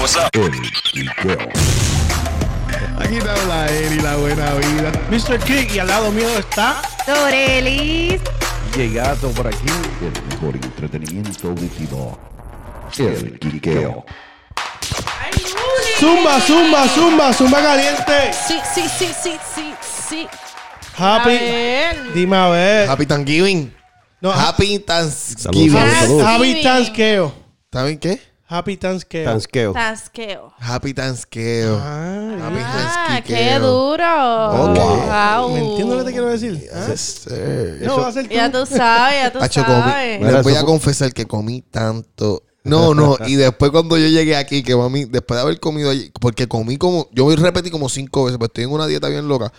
what's up? Aquí te habla Eri, la buena vida. Mr. Kick y al lado mío está. Dorelis. Gato por aquí. El mejor entretenimiento auditivo. El Quiqueo. Zumba, zumba, zumba, zumba caliente. Sí, sí, sí, sí, sí, sí. Happy. A ver. Dime a ver. Happy Thanksgiving. No, Happy Thanksgiving. Saludos, saludos. Happy Thanksgiving. ¿Saben qué? Happy Thanksgiving. Tansqueo. Tasqueo. Happy Thanksgiving. Ah, Happy Ah, qué duro. Ok. Wow. ¿Me entiendes lo que te quiero decir? ¿Ah? Yes. No, va a ser tú. Ya tú sabes, ya tú Hacho, comí- sabes. Les voy a confesar que comí tanto. No, no, y después cuando yo llegué aquí, que mami, después de haber comido allí, porque comí como, yo repetí como cinco veces, pues estoy en una dieta bien loca.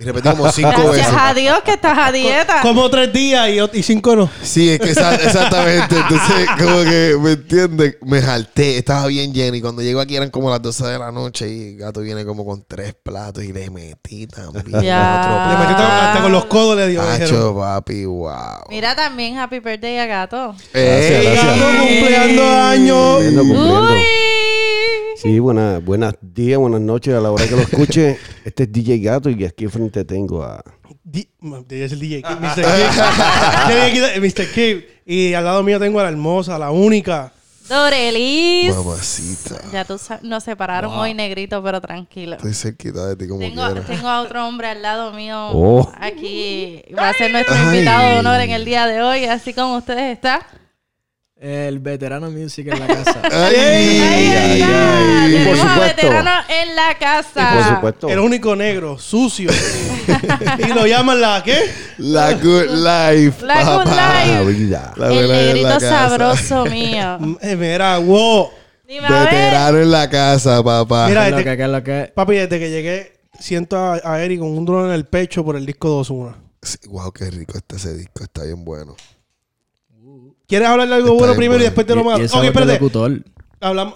Y repetí como cinco Gracias veces. a Dios que estás a dieta. Como tres días y, cinco no. Sí, es que esa- exactamente. Entonces, como que, ¿me entiendes? Me jalté, estaba bien lleno. Y cuando llego aquí eran como las 12 de la noche y el gato viene como con tres platos y le metí también. Ya. Le metí hasta con los codos le dio. Hacho, papi, wow. Mira también Happy Birthday a Gato. Ey, Gracias, Gato gracias. cumpliendo años. Uy. Sí, buenas buenos días, buenas noches a la hora que lo escuche. Este es DJ Gato y aquí frente tengo a... Di- Debe ser DJ Mr. Quitar- Mr. Kick. Y al lado mío tengo a la hermosa, la única. Dorelis. Mamacita. Ya tú nos separaron hoy negrito, pero tranquilo. Estoy cerquita de ti como Tengo, quieras. tengo a otro hombre al lado mío Oh. aquí. Va a ser nuestro Ay. invitado de honor en el día de hoy, así como ustedes está. El veterano music en la casa. Ay, ay, ay. Tenemos Por a supuesto. veterano en la casa. Por supuesto. El único negro, sucio. y lo llaman la ¿qué? La good life. La good papá. life. La vida. La el buena en negrito la casa. sabroso mío. Eh, Mira, wow. Dime a ver. Veterano en la casa, papá. Mira, ¿Qué es lo desde- que, qué es lo que? papi, desde que llegué, siento a, a Eric con un drone en el pecho por el disco 2-1. Sí, wow, qué rico está ese disco. Está bien bueno. ¿Quieres hablar de algo bueno primero y bueno. después te lo esa Ok, espérate. Hablamos.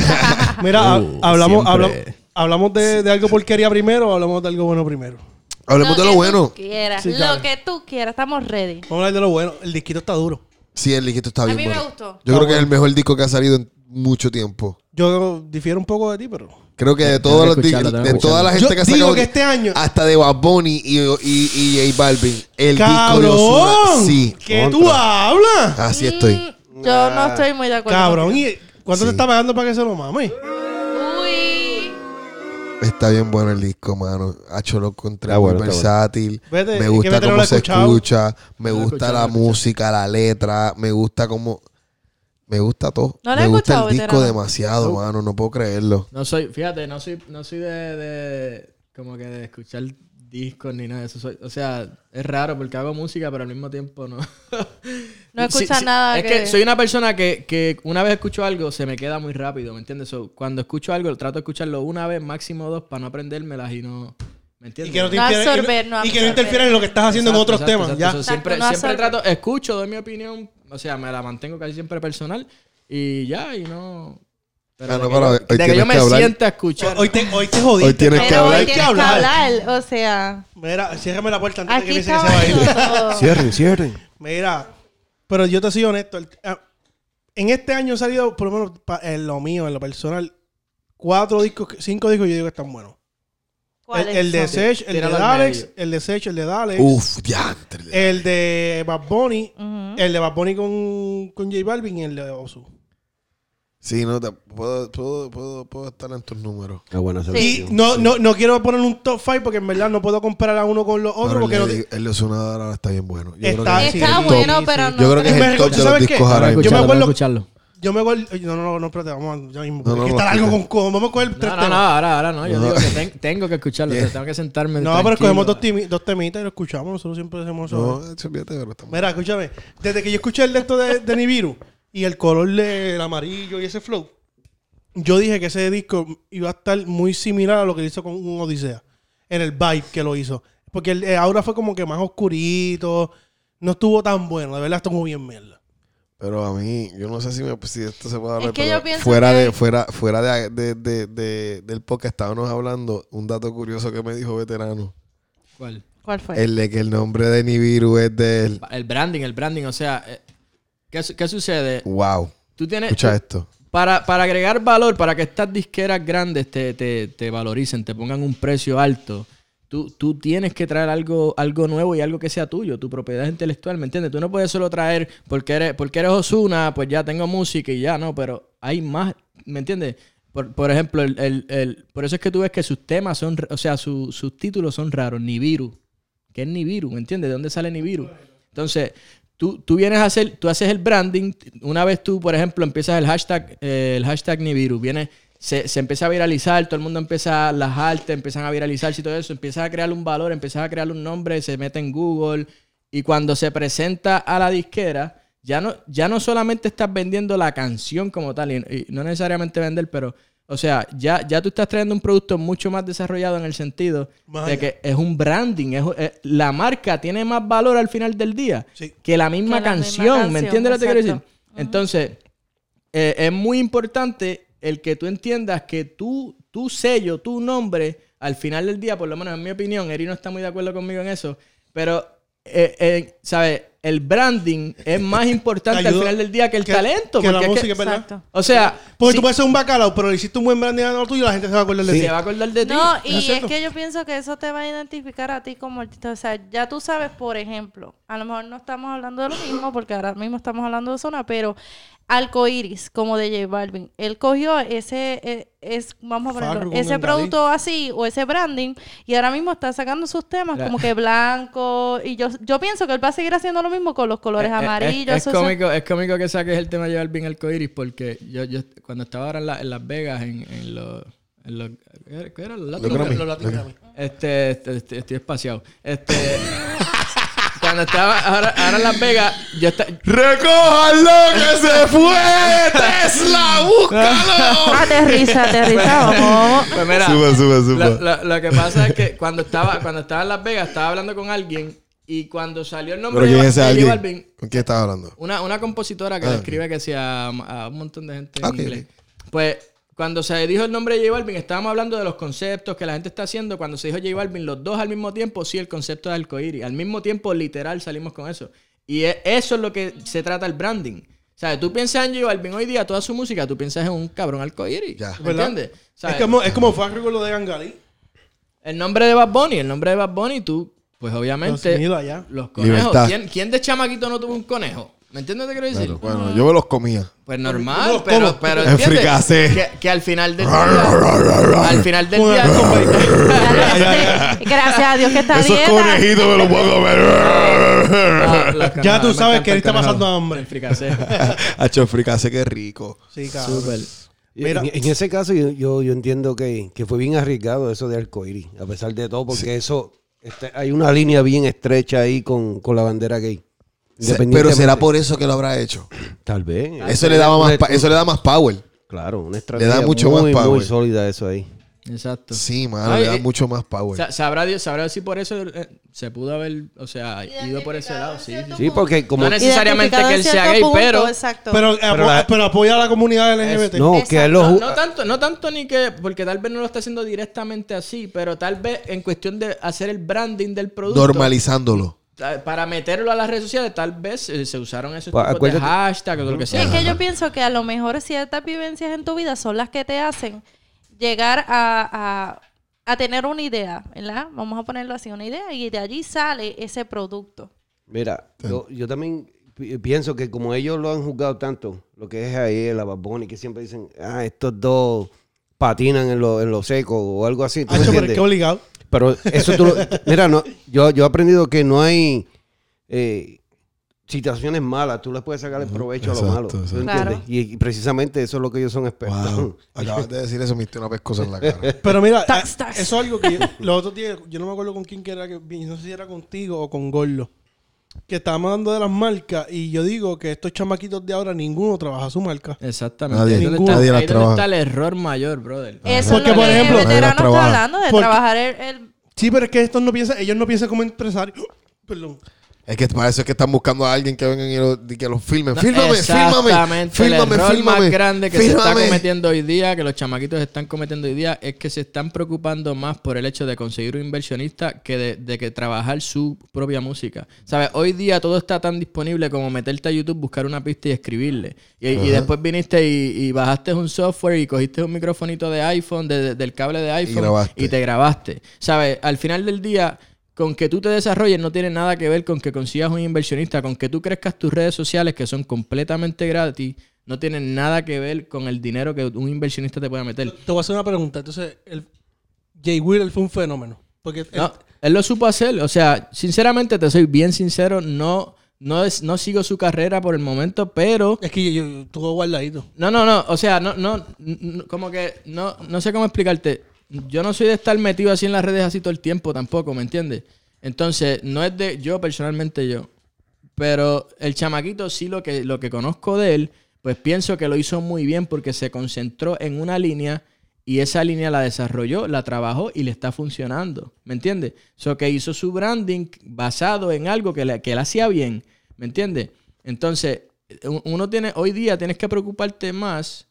Mira, Uh, hablamos, hablamos, hablamos de, de algo porquería primero o hablamos de algo bueno primero. Hablemos de lo que bueno. tú quieras, Sí, lo que tú quieras, estamos ready. Vamos a hablar de lo bueno. El disquito está duro. Sí, el disquito está A bien mí me bueno. gustó. Yo creo que es el mejor disco que ha salido en mucho tiempo. Yo difiero un poco de ti, pero. Creo que de todos los de toda la Yo gente que ha digo sacado, que este año. hasta de Bad Bunny y, y, y J Balvin, el disco de ¡Cabrón! Ozuna, sí, ¿Qué tú Contra. hablas? así estoy. Mm, Yo no estoy muy de acuerdo. Cabrón. ¿y cuánto Sí. te está pagando para que se lo mame? Uy. Está bien bueno el disco, mano. Hacho lo muy bueno, versátil. Vete, me gusta cómo se escuchado. escucha. Me gusta escuchado, la música, la letra. Me gusta cómo... Me gusta todo. No lo he me gusta escuchado, el disco veterano. demasiado, mano. No puedo creerlo. No soy, fíjate, no soy, no soy de, de como que de escuchar discos ni nada de eso. Soy- o sea, es raro porque hago música, pero al mismo tiempo no. No escuchas nada Es que- que... soy una persona que, que una vez escucho algo se me queda muy rápido, ¿me entiendes? So, cuando escucho algo, trato de escucharlo una vez, máximo dos, para no aprendérmelas y no. ¿Me Y entiendes? que no, te No interfiera- absorber, y no y que no absorber. interfieran en lo que estás haciendo en otros exacto, temas. exacto. Ya. So, siempre siempre trato, escucho, doy mi opinión, o sea, me la mantengo casi siempre personal y ya, y no. Pero Ah, de no, que pero yo- hoy de que tienes yo me que hablar. sienta a escuchar. Hoy te, hoy te jodiste. Hoy tienes que Pero hablar. hoy tienes que hablar, o sea. Mira, ciérrame la puerta antes de que Aquí piense que se va a ir. Cierren, cierren. Mira, pero yo te soy honesto. el- ah, en este año han salido, por lo menos en lo mío, en lo personal, cuatro discos, que- cinco discos yo digo que están buenos. El, el de Sech, el de Dalex, el de Sech, el de Dalex, Uf, diantre. el de Bad Bunny, Ujú. el de Bad Bunny con, con J Balvin y el de Osu. Sí, no, te, puedo, puedo, puedo, puedo estar en tus números. Una buena Y selección. no, no, no quiero poner un top 5 porque en verdad no puedo comparar a uno con los otros Pero porque el, no de- el de Ozuna ahora está bien bueno. Yo Está- creo que es Está top. bueno, pero no. Yo creo que es el top de los ¿sabes qué? discos ahora Yo me acuerdo- escucharlo. Yo me acuerdo. No, no, no, no, espérate, vamos a- ya mismo. No, no, está no, largo escucha. con, con- Vamos a coger tres No, no, no, ahora, ahora no. Yo No. digo que ten- tengo que escucharlo. Yeah. Tengo que sentarme. No, pero escogemos dos, timi- dos temitas y lo escuchamos. Nosotros siempre hacemos eso. No, fíjate, pero está Mira, escúchame. Desde que yo escuché el de esto de, de Nibiru y el color del amarillo y ese flow, yo dije que ese disco iba a estar muy similar a lo que hizo con un Odisea. En el vibe que lo hizo. Porque el de ahora fue como que más oscurito. No estuvo tan bueno. De verdad estuvo bien mierda. Pero a mí, yo no sé si, me, si esto se puede hablar. que pero yo pienso fuera que- de, fuera, fuera de, de, de, de- del podcast estábamos hablando un dato curioso que me dijo veterano. ¿Cuál? ¿Cuál fue? El de que el nombre de Nibiru es de él. El branding, el branding. O sea, eh, ¿qué, qué sucede? Wow. Tú tienes. Escucha tú- esto. para, para agregar valor, para que estas disqueras grandes te, te, te valoricen, te pongan un precio alto, tú, tú tienes que traer algo, algo nuevo y algo que sea tuyo, tu propiedad intelectual, ¿me entiendes? Tú no puedes solo traer, porque eres, porque eres Osuna, pues ya tengo música y ya, no, pero hay más, ¿me entiendes? Por, por ejemplo, el, el- el- por eso es que tú ves que sus temas son, o sea, su- sus títulos son raros. Nibiru. ¿Qué es Nibiru? ¿Me entiendes? ¿De dónde sale Nibiru? Entonces, tú, tú vienes a hacer, tú haces el branding. Una vez tú, por ejemplo, empiezas el hashtag, el hashtag Nibiru, viene, se, se empieza a viralizar, todo el mundo empieza, las artes empiezan a viralizarse y todo eso, empiezas a crear un valor, empiezas a crear un nombre, se mete en Google. Y cuando se presenta a la disquera, ya no, ya no solamente estás vendiendo la canción como tal, y, y no necesariamente vender, pero, o sea, ya, ya tú estás trayendo un producto mucho más desarrollado en el sentido de que es un branding, es, la marca tiene más valor al final del día Sí. que la misma, Que la misma canción, ¿me entiendes lo que te quiero decir? Entonces, eh, es muy importante el que tú entiendas que tú, tu sello, tu nombre, al final del día, por lo menos en mi opinión, Eri no está muy de acuerdo conmigo en eso, pero, eh, eh, ¿sabes? El branding es más importante al final del día que el que- talento. que la porque música, es verdad. Exacto. o sea, Porque si- tú puedes ser un bacalao, pero le hiciste un buen lo tuyo y la gente se va a acordar de ti. se va a acordar de ti. No, ¿Es y es que yo pienso que eso te va a identificar a ti como artista. O sea, ya tú sabes, por ejemplo, a lo mejor no estamos hablando de lo mismo, porque ahora mismo estamos hablando de zona, pero Alcoiris, como de J Balvin, él cogió ese, eh, es, vamos a ponerlo, ese producto así, o ese branding, y ahora mismo está sacando sus temas como que blanco, y yo, yo pienso que él va a seguir haciendo lo mismo con los colores Eh, eh, amarillos. Es, cómico, es cómico que saques el tema de llevar bien el coiris porque yo, yo cuando estaba ahora en, la- en Las Vegas, en, en los... En los ¿qué era- qué era? Los Latin. Este, este, este- estoy espaciado. Este, cuando estaba ahora, ahora en Las Vegas, yo estaba... ¡Recójanlo que se fue! ¡Tesla! ¡Búscalo! Aterriza, aterriza, vamos. Pues mira, Sube, sube, sube. Lo, lo- lo que pasa es que cuando estaba, cuando estaba en Las Vegas, estaba hablando con alguien y cuando salió el nombre ¿Pero quién de, es de? Balvin, ¿Con quién estás hablando? Una, una compositora que Ah, escribe que sea a, a un montón de gente en Ok, inglés. Pues cuando se dijo el nombre de J Balvin, estábamos hablando de los conceptos que la gente está haciendo. Cuando se dijo J Balvin, los dos al mismo tiempo, sí, el concepto de arcoíris. Al mismo tiempo, literal, salimos con eso. Y e- eso es lo que se trata el branding. O sea, tú piensas en J Balvin hoy día, toda su música, tú piensas en un cabrón arcoíris. Ya. ¿Me ¿Verdad? entiendes? O sea, Es como, es como Farro con lo de Gangalí. el nombre de Bad Bunny, el nombre de Bad Bunny, tú, pues Los obviamente, unidos allá. los conejos. Libertad. ¿Quién, quién de chamaquito no tuvo un conejo? ¿Me entiendes lo que quiero decir? Claro, bueno, yo me los comía. Pues normal, pero, pero En ¿entiendes? fricasé. Que, que al final del día, al final del día, como- Gracias a Dios que está Esos dieta. conejitos me los puedo Ah, comer. los Ya tú sabes que él está pasando hambre. El fricasé. Hacho, fricasé, qué rico. Sí, cabrón. Súper. Mira. En, en ese caso yo, yo, yo entiendo que, que fue bien arriesgado eso de arcoíris, a pesar de todo, porque eso este, hay una línea bien estrecha ahí con, con la bandera gay. Pero será por eso que lo habrá hecho. Tal vez. Eso le, daba más eso le da más power. Claro, una estrategia Le da mucho muy, más power. muy sólida eso ahí. Exacto. Sí, mano, Ay, le da eh, mucho más power. Sa- Sabrá Dios, sabrá si por eso eh, se pudo haber, o sea, ido por ese lado. Sí, sí. Sí, porque como... No necesariamente que él sea gay, punto, pero- Exacto. Pero, apo- la- pero apoya a la comunidad LGBT. No, que él lo... No, no tanto, no tanto ni que, porque tal vez no lo está haciendo directamente así, pero tal vez en cuestión de hacer el branding del producto. Normalizándolo. Eh, Para meterlo a las redes sociales, tal vez eh, se usaron esos Pues, tipos de hashtags o lo que sea. Es que yo pienso que a lo mejor ciertas vivencias en tu vida son las que te hacen llegar a, a- a tener una idea, ¿verdad? Vamos a ponerlo así, una idea, y de allí sale ese producto. Mira, yo, yo también pi- pienso que como ellos lo han juzgado tanto, lo que es ahí el Baboni, que siempre dicen, ah, estos dos patinan en lo, en lo seco o algo así. ¿tú me Hacho, pero es entiendes? que obligado. Pero eso tú lo- Mira, no, yo, yo he aprendido que no hay eh, situaciones malas. Tú les puedes sacar el provecho a lo malo. ¿tú exacto. entiendes? Claro. Y, y precisamente eso es lo que ellos son expertos. Wow. Acabas de decir eso, me diste una pescosa en la cara. Pero mira, Tax, eh, tax. eso es algo que yo- los otros días, yo no me acuerdo con quién que era, que, no sé si era contigo o con Gorlo, que estábamos hablando de las marcas y yo digo que estos chamaquitos de ahora ninguno trabaja su marca. Exactamente. Nadie- ahí es donde ninguno. está, nadie las ahí donde trabaja. está el error mayor, brother. Eso Porque, es lo por que ejemplo- el Nadie las veterano trabaja. está hablando, de Porque- trabajar el, el- Sí, pero es que estos no piensan, ellos no piensan como empresarios. Perdón. Es que para eso es que están buscando a alguien que venga y, lo- y que los filmen. No, fílmame, fílmame. Exactamente. Fílmame, el error fílmame. más grande que se está cometiendo hoy día, que los chamaquitos están cometiendo hoy día, es que se están preocupando más por el hecho de conseguir un inversionista que de, de que trabajar su propia música. ¿Sabes? Hoy día todo está tan disponible como meterte a YouTube, buscar una pista y escribirle. Y, y después viniste y, y bajaste un software y cogiste un microfonito de iPhone, de- de- del cable de iPhone, grabaste. y te grabaste. ¿Sabes? Al final del día con que tú te desarrolles no tiene nada que ver con que consigas un inversionista, con que tú crezcas tus redes sociales que son completamente gratis, no tienen nada que ver con el dinero que un inversionista te pueda meter. Te voy a hacer una pregunta. Entonces, el Jay Wheeler fue un fenómeno. Porque él- No, él lo supo hacer, o sea, sinceramente te soy bien sincero, no, no, es, no sigo su carrera por el momento, pero... es que yo, yo guardadito. No, no, no, o sea, no, no, n- como que, no, no sé cómo explicarte. Yo no soy de estar metido así en las redes así todo el tiempo tampoco, ¿me entiendes? Entonces, no es de yo personalmente yo. Pero el chamaquito sí lo que, lo que conozco de él, pues pienso que lo hizo muy bien porque se concentró en una línea y esa línea la desarrolló, la trabajó y le está funcionando. ¿Me entiendes? So que hizo su branding basado en algo que, le- que él hacía bien. ¿Me entiendes? Entonces, uno tiene, hoy día tienes que preocuparte más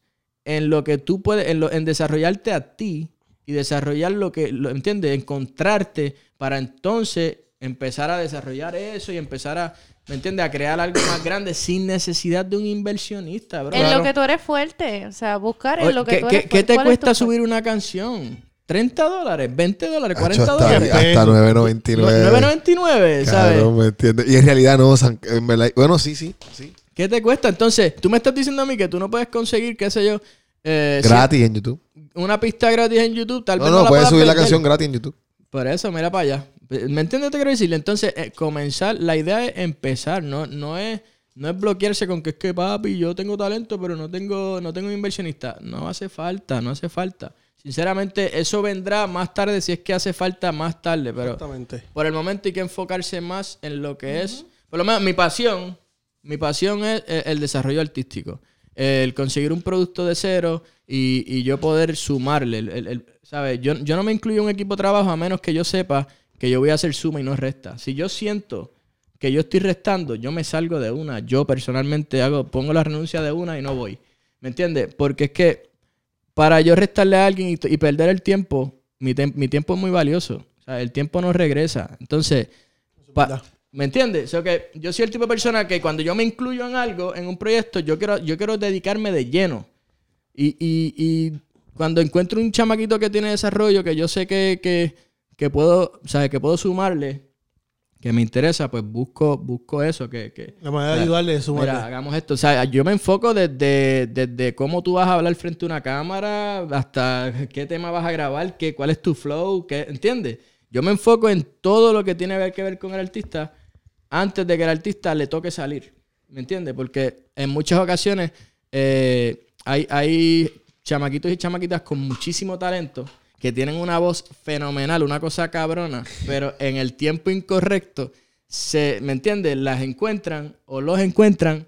en lo que tú puedes, en, lo- en desarrollarte a ti y desarrollar lo que, lo, ¿entiendes? Encontrarte para entonces empezar a desarrollar eso y empezar a, ¿me entiendes? A crear algo más grande sin necesidad de un inversionista, bro. En lo que tú eres fuerte. O sea, buscar en Oye, lo que ¿qué, tú qué- eres qué fuerte. te ¿Cuál es tu cuesta subir una canción? ¿30 dólares? ¿20 dólares? Hacho, ¿40 hasta, dólares? hasta 9.99. 9.99, ¿sabes? Cabrón, ¿me entiendes? Y en realidad no, San- en verdad, bueno, sí, sí, sí. ¿Qué te cuesta? Entonces, tú me estás diciendo a mí que tú no puedes conseguir, qué sé yo, eh, si- Gratis en YouTube. Una pista gratis en YouTube, tal No, vez no, no, la puedes subir la canción gratis en YouTube. Por eso, mira para allá. ¿Me entiendes lo que te quiero decir? Entonces, eh, comenzar, la idea es empezar, no, no es no es bloquearse con que es que papi, yo tengo talento, pero no tengo no tengo un inversionista. No hace falta, no hace falta. Sinceramente, eso vendrá más tarde si es que hace falta más tarde, pero Exactamente. por el momento hay que enfocarse más en lo que es, por lo menos mi pasión, mi pasión es eh, el desarrollo artístico, el conseguir un producto de cero y, y yo poder sumarle, el, el- el- ¿sabes? Yo, yo no me incluyo en un equipo de trabajo a menos que yo sepa que yo voy a hacer suma y no resta. Si yo siento que yo estoy restando, yo me salgo de una, yo personalmente hago, pongo la renuncia de una y no voy, ¿me entiendes? Porque es que para yo restarle a alguien y, y perder el tiempo, mi, mi tiempo es muy valioso. O sea, el tiempo no regresa. Entonces, pa-. ¿Me entiendes? O sea, que yo soy el tipo de persona que cuando yo me incluyo en algo, en un proyecto, yo quiero, yo quiero dedicarme de lleno. Y, y- y cuando encuentro un chamaquito que tiene desarrollo, que yo sé que, que, que puedo, ¿sabes? Que puedo sumarle, que me interesa, pues busco, busco eso, que, que, La manera de ayudarle es sumarle. Mira, hagamos esto. O sea, yo me enfoco desde, desde cómo tú vas a hablar frente a una cámara hasta qué tema vas a grabar, qué, cuál es tu flow, qué, ¿entiendes? Yo me enfoco en todo lo que tiene que ver con el artista antes de que el artista le toque salir. ¿Me entiendes? Porque en muchas ocasiones eh, hay, hay chamaquitos y chamaquitas con muchísimo talento que tienen una voz fenomenal, una cosa cabrona, pero en el tiempo incorrecto se, ¿me entiendes? Las encuentran o los encuentran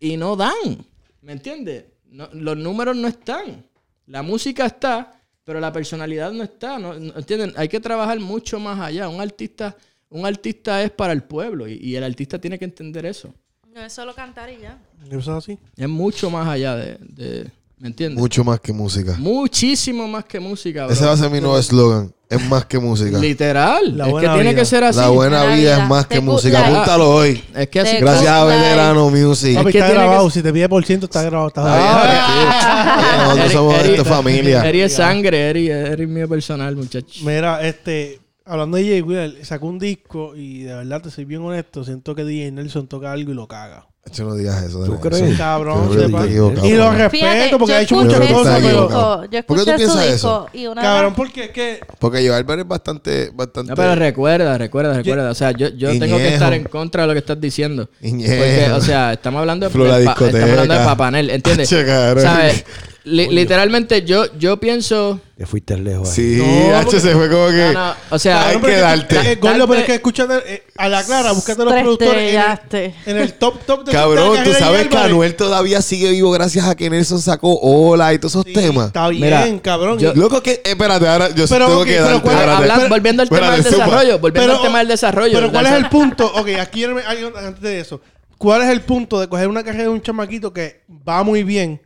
y no dan. ¿Me entiendes? No- los números no están. La música está, pero la personalidad no está. ¿no? No- ¿Entienden? Hay que trabajar mucho más allá. Un artista, un artista es para el pueblo y, y el artista tiene que entender eso. No es solo cantar y ya. ¿Eso es así? Es mucho más allá de, de- ¿me entiendes? Mucho más que música. Muchísimo más que música, bro. Ese va a ser mi nuevo eslogan. Es más que música. Literal. La es que buena tiene vida. que ser así. La buena vida vida. es más que Te música. Apúntalo hoy. Es que así. Te- Gracias a Veterano Music. Papi, que está grabado. que- Si te pide por ciento, está grabado. Está Ah, grabado. Nosotros Eri- somos de familia. Eri es sangre, Eri, Eri es mío personal, muchacho. Mira, este, hablando de Jay Wheeler, sacó un disco y de verdad, te soy bien honesto, siento que DJ Nelson toca algo y lo caga. Hecho, no digas eso. de ¿Tú crees? Cabrón, Yo Y lo respeto porque yo ha hecho Yo muchas cosas, pero... Yo ¿Por qué tú piensas una Cabrón, porque es que... Porque Joe Álvarez es bastante, bastante. No, pero recuerda, recuerda, recuerda. O sea, yo, yo tengo que estar en contra de lo que estás diciendo. Iñejo. Porque, o sea, estamos hablando de, Flor la del pa- discoteca. estamos hablando de Papanel, ¿entiendes? Che, cabrón. ¿Sabes? Li- literalmente, yo, yo pienso. Te fuiste lejos. ahí. Sí, No, H porque- se fue como que. No, no, o sea, hay que darte. Eh, Gordo, pero es que escúchate, eh, a la clara, búscate los Tres productores en el, en el top top de Cabrón, tú sabes que. Anuel todavía sigue vivo gracias a que Nelson sacó Hola y todos esos Sí, temas. Está bien, Mira, cabrón. yo- Loco, que. Espérate, ahora yo Pero, tengo que darte. ¿cuál- espérate. Habla- pero- volviendo al tema del desarrollo, volviendo Pero- al tema del desarrollo. Pero ¿cuál es el punto? Ok, aquí antes de eso. ¿Cuál es el punto de coger una carrera de un chamaquito que va muy bien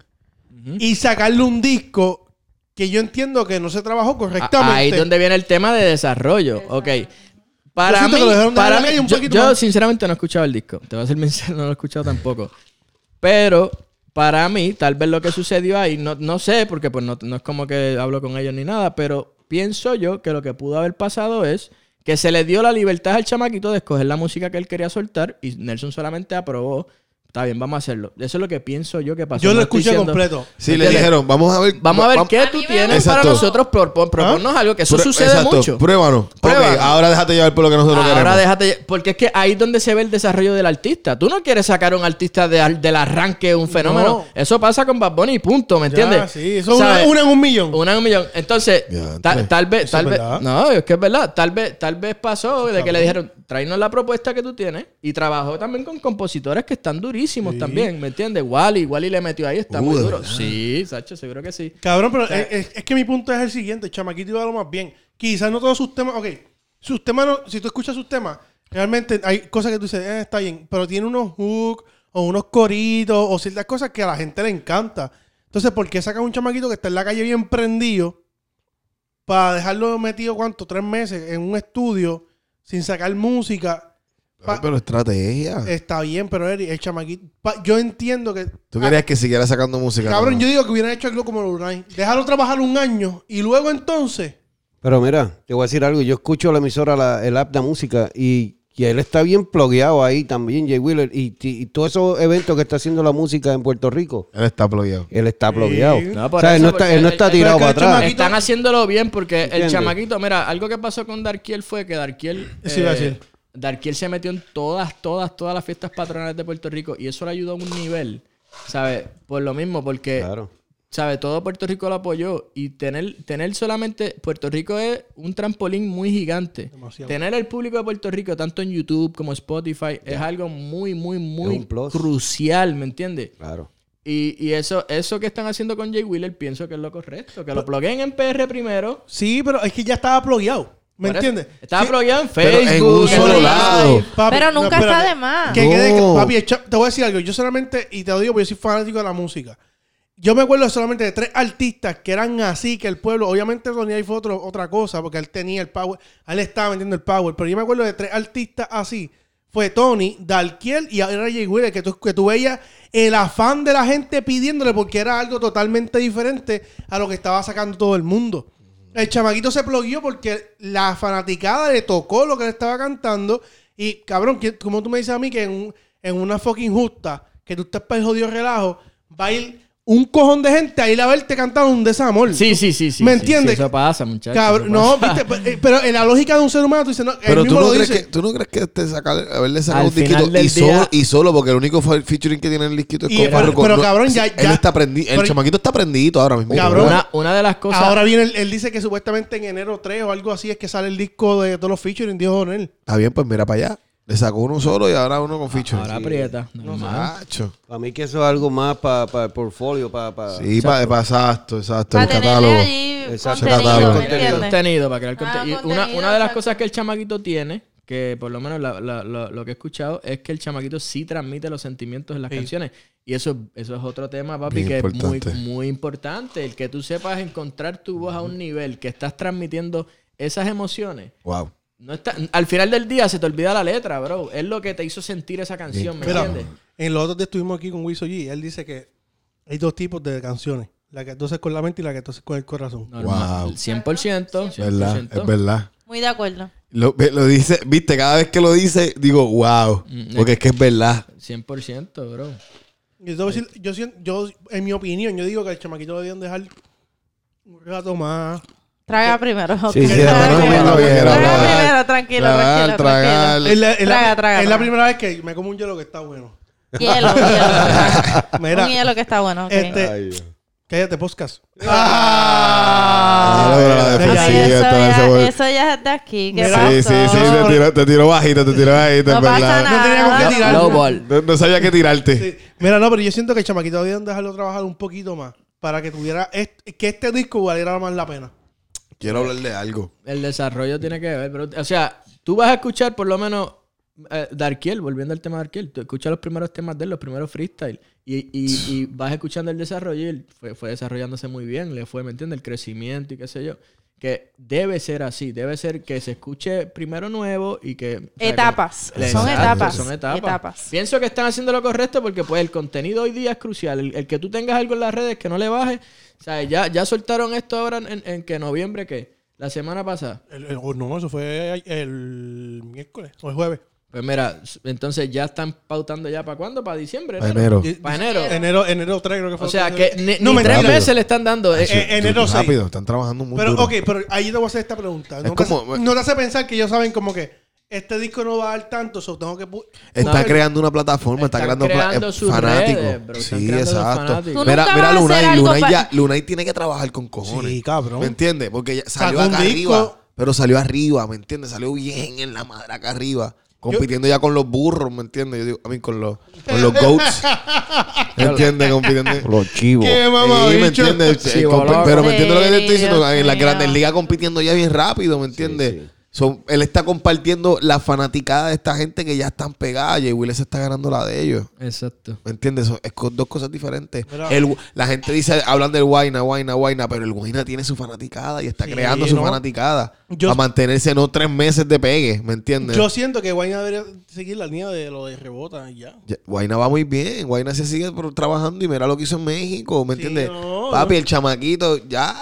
y sacarle un disco que yo entiendo que no se trabajó correctamente? Ahí es donde viene el tema de desarrollo. Ok. Para Yo mí, que lo dejaron de para mí un yo, poquito yo más. sinceramente no he escuchado el disco. Te voy a ser sincero, no lo he escuchado tampoco. Pero para mí, tal vez lo que sucedió ahí, no, no sé, porque pues no, no es como que hablo con ellos ni nada, pero pienso yo que lo que pudo haber pasado es que se le dio la libertad al chamaquito de escoger la música que él quería soltar y Nelson solamente aprobó. Está bien, vamos a hacerlo. Eso es lo que pienso yo que pasó. Yo lo No escuché diciendo- completo. Sí, le dijeron, vamos a ver. Vamos a ver qué A tú tienes Exacto. para nosotros. Pro, pro- proponnos algo, que eso Prue- sucede exacto, mucho. Pruébanos. Ahora déjate llevar por lo que nosotros Ahora queremos. déjate. Porque es que ahí es donde se ve el desarrollo del artista. Tú no quieres sacar a un artista de al- del arranque un fenómeno. No. Eso pasa con Bad Bunny, punto, ¿me Ya, entiendes? sí, eso es una, en un millón. Una en un millón. Entonces, Ya, tal, tal vez, tal vez. No, es que es verdad. Tal vez, tal vez pasó de que le dijeron, tráenos la propuesta que tú tienes. Y trabajó también con compositores que están durísimos también, ¿me entiendes? Wally, Wally le metió ahí, está Uh, muy duro. verdad. Sí, Sacho, seguro que sí. Cabrón, pero es, es- es que mi punto es el siguiente. El chamaquito iba a lo más bien. Quizás no todos sus temas... Ok, sus temas no... Si tú escuchas sus temas, realmente hay cosas que tú dices, eh, está bien. Pero tiene unos hooks o unos coritos o ciertas cosas que a la gente le encanta. Entonces, ¿por qué sacas un chamaquito que está en la calle bien prendido para dejarlo metido, ¿cuánto? Tres meses en un estudio sin sacar música? Pero estrategia. Está bien, pero Eri, el chamaquito... pa- yo entiendo que... Tú querías que siguiera sacando música. Cabrón, ¿no? yo digo que hubieran hecho algo como Lunay. Déjalo trabajar un año y luego entonces... Pero mira, te voy a decir algo. Yo escucho la emisora, la- el app de música, y, y él está bien plugueado ahí también, Jay Wheeler. Y, y- y todos esos eventos que está haciendo la música en Puerto Rico, Él está plogueado. él está plugueado. No, o sea, él eso, no está, él no está el- tirado para atrás. chamaquito- Están haciéndolo bien porque el chamaquito, mira, algo que pasó con Darkiel fue que Darkiel. Eso iba a decir. Darkiel se metió en todas, todas, todas las fiestas patronales de Puerto Rico y eso le ayudó a un nivel, ¿sabes? Por lo mismo, porque, Claro. ¿sabes? Todo Puerto Rico lo apoyó y tener, tener solamente. Puerto Rico es un trampolín muy gigante. Demasiado. Tener el público de Puerto Rico, tanto en YouTube como Spotify, es algo muy, muy, muy crucial, ¿me entiendes? Claro. Y, y eso, eso que están haciendo con Jay Wheeler, pienso que es lo correcto. Que lo pluguen en PR primero. Sí, pero es que ya estaba plugueado. ¿Me entiendes? Estaba Sí, plugueado en Pero en Facebook. un solo Live. lado. papi, Pero nunca está de más. Que que- papi, te voy a decir algo. Yo solamente, y te lo digo porque yo soy fanático de la música. Yo me acuerdo solamente de tres artistas que eran así, que el pueblo, obviamente Tony ahí fue otro- otra cosa, porque él tenía el power, él estaba vendiendo el power, pero yo me acuerdo de tres artistas así. Fue Tony, Dalkiel y ahora Jay Wheeler, que tú, que tú veías el afán de la gente pidiéndole porque era algo totalmente diferente a lo que estaba sacando todo el mundo. El chamaquito se ploguió porque la fanaticada le tocó lo que le estaba cantando. Y cabrón, como tú me dices a mí que en, un- en una fucking justa, que tú estás para el jodido relajo, va a ir un cojón de gente a ir a verte cantar un desamor. Sí, sí, sí, sí. ¿Me sí, entiendes? sí, eso pasa, muchachos. No, pasa. viste, Pero- eh, pero en la lógica de un ser humano, tú dices, no, él Pero tú mismo no, lo crees dice. que, tú no crees que te saca, haberle sacado Al un disquito y, solo, día- y solo, porque el único fe- featuring que tiene el disquito es con pero- pero, No, cabrón, ya- Él ya- está prendido. El chamaquito está prendido ahora mismo. Cabrón. Una, una de las cosas. Ahora viene, él, él dice que supuestamente en enero 3 o algo así es que sale el disco de todos los featuring, dijo con él. Está bien, pues mira para allá. Le sacó uno solo y ahora uno con featuring. ahora aprieta. normal. Macho. Para mí que eso es algo más para el portfolio, para... Sí, para pa, exacto, exacto. Para El tenerle catálogo. allí Exacto. contenido, Catálogo. ¿me Contenido. para crear Ah, contenido. Una, una de las cosas que el chamaquito tiene, que por lo menos la- la- la- lo que he escuchado, es que el chamaquito sí transmite los sentimientos en las Sí. canciones. Y eso, eso es otro tema, papi, Bien que es muy, importante. muy importante. El que tú sepas encontrar tu voz a un nivel que estás transmitiendo esas emociones. Wow. No está, al final del día se te olvida la letra, bro. Es lo que te hizo sentir esa canción, ¿me Mira, entiendes? en los otros días estuvimos aquí con Wiso G. Él dice que hay dos tipos de canciones. La que haces con la mente y la que haces con el corazón. Normal. Wow. 100%. 100%. ¿Verdad? Es verdad. Muy de acuerdo. Lo, dice, viste, cada vez que lo dice, digo, wow. Mm, Porque es que es verdad. 100%, bro. Yo, decir, yo, siento- yo, en mi opinión, yo digo que el chamaquito lo debían dejar un rato más. Traga primero. Sí, sí, Traga primero. Traga primero, tranquilo, Tragar, tranquilo, tragar. Es la, es la- Traga, traga, es la primera vez que me como un hielo que está bueno. Hielo, hielo. Mira, Un hielo que está bueno. este, Ay. Cállate, podcast. Ah, Ay, eso, ya, eso ya es de aquí. ¿Qué Mira, pasó? Sí, sí, sí, te tiró, te tiró bajito, te tiró bajito, No en verdad. pasa nada. No tenía con qué tirar. Low ball. No, no sabía qué tirarte. Sí. Mira, no, pero yo siento que el chamaquito debían dejarlo trabajar un poquito más para que tuviera est- que este disco valiera más la pena. Quiero hablar de algo. El desarrollo tiene que ver, pero, o sea, tú vas a escuchar por lo menos eh, Darkiel, volviendo al tema de Darkiel, tú escuchas los primeros temas de él, los primeros freestyle, y, y, y vas escuchando el desarrollo y él fue, fue desarrollándose muy bien, le fue, ¿me entiendes? El crecimiento y qué sé yo. Que debe ser así, debe ser que se escuche primero nuevo y que... o sea, Etapas. que- Son Exacto, etapas. Son etapas. Etapas. Pienso que están haciendo lo correcto porque pues el contenido hoy día es crucial. El, el que tú tengas algo en las redes que no le baje. O sea, ya, ya soltaron esto ahora en, en que noviembre, ¿qué? La semana pasada. El- el- oh, no, eso fue el miércoles o el jueves. Pues mira, entonces ya están pautando ya para cuándo, para diciembre. Pa' enero. Para enero. Enero, enero 3 creo que fue. O sea, que ni, no, ni tres meses le están dando. eh, Eh, enero 6. Rápido, están trabajando mucho. Pero, ok, pero ahí te voy a hacer esta pregunta. No, Es te, como- hace, no te hace pensar que ellos saben como que este disco no va a dar tanto, so tengo que... Está No, creando una plataforma, está creando, creando sus fanáticos. redes, bro, sí, exacto. Mira, mira Lunay, Lunay, ya, Lunay tiene que trabajar con cojones. Sí, cabrón. ¿Me entiendes? Porque ya salió acá disco. arriba, pero salió arriba, ¿me entiendes? Salió bien en la madre acá arriba. Compitiendo ya con los burros, ¿me entiendes? Yo digo, a mí con los, con los goats. ¿Me entiendes? Compitiendo. Los chivos. ¡Qué mamá, Sí, ¿me entiendes? Pero me entiendes lo que te estoy diciendo. En las grandes ligas compitiendo ya bien rápido, ¿me entiendes? sí. Son- él está compartiendo la fanaticada de esta gente que ya están pegadas. Y Will se está ganando la de ellos. Exacto. ¿Me entiendes? Son- es con dos cosas diferentes. El- la gente dice, hablan del Guayna, Guayna, Guayna, pero el Guayna tiene su fanaticada y está Sí, creando su ¿no? fanaticada. Yo- a mantenerse no tres meses de pegue, ¿me entiendes? Yo siento que Wayne debería seguir la línea de lo de rebota y ya. Ya- Guayna va muy bien. Guayna se sigue trabajando y mira lo que hizo en México, ¿me Sí, entiendes? no, Papi, no. el chamaquito ya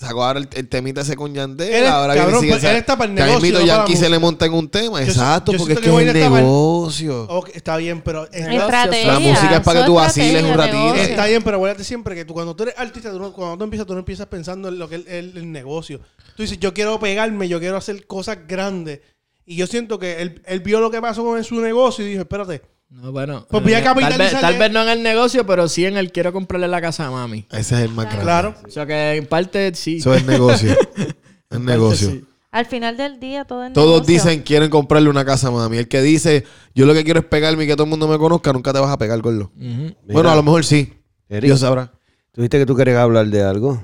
sacó ahora el, el temita ese con Yandel. Él ahora cabrón, viene pues, él está para el Ya negocio, mismito no Yankee se le monta en un tema. Yo- Exacto, yo porque es que, que es el está para el- negocio. Ok, está bien, pero... es- Estrategia. La música es para que tú vaciles un ratito. negocio. Está bien, pero acuérdate siempre que tú, cuando tú eres artista, tú no- cuando tú empiezas, tú no empiezas pensando en lo que es el, el negocio. Tú dices, yo quiero pegarme, yo quiero hacer cosas grandes. Y yo siento que él, él vio lo que pasó con su negocio y dijo, espérate, No, bueno. Pues voy a eh, tal, vez, tal no en el negocio, pero sí en el quiero comprarle la casa a mami. Ese es el más grande. claro. O sea que en parte sí. Eso es negocio. es negocio. sí. Al final del día todo es Todos negocio. dicen quieren comprarle una casa a mami. El que dice, yo lo que quiero es pegarme y que todo el mundo me conozca, nunca te vas a pegar, gordo. Ujú. Bueno, a lo mejor sí. Eric, Dios sabrá. ¿Tú dijiste que tú querías hablar de algo?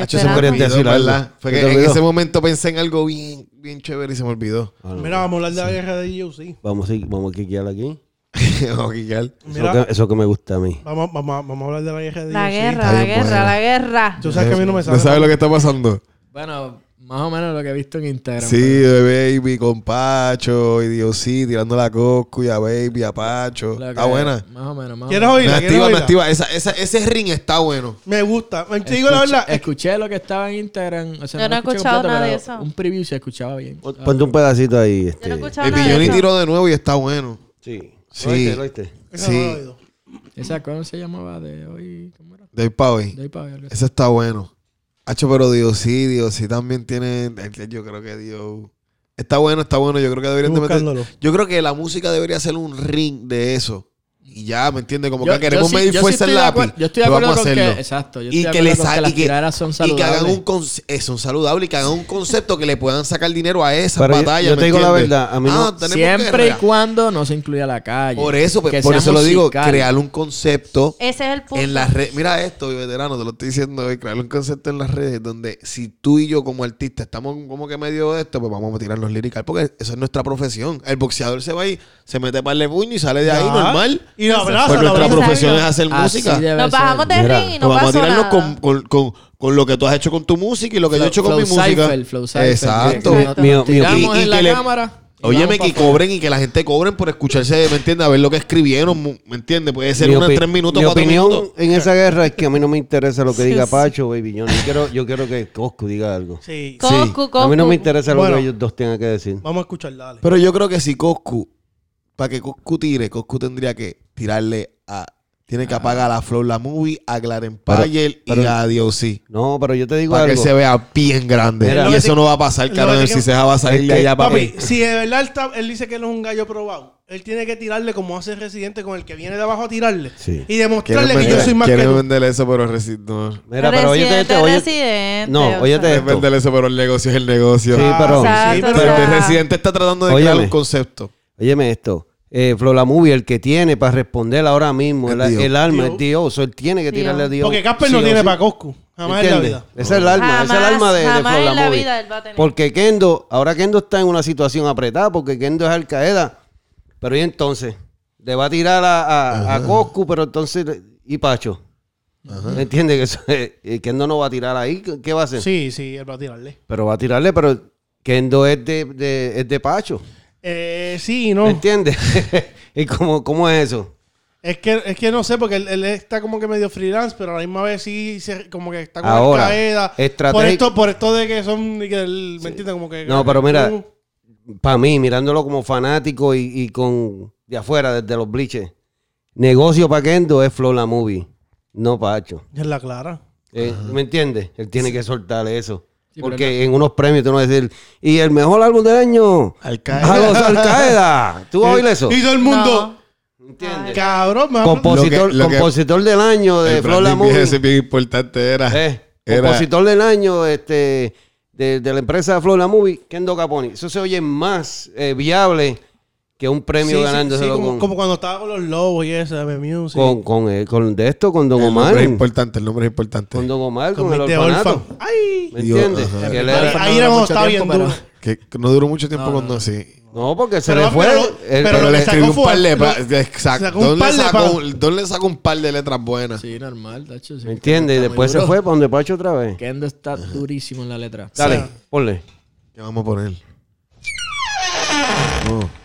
Hacho, se me olvidó, decir algo. ¿verdad? Fue ¿Se que en ese momento pensé en algo bien, bien chévere y se me olvidó. Ah, no. Mira, vamos a hablar de la guerra de DOC. Vamos, a- vamos a quiquear aquí. Vamos a quicar. Eso que, eso que me gusta a mí. vamos, vamos, vamos a hablar de la guerra de La guerra, Está la bien guerra, buena. la guerra. Tú sabes que a mí no me ¿No sale. sabes lo que está pasando? Bueno, más o menos lo que he visto en Instagram. Sí, de Baby con Pacho y Diosí tirando la Coscu y a Baby, a Pacho. Lo Está buena. Más o menos, más o ¿Quieres menos. Me oírla? ¿Quieres activa, me oírla? activa. Esa, esa, ese ring está bueno. Me gusta. Te digo la Escuché- verdad. es- Escuché lo que estaba en Instagram. O sea, Yo no he escuché escuchado completo, nada de pero eso. Un preview se escuchaba bien. Pon- Ponte un pedacito ahí. Este. Yo no he escuchado Baby nada de Johnny eso. tiró de nuevo y está bueno. Sí. Sí. ¿Lo oíste? ¿Lo oíste? esa no la he Sí. oído. ¿Esa cómo se llamaba de hoy? ¿Cómo era? Pa' hoy. De hoy para hoy, algo así. Ese está bueno. Hacho, pero Dios sí, Dios sí también tiene. Yo creo que Dios. Está bueno, está bueno. Yo creo que deberían de meter. Buscándolo. Yo creo que la música debería ser un ring de eso. Y ya, ¿me entiendes? Como Yo- que queremos sí- medir sí fuerza en de lápiz. Yo estoy de acuerdo vamos a que... Exacto. Yo estoy y de que, acuerdo le con que las y que, son y que hagan saludables. un eh, son saludables y que hagan un concepto que le puedan sacar dinero a esas Pero yo- batallas. yo ¿me te digo la verdad, a mí Ah, Siempre y cuando no se incluya la calle. Por eso, pues, por eso lo digo, crear un concepto Ese es el punto. en las redes. Mira esto, veterano, te lo estoy diciendo hoy, crear un concepto en las redes donde si tú y yo como artistas estamos como que medio de esto, pues vamos a tirarnos lirical porque eso es nuestra profesión. El boxeador se va ahí, se mete para el puño y sale de ahí normal. Y lo abraza, Pues nuestra abraza. profesión es hacer Así música. debe Nos ser. bajamos de Mira, ring y no Pues vamos a pasó tirarnos nada. con, con, con, con lo que tú has hecho con tu música y lo que yo he hecho con flow mi música. cypher, flow cypher. Exacto. Que- que Exacto. nos Mío- mío- tiramos y- y en la le- cámara. y Óyeme, vamos que pa' afuera. cobren y que la gente cobren por escucharse, ¿me entiendes? A ver lo que escribieron, mu- ¿me entiendes? Puede ser Mi una en opi- tres minutos, Mi cuatro opinión minutos. en esa guerra es que a mí no me interesa lo que Sí, diga sí. Pacho, Baby. Yo quiero, yo quiero que Coscu diga algo. Sí. Coscu, Coscu. A mí no me interesa lo Bueno. que ellos dos tengan que decir. Vamos a escuchar, dale. Pero yo creo que si Coscu, para que Coscu tire, Coscu tendría que tirarle a. Tiene que apagar a Flow la movie, a Glenn Payer y pero- a DOC. No, pero yo te digo Para que algo. se vea bien grande. Mira, y lo que eso te- no va a pasar, lo que te- Ciseja va a salir de allá para Papi, si de verdad él, está- él dice que él es un gallo probado, él tiene que tirarle como hace Residente con el que viene de abajo a tirarle. Sí. Y demostrarle que yo soy más que quieren tú. vender eso, pero reci- no. Mira, pero oye, Residente, este, oye, residente, No, o óyete sea. Quieren esto. vender eso, pero el negocio es el negocio. Sí, pero- Exacto, o pero- Pero el sea, residente está tratando de Óyeme. crear un concepto. Óyeme esto. Eh, Movie, el que tiene para responder ahora mismo, el, alma es Dios. Él tiene que Dios. tirarle a Dios. Porque Casper Sí no tiene sí. para Coscu. Jamás en la ¿Entiendes? vida. Esa es el alma, esa es el alma de, de jamás en la Movie. vida él va a tener. Porque Kendo, ahora Kendo está en una situación apretada, porque Kendo es Al Qaeda. Pero y entonces, le va a tirar a, a, a Coscu, pero entonces, ¿y Pacho? ¿Me entiendes? Que eso, eh, Kendo no va a tirar ahí, ¿qué- ¿qué va a hacer? Sí, sí, él va a tirarle. Pero va a tirarle, pero Kendo es de, de- es de Pacho. Eh, sí, y no. ¿Me entiendes? ¿Y cómo, cómo es eso? Es que, es que no sé, porque él, él está como que medio freelance, pero a la misma vez sí se- como que está con Ahora, estrategia- Por esto, por esto de que son, ¿me entiendes? Como que... No, pero mira, Uh, para mí, mirándolo como fanático y, y con de afuera, desde los bliches, negocio para Kendo es Flow la Movie, no Pacho. es la clara. Eh, ¿Me entiendes? Él tiene que soltar eso. Sí, Porque en unos premios tú no vas a decir, y el mejor álbum del año, Al a los Al Qaeda. ¿Tú vas a oír eso? Y todo el mundo... No. ¿Entiendes? Cabrón, me Compositor, Lo que- lo que- compositor del año de el Flow la branding Movie. ese bien importante era. Eh, era- compositor del año este, de, de la empresa Flow la Movie, Kendo Caponi. Eso se oye más eh, viable que un premio Sí, sí, ganándoselo sí, como, con, como cuando estaba con los lobos y eso, de Music. con, con, eh, con de esto, con Don el Omar. nombre es importante, el nombre es importante. Con Don Omar, con, con el orfanato. ¡Ay! ¿Me entiendes? Ahí, mucho estaba bien pero- duro. Que no duró mucho tiempo cuando sí. No, porque se Pero- le fue. pero- el- pero Pero lo le escribió sacó un par de. fue- pa- lo- Exacto. sacó un par le de sacó pa- un- Don le sacó un par de letras buenas. Sí, normal, tacho. sí. ¿Me entiendes? Y después se fue para donde Pacho otra vez. Kendo está durísimo en la letra. Dale, ponle. ¿Qué vamos a poner? No.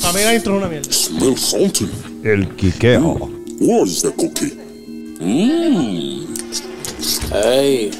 Para mí la intro es una mierda. Smell salty. El quiqueo. What is the cookie? Hey,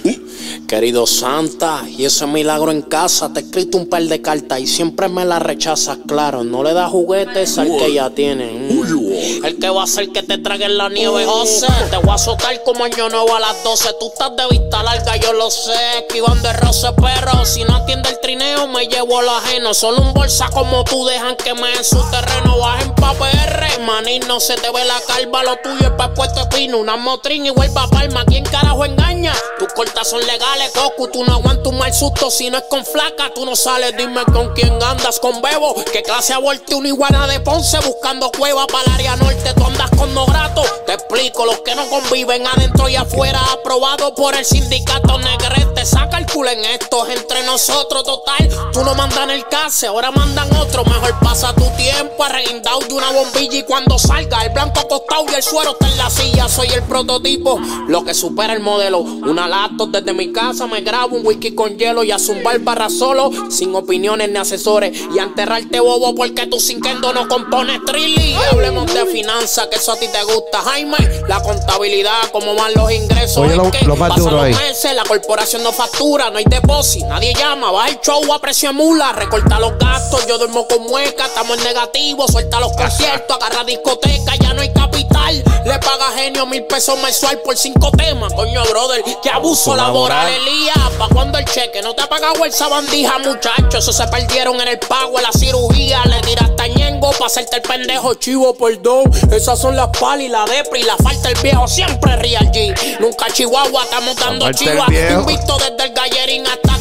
querido Santa, y ese milagro en casa, te he escrito un par de cartas y siempre me las rechazas, claro. No le das juguetes al que ya tiene. Mm. El que va a hacer que te traguen la nieve, José. Te voy a azotar como año nuevo a las 12. Tú estás de vista larga, yo lo sé. Esquivando el roce, perro. Si no atiende el trineo, me llevo lo ajeno. Solo un bolsa como tú dejan que me en su terreno. Bajen pa' PR, maní, no se te ve la calva. Lo tuyo es pa' puesto de pino. Una motrín y vuelva a palma. ¿Quién carajo engaña? Tus cortas son legales, Goku. Tú no aguantas un mal susto si no es con flaca. Tú no sales, dime con quién andas, con Bebo. ¿Qué clase aborte una iguana de Ponce buscando cueva para el área norte? Tú andas con no grato. Te explico, los que no conviven adentro y afuera. Aprobado por el sindicato negrete. Saca el en esto, es entre nosotros, total. Tú no mandas en el case, ahora mandan otro. Mejor pasa tu tiempo arreguindado de una bombilla. Y cuando salga, el blanco acostado y el suero está en la silla. Soy el prototipo, lo que supera el modelo. Una laptop desde mi casa, me grabo un whisky con hielo y a zumbar barra solo. Sin opiniones ni asesores. Y a enterrarte bobo porque tú sin kendo no compones trilly. Hablemos de finanzas, que eso a ti te gusta, Jaime. La contabilidad, cómo van los ingresos. Oye, es lo- que lo más pasan duro los ahí. meses, la corporación no factura, no hay depósito, nadie llama, baja el show a precio de mula, recorta los gastos, yo duermo con mueca, estamos en negativo, suelta los conciertos, agarra discoteca, ya no hay capital, le paga genio mil pesos mensual por cinco temas, coño brother, que abuso laboral, Elías, pa' cuando el cheque, no te ha pagado el sabandija, muchachos, eso se perdieron en el pago, en la cirugía, le tiraste a Ñengo pa' hacerte el pendejo, chivo, perdón, esas son las palis, la depri, la falta el viejo, siempre Real G, nunca Chihuahua, estamos dando viejo. invicto desde el gallerín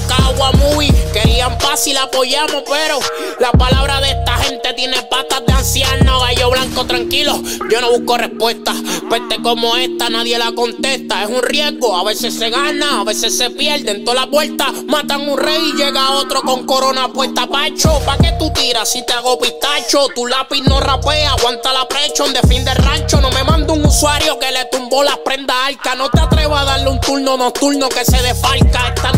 Cagua Movie. Querían paz y la apoyamos, pero la palabra de esta gente tiene patas de anciano. Gallo blanco, tranquilo, yo no busco respuesta. Peste como esta, nadie la contesta. Es un riesgo, a veces se gana, a veces se pierde. En todas las vueltas matan un rey y llega otro con corona puesta. Pacho, ¿pa' qué tú tiras si te hago pistacho? Tu lápiz no rapea, aguanta la presión de fin de rancho. No me manda un usuario que le tumbó las prendas arca. No te atrevas a darle un turno nocturno que se desfalca. Estas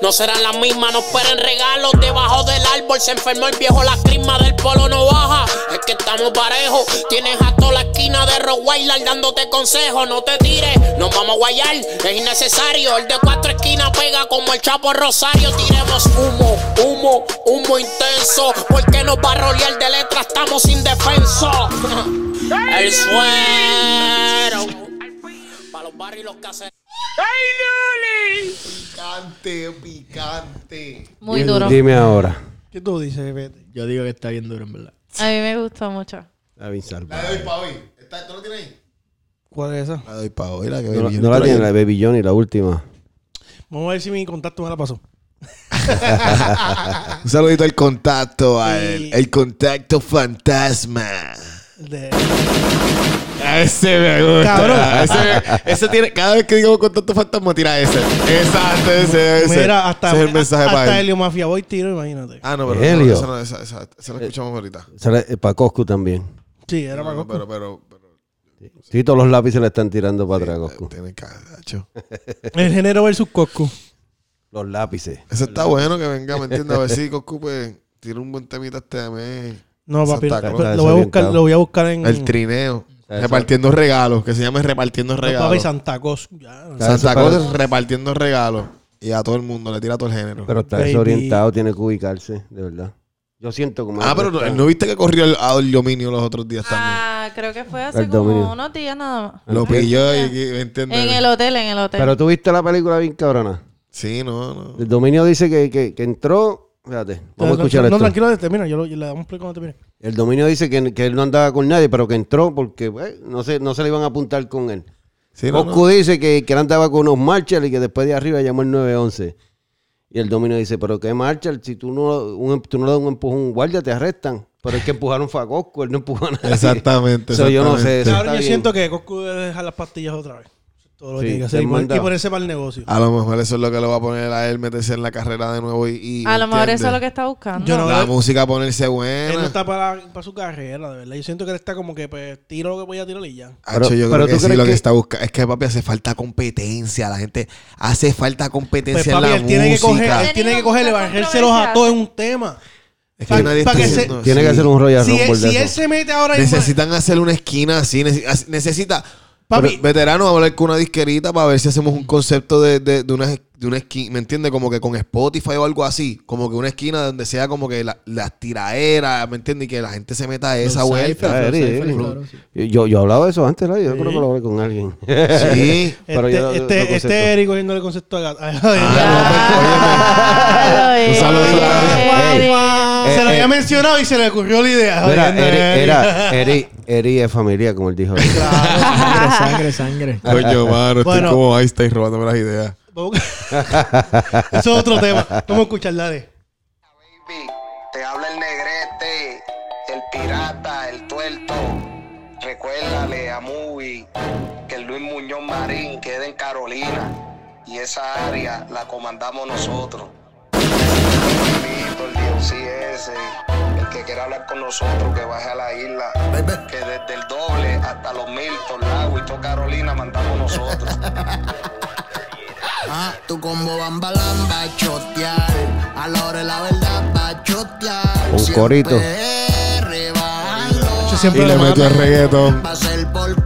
no serán las mismas, no esperen regalos debajo del árbol. Se enfermó el viejo, la crisma del polo no baja. Es que estamos parejos. Tienes a toda la esquina de Rottweiler dándote consejos. No te tires, nos vamos a guayar. Es innecesario. El de cuatro esquinas pega como el Chapo Rosario. Tiremos humo, humo, humo intenso. Porque nos va a rolear de letra, estamos indefensos. El suero. Para los barrios y los caseros. Picante, picante. Muy duro. Dime ahora. ¿Qué tú dices, Vete? Yo digo que está bien duro, en verdad. A mí me gustó mucho. Bien salvado. La de hoy para hoy. ¿Está- ¿Tú lo tienes ahí? ¿Cuál es esa? La de hoy para hoy, la que No, no la tiene la de Baby Johnny, la última. Vamos a ver si mi contacto me la pasó. Un saludito al contacto, al Sí. el contacto fantasma. De- Ese me gusta. Cabrón. Ese, ese tiene, cada vez que digo contacto fantasma, tira ese. Exacto, ese, ese. Mira, hasta, ese es el mensaje hasta para él. Helio Mafia Boy tiro, imagínate. Ah, no, pero Helio. no, esa no, esa, esa, esa la escuchamos ahorita. Para Coscu también. Sí, era para no, Goku. pero, pero, pero, Sí, todos los lápices le están tirando para atrás, Coscu. tiene cagacho. El género versus Coscu. Los lápices. Eso está bueno que venga, ¿me entiendes? A ver si Coscu pues, tira un buen temita este mes. No, papi, Claus. lo voy a buscar, lo voy a buscar en El trineo. Eso. Repartiendo regalos, que se llama Repartiendo no, papi, Regalos. Santa Cos. Ya. Santa Claus para- repartiendo regalos. Y a todo el mundo, le tira a todo el género. Pero está Baby. desorientado, tiene que ubicarse, de verdad. Yo siento como... ah, pero no, está- ¿no viste que corrió el, dominio los otros días también? Ah, creo que fue hace El como dominio. unos días nada más. Lo pilló y, y- ¿me entiendes? En el hotel, en el hotel. Pero tú viste la película bien cabrona. Sí, no, no. El dominio dice que, que, que entró... Fíjate, vamos a escuchar no, esto. tranquilo, termina. Yo, lo- yo le damos play cuando termine. El dominio dice que, que él no andaba con nadie, pero que entró porque pues, no, se, no se le iban a apuntar con él. Sí, no, Coscu no. dice que, que él andaba con unos Marshall y que después de arriba llamó el 911. Y el dominio dice, pero qué Marshall, si tú no, un, tú no le das un empujón a un guardia, te arrestan. Pero el que empujaron fue a Coscu, él no empujó a nadie. Exactamente. So, yo no sé, exactamente. está yo bien. siento que Coscu debe dejar las pastillas otra vez. Todo lo que Sí, tiene que hacer. él Y, ponerse para el negocio. A lo mejor eso es lo que le va a poner a él meterse en la carrera de nuevo y... y a lo ¿me mejor eso es lo que está buscando. Yo no- La música ponerse Él no buena. está para, para su carrera, de verdad. Yo siento que él está como que pues, tiro lo que voy a tirar y ya. Hacho, Pero- yo pero creo que tú sí crees lo que, que- está buscando. Es que papi hace falta competencia. La gente hace falta competencia Pues papi, en la él tiene que coger, música. él tiene que Tenido coger, muchas evangélselos a todos en un tema. Es que pa- nadie pa' está que se- haciendo- Tiene que sí. hacer un Royal Si, él, Rumble de si él se mete ahora Necesitan hacer una esquina así. necesi- Necesita. Papi. Pero, veterano, vamos a hablar con una disquerita para ver si hacemos un concepto de, de, de una, de una esquina. ¿Me entiendes? Como que con Spotify o algo así. Como que una esquina donde sea como que la- las tiraderas. ¿Me entiendes? Y que la gente se meta a esa Los vuelta. cyphers, los Eri, cyphers, Eri. claro, sí. Yo, yo hablaba de eso antes, ¿no? yo creo que lo hablé con alguien. Sí. Pero este, yo este, concepto. este Eric cogiendo el concepto de gato. Ay, Un saludo Ey. se lo Eh, había eh. mencionado y se le ocurrió la idea. Mira, Eri, era, Eri, Eri es familia, como él dijo. Sangre, sangre, sangre. Coño, mano. Estoy Bueno. como Einstein robándome las ideas. Eso es otro tema. Vamos a escuchar, dale. Baby, te habla el negrete, el pirata, el tuerto. Recuérdale a Movie que el Luis Muñoz Marín queda en Carolina y esa área la comandamos nosotros. El que quiera hablar con nosotros, que baje a la isla. Que desde el doble hasta los Milton, Lago y toda Carolina mandamos nosotros. Ah, tu combo bambalán va a chotear. A la hora la verdad va a chotear. Un corito. Yo siempre Y lo le metió el reggaetón. Va a ser por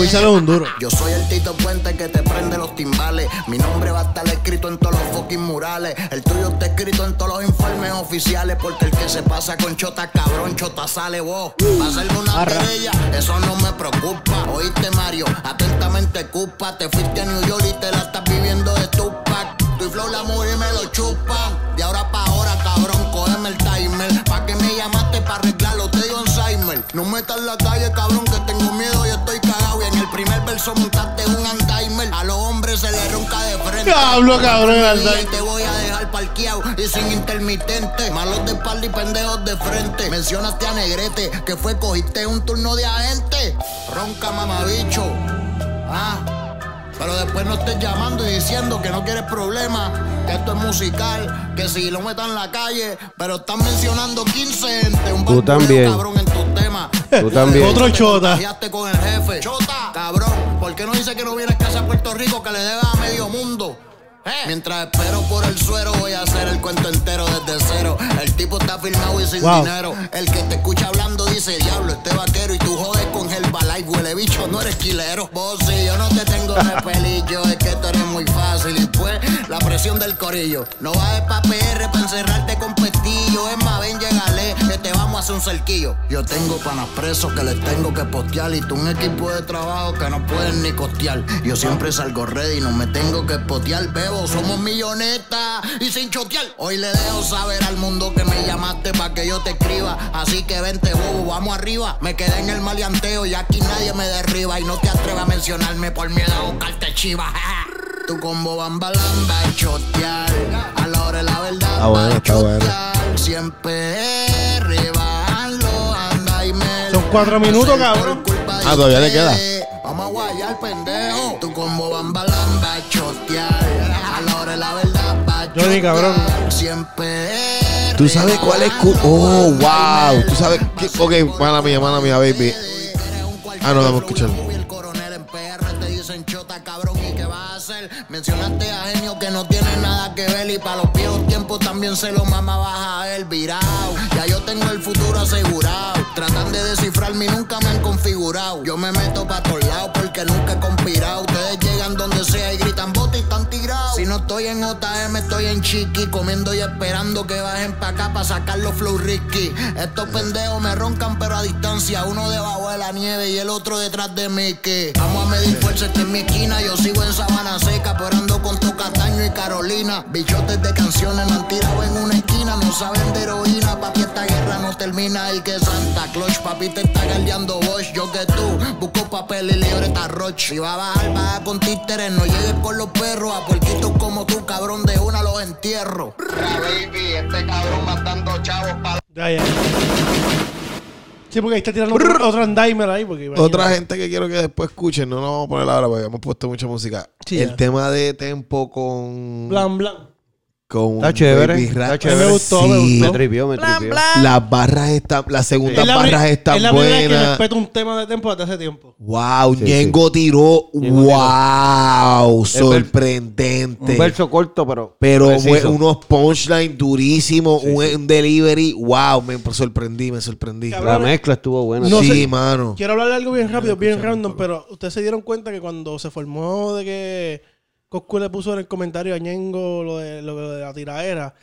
es un duro. Yo soy el Tito Puente que te prende los timbales. Mi nombre va a estar escrito en todos los fucking murales. El tuyo está escrito en todos los informes oficiales. Porque el que se pasa con chota, cabrón, chota sale vos. Va a hacerme una querella, eso no me preocupa. Oíste, Mario, atentamente culpa. Te fuiste a New York y te la estás viviendo de. Tu y Flow la mujer me lo chupan. De ahora pa' ahora, cabrón, cógeme el timer. Pa' que me llamaste pa' arreglarlo, te dio Alzheimer. No metas en la calle, cabrón, un. A los hombres se les ronca de frente. Diablo, cabrón, Alzheimer. te voy a dejar parqueado y sin intermitente. Malos de espalda y pendejos de frente. Mencionaste a Negrete, que fue cogiste un turno de agente. Ronca mamabicho. Ah. Pero después no estés llamando y diciendo que no quieres problemas, que esto es musical, que si lo metan en la calle, pero están mencionando 15 gente, un Tú también. cabrón en tus temas. Tú también. Otro Te chota. con el jefe. Chota, cabrón, ¿por qué no dice que no viene a casa a Puerto Rico que le deba a medio mundo? Eh. Mientras espero por el suero, voy a hacer el cuento entero desde cero. El tipo está firmado y sin Wow. dinero. El que te escucha hablando dice, diablo, este vaquero. Y tú jodes con Herbalife, huele bicho, no eres quilero. Vos sí, yo no te tengo repelillo, es que tú eres muy fácil. Y pues, la presión del corillo. No bajes pa' PR pa' encerrarte con pestillo. Pillo. Es más, ven, llegale, que te vamos a hacer un cerquillo. Yo tengo panas presos que les tengo que postear. Y tú un equipo de trabajo que no pueden ni costear. Yo siempre salgo ready, no me tengo que postear. Bebo, somos millonetas y sin chotear. Hoy le dejo saber al mundo que me llamaste para que yo te escriba. Así que vente, bobo, vamos arriba. Me quedé en el maleanteo y aquí nadie me derriba. Y no te atrevas a mencionarme por miedo a buscarte chiva. Tu combo bambalamba y chotear. A la hora de la verdad. Está bueno, está bueno. Siempre anda y me Son cuatro minutos, cabrón. Ah, todavía le queda. Vamos a guayar, pendejo. Tu combo bambalamba chotear. A la hora de la verdad va a Johnny, chotear. cabrón. Siempre ¿Tú sabes cuál es? Oh, wow. ¿Tú sabes? qué? Ok, mala mía, mala mía, baby. Ah, no, vamos a escucharlo. Mencionaste a genio que no tiene nada que ver y para los viejos tiempos también se lo mama a el virao. Ya yo tengo el futuro asegurado. Tratan de descifrarme y nunca me han configurado. Yo me meto para todos lados porque nunca he conspirado. Ustedes llegan donde sea y gritan Si no estoy en JM, estoy en Chiqui, comiendo y esperando que bajen para acá para sacar los flow risky. Estos pendejos me roncan pero a distancia. Uno debajo de la nieve y el otro detrás de mí. Que vamos a medir fuerza, esta en mi esquina. Yo sigo en Sabana Seca, pero ando con Tocataño y Carolina. Bichotes de canciones me han tirado en una esquina. No saben de heroína, papi, esta guerra no termina. Y que Santa Claus, papi, te está galdeando Bosch. Yo que tú, busco papel y libreta Roche. Si va a bajar, baja con títeres. No llegues con los perros. A puerquitos como tú, cabrón, de una los entierro. baby, este cabrón matando chavos para Ya, ya. Sí, porque ahí está tirando otro, otro Andimer ahí. Porque, Otra gente que quiero que después escuchen, no lo vamos a poner ahora porque hemos puesto mucha música. Sí, el ya. tema de tempo con. Blan, blan. Con Está chévere, Baby está chévere. Me gustó, me Sí. Me gustó. tripió, me Blan, tripió. blan. Las barras están, las segundas Es la pri- barras están es la primera vez que buenas. respeto un tema de tiempo desde hace tiempo. Wow, Sí, Ñengo tiró. Ñengo wow, tiró. sorprendente. Un verso corto, pero. Pero fue preciso. unos punchlines durísimos, un, un delivery. Wow, me sorprendí, me sorprendí. Cabrón. La mezcla estuvo buena. No sí, sé. mano. Quiero hablar de algo bien rápido, bien random, pero ustedes se dieron cuenta que cuando se formó de que Coscu le puso en el comentario a Ñengo lo de, lo de la tiraera,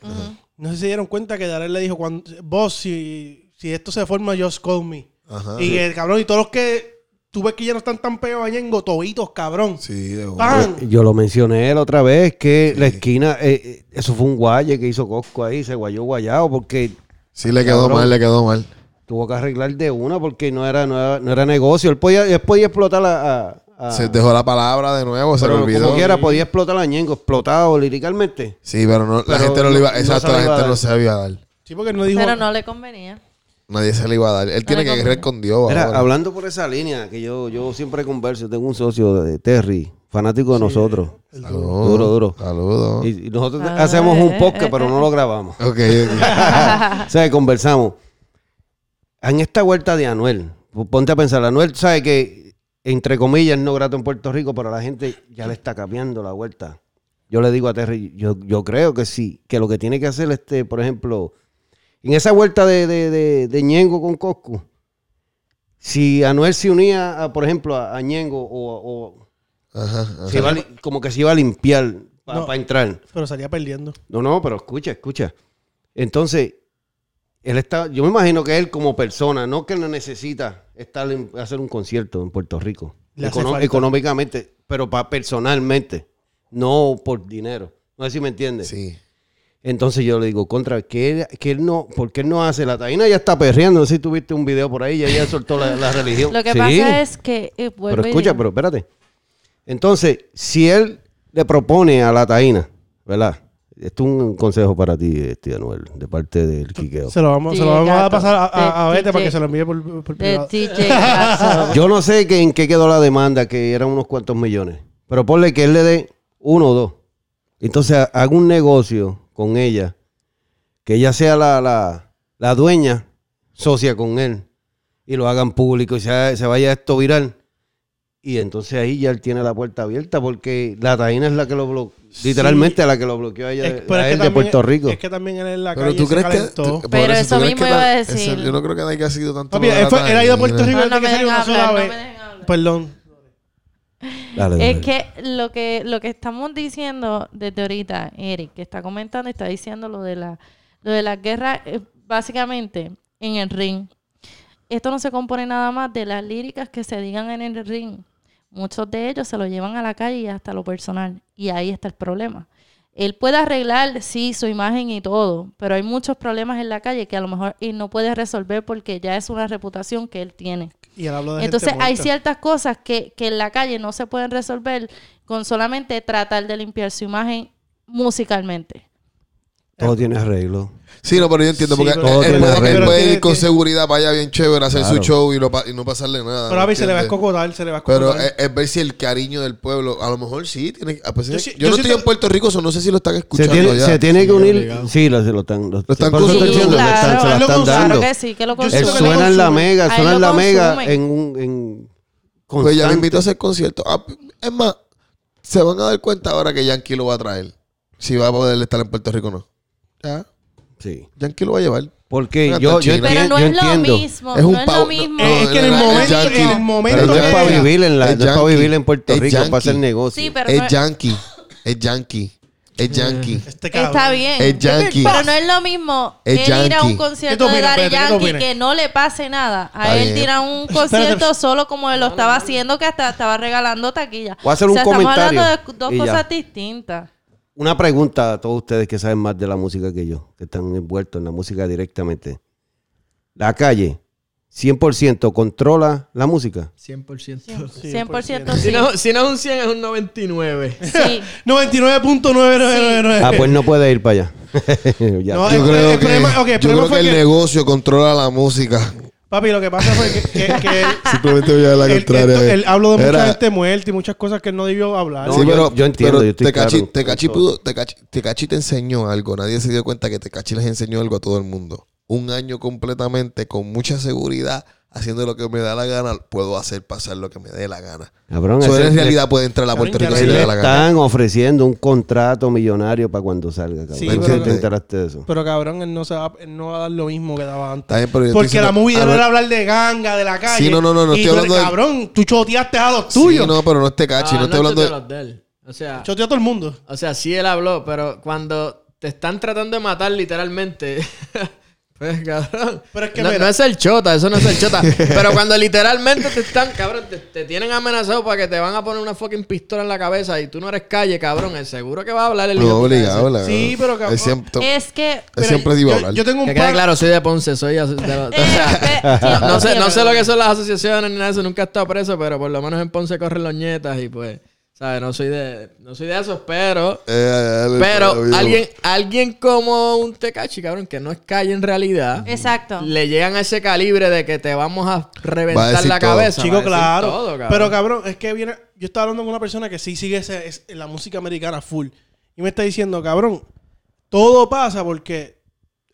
no sé si se dieron cuenta que Darel le dijo, cuando, vos, si, si esto se forma, just call me. Ajá. y el cabrón, y todos los que tú ves que ya no están tan pegados a Ñengo, tobitos, cabrón. Sí, de. ¡Pam! Yo lo mencioné la otra vez que la esquina, eh, eh, eso fue un guaye que hizo Cosco ahí, se guayó guayado porque Sí, le quedó Cabrón. mal, le quedó mal. tuvo que arreglar de una porque no era, no era, no era negocio. Él podía, él podía explotar a, a- a- Se dejó la palabra de nuevo, se le pero olvidó. como quiera, podía explotar a Ñengo, explotado liricalmente. Sí, pero no, la gente no le iba, no exacto, se le la iba a gente dar. no se le iba a dar. Sí, porque no dijo... Pero no le convenía. Nadie se le iba a dar. Él tiene que guerrear con Dios. Hablando por esa línea, que yo, yo siempre converso, tengo un socio de Terry, fanático de nosotros. Saludos. Duro, duro. Saludos. Y, y nosotros Ah, hacemos un podcast, pero no lo grabamos. Ok, ok. o sea, conversamos. En esta vuelta de Anuel, ponte a pensar, Anuel sabe que, entre comillas, no grato en Puerto Rico, pero a la gente ya le está cambiando la vuelta. Yo le digo a Terry, yo, yo creo que sí, que lo que tiene que hacer, este, por ejemplo, en esa vuelta de, de, de, de Ñengo con Coscu, si Anuel se unía, a, por ejemplo, a, a Ñengo o, o Ajá, ajá. se iba a li- como que se iba a limpiar para No. entrar. Pero salía perdiendo. No, no, pero escucha, escucha. Entonces, él está, yo me imagino que él como persona, no que no necesita estar en, hacer un concierto en Puerto Rico, econo- económicamente, pero para personalmente, no por dinero. No sé si me entiendes. Sí. Entonces yo le digo, contra, que él, que él no, ¿por qué él no hace? La taína ya está perreando, no sé si tuviste un video por ahí, ya ella soltó la, la religión. Lo que Sí. pasa es que. eh, Pero escucha, pero espérate. Entonces, si él le propone a la taína, ¿verdad? Esto es un consejo para ti, este Anuel, de parte del Quiqueo. Se lo vamos, se lo vamos a pasar a, a, Vete para que se lo envíe por, por privado. Yo no sé que, en qué quedó la demanda, que eran unos cuantos millones. Pero ponle que él le dé uno o dos. Entonces ha- haga un negocio con ella, que ella sea la, la, la dueña, socia con él, y lo hagan público y se, se vaya esto viral. Y entonces ahí ya él tiene la puerta abierta, porque la taína es la que lo literalmente la que lo bloqueó a, ella, Es- de- pero a es él que de Puerto Rico. Es que también él en la Pero calle tú se crees que. tú- Pero eso ¿tú mismo iba a decir. yo no creo que haya sido tanto. Papi, él, la fue- él ha ido a Puerto. Rico No, no desde que salió una sola no vez. me dejen hablar. Perdón. Dale, dale. Es que lo que lo que estamos diciendo desde ahorita, Eric, que está comentando, está diciendo lo de la Lo de las guerras, eh, básicamente, en el ring. Esto no se compone nada más de las líricas que se digan en el ring. Muchos de ellos se lo llevan a la calle y hasta lo personal. Y ahí está el problema. Él puede arreglar, sí, su imagen y todo, pero hay muchos problemas en la calle que a lo mejor él no puede resolver porque ya es una reputación que él tiene. Y él habla de Entonces gente hay ciertas cosas que, que en la calle no se pueden resolver con solamente tratar de limpiar su imagen musicalmente. Todo tiene arreglo. Sí, no, pero yo entiendo Sí, porque pero- él, puede- él arreglo. puede Pero ir con tiene- seguridad para allá bien chévere, hacer su show y, no y no pasarle nada. Pero a ¿me mí se le va a escocotar, se le va a Pero escocotar. es, es ver si el cariño del pueblo, a lo mejor sí, tiene, de- Yo yo, yo no estoy te- en Puerto Rico, so no sé si lo están Se escuchando tiene, ya. se tiene que unir. obligado. Sí, lo, lo están. Lo, Lo están consumiendo. le claro. lo están dando. Que sí, que lo consumen. lo suena en la mega, suena en la mega en Pues ya me constante. invito a hacer conciertos. Ah, es más, se van a dar cuenta ahora que Yankee lo va a traer. Si va a poder estar en Puerto Rico o no. Ya, Sí. Yankee lo va a llevar. Porque yo, yo. Pero no yo es lo entiendo. mismo. Es un no es lo mismo. no, es que en el momento, yankee. en el momento Pero no es que- para vivir en la, Es no es para yankee. vivir en Puerto Rico, es para hacer yankee. negocio. Sí, pero no Es Yankee. Es Yankee. Es Yankee. Este. Está bien. Es yankee. Pero no es lo mismo Es él ir a un yankee. concierto ¿Qué tú de Daddy Yankee que no le pase nada. A Está él ir a un concierto solo como él lo estaba haciendo, que hasta estaba regalando taquilla. Voy a hacer o un sea, comentario Estamos hablando de dos cosas distintas. Una pregunta a todos ustedes que saben más de la música que yo, que están envueltos en la música directamente. La calle, 100% controla la música. 100%. 100% Si sí. no, si no es un 100, es un 99. Sí. 99.999. Ah, pues no puede ir para allá. Ya. No, Yo el- creo el que, problema- ok, el yo creo que el que- negocio controla la música. Papi, lo que pasa fue que, que, que él, Simplemente voy a la él- contraria. él habló de mucha Era- gente muerta y muchas cosas que él no debió hablar. No, sí, yo- pero, yo entiendo, pero yo estoy Tecachi, claro. Tecachi pudo- Tecachi- Tecachi te enseñó algo. Nadie se dio cuenta que Tecachi les enseñó algo a todo el mundo. Un año completamente con mucha seguridad, haciendo lo que me da la gana, puedo hacer pasar lo que me dé la gana. Cabrón, en realidad puede entrar a Puerto Rico si le da la gana. están ofreciendo un contrato millonario para cuando salga. Cabrón. Sí, pero- te enteraste de eso. Pero cabrón, él no, se va, él no va a dar lo mismo que daba antes. Pero Porque la movie no era hablar de ganga, de la calle. Sí, no, no, no, no y estoy hablando de- Cabrón, tú choteaste a los tuyos. Sí, no, pero no es Tecachi. Ah, no estoy hablando de de él. O sea, Choteó a todo el mundo. o sea, sí él habló, pero cuando te están tratando de matar literalmente. Pues, cabrón. Pero es que no, mira. no es el chota, eso no es el chota. pero cuando literalmente te están, cabrón, te, te tienen amenazado para que te van a poner una fucking pistola en la cabeza y tú no eres calle, cabrón, es seguro que va a hablar el No, hijo de puta obligado. la- Sí, pero cabrón. Él siempre, Es que... él siempre iba a hablar. Yo tengo un Que quede claro, soy de Ponce, soy de, de- de- o sea, Eh, no sé, no sé lo que son las asociaciones ni nada de eso, nunca he estado preso, pero por lo menos en Ponce corren los nietas y pues, ¿sabes? No soy de, no soy de esos, pero, Eh, él- pero él- alguien, alguien como un Tecachi, cabrón, que no es calle en realidad, Exacto. le llegan a ese calibre de que te vamos a Va a reventar decir la todo. cabeza. Chico, va a decir claro. todo, cabrón. pero cabrón, es que viene. Yo estaba hablando con una persona que sí sigue ese- es- la música americana full. Y me está diciendo, cabrón, todo pasa porque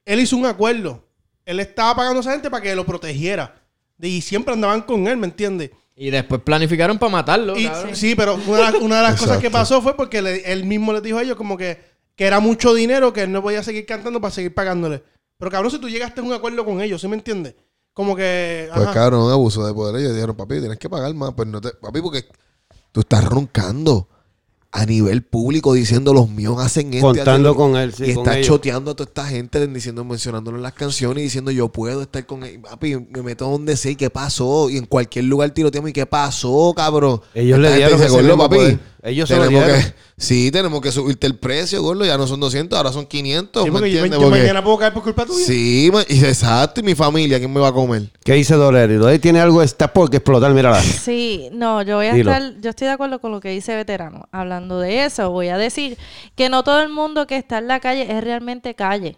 él hizo un acuerdo. Él estaba pagando a esa gente para que lo protegiera. Y siempre andaban con él, ¿me entiendes? Y después planificaron para matarlo, Y- cabrón. sí, pero una, una de las cosas que pasó fue porque le- él mismo les dijo a ellos como que, que era mucho dinero que él no podía seguir cantando para seguir pagándole. Pero cabrón, si tú llegaste a un acuerdo con ellos, ¿sí me entiendes? Como que... Pues ajá. cabrón, un abuso de poder. Ellos dijeron, papi, tienes que pagar más. Pues no te, papi, porque tú estás roncando a nivel público diciendo los míos hacen esto. Contando hacen lo-". con él, sí, y con ellos. choteando a toda esta gente, diciendo, mencionándolo en las canciones y diciendo, yo puedo estar con él. Papi, me meto donde sé y qué pasó. Y en cualquier lugar tiroteamos y qué pasó, cabrón. Ellos le Esta dieron dice, ese "Gordo, mismo papi. poder. Ellos se lo dieron. que, sí, tenemos que subirte el precio, gordo. Ya no son 200, ahora son 500. Sí, ¿me porque yo, entiendes? yo Porque- mañana puedo caer por culpa tuya. Sí, ma- exacto. Y mi familia, ¿quién me va a comer? ¿Qué dice Dolores? Dolores tiene algo, está por que explotar, mírala. Sí, no, yo voy a Dilo. estar, yo estoy de acuerdo con lo que dice Veterano. Hablando de eso, voy a decir que no todo el mundo que está en la calle es realmente calle.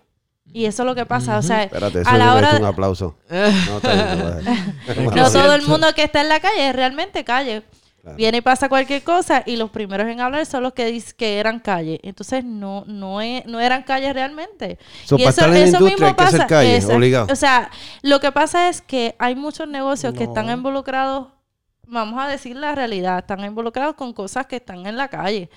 Y eso es lo que pasa, o sea, Espérate, eso a la hora un aplauso. No, no todo el mundo que está en la calle es realmente calle. Viene y pasa cualquier cosa y los primeros en hablar son los que dicen que eran calle. Entonces no no e- no eran calles realmente. So, para estar en la industria hay que ser calle. O sea, lo que pasa es que hay muchos negocios que están involucrados, vamos a decir la realidad, están involucrados con cosas que están en la calle.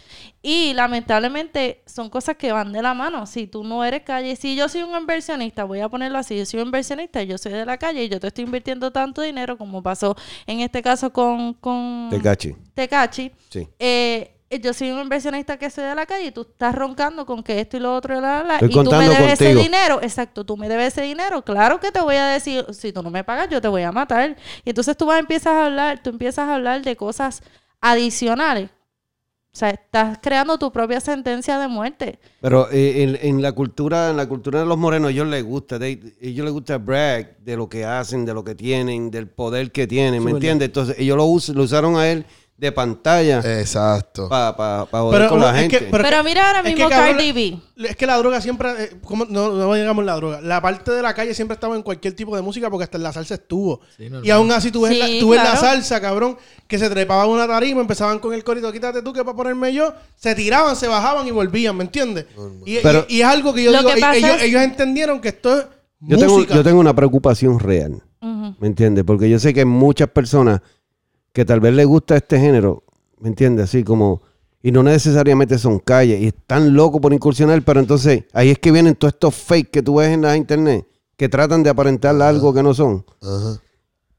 Y lamentablemente son cosas que van de la mano. Si tú no eres calle, si yo soy un inversionista, voy a ponerlo así, yo soy un inversionista, yo soy de la calle y yo te estoy invirtiendo tanto dinero como pasó en este caso con, con Tecachi. Tecachi, Sí. eh, yo soy un inversionista que soy de la calle y tú estás roncando con que esto y lo otro y la, la, Estoy y tú me debes ese dinero, exacto, tú me debes ese dinero, claro que te voy a decir, si tú no me pagas, yo te voy a matar. Y entonces tú vas, empiezas a hablar, tú empiezas a hablar de cosas adicionales. O sea, estás creando tu propia sentencia de muerte. Pero eh, en, en la cultura, en la cultura de los morenos, a ellos les gusta, they- ellos les gusta brag de lo que hacen, de lo que tienen, del poder que tienen, ¿me entiendes? Entonces ellos lo, us- lo usaron a él de pantalla Exacto. para pa, pa joder con la es que- gente. Pero, mira ahora es que, mismo Cardi B. Es que la droga siempre. eh, ¿cómo? No, no digamos la droga. La parte de la calle siempre estaba en cualquier tipo de música porque hasta en la salsa estuvo. y aún así tú ves, Sí, la, tú ves la salsa, cabrón, que se trepaban una tarima, empezaban con el corito, quítate tú que para ponerme yo, se tiraban, se bajaban y volvían, ¿me entiendes? Y, y- Pero- y es algo que yo digo, que pasa ellos, es- ellos entendieron que esto es Yo tengo, música. yo tengo una preocupación real. ¿me entiendes? Porque yo sé que muchas personas que tal vez les gusta este género, ¿me entiendes? Así como, y no necesariamente son calles, y están locos por incursionar, pero entonces ahí es que vienen todos estos fake que tú ves en la internet, que tratan de aparentar algo que no son. Ajá.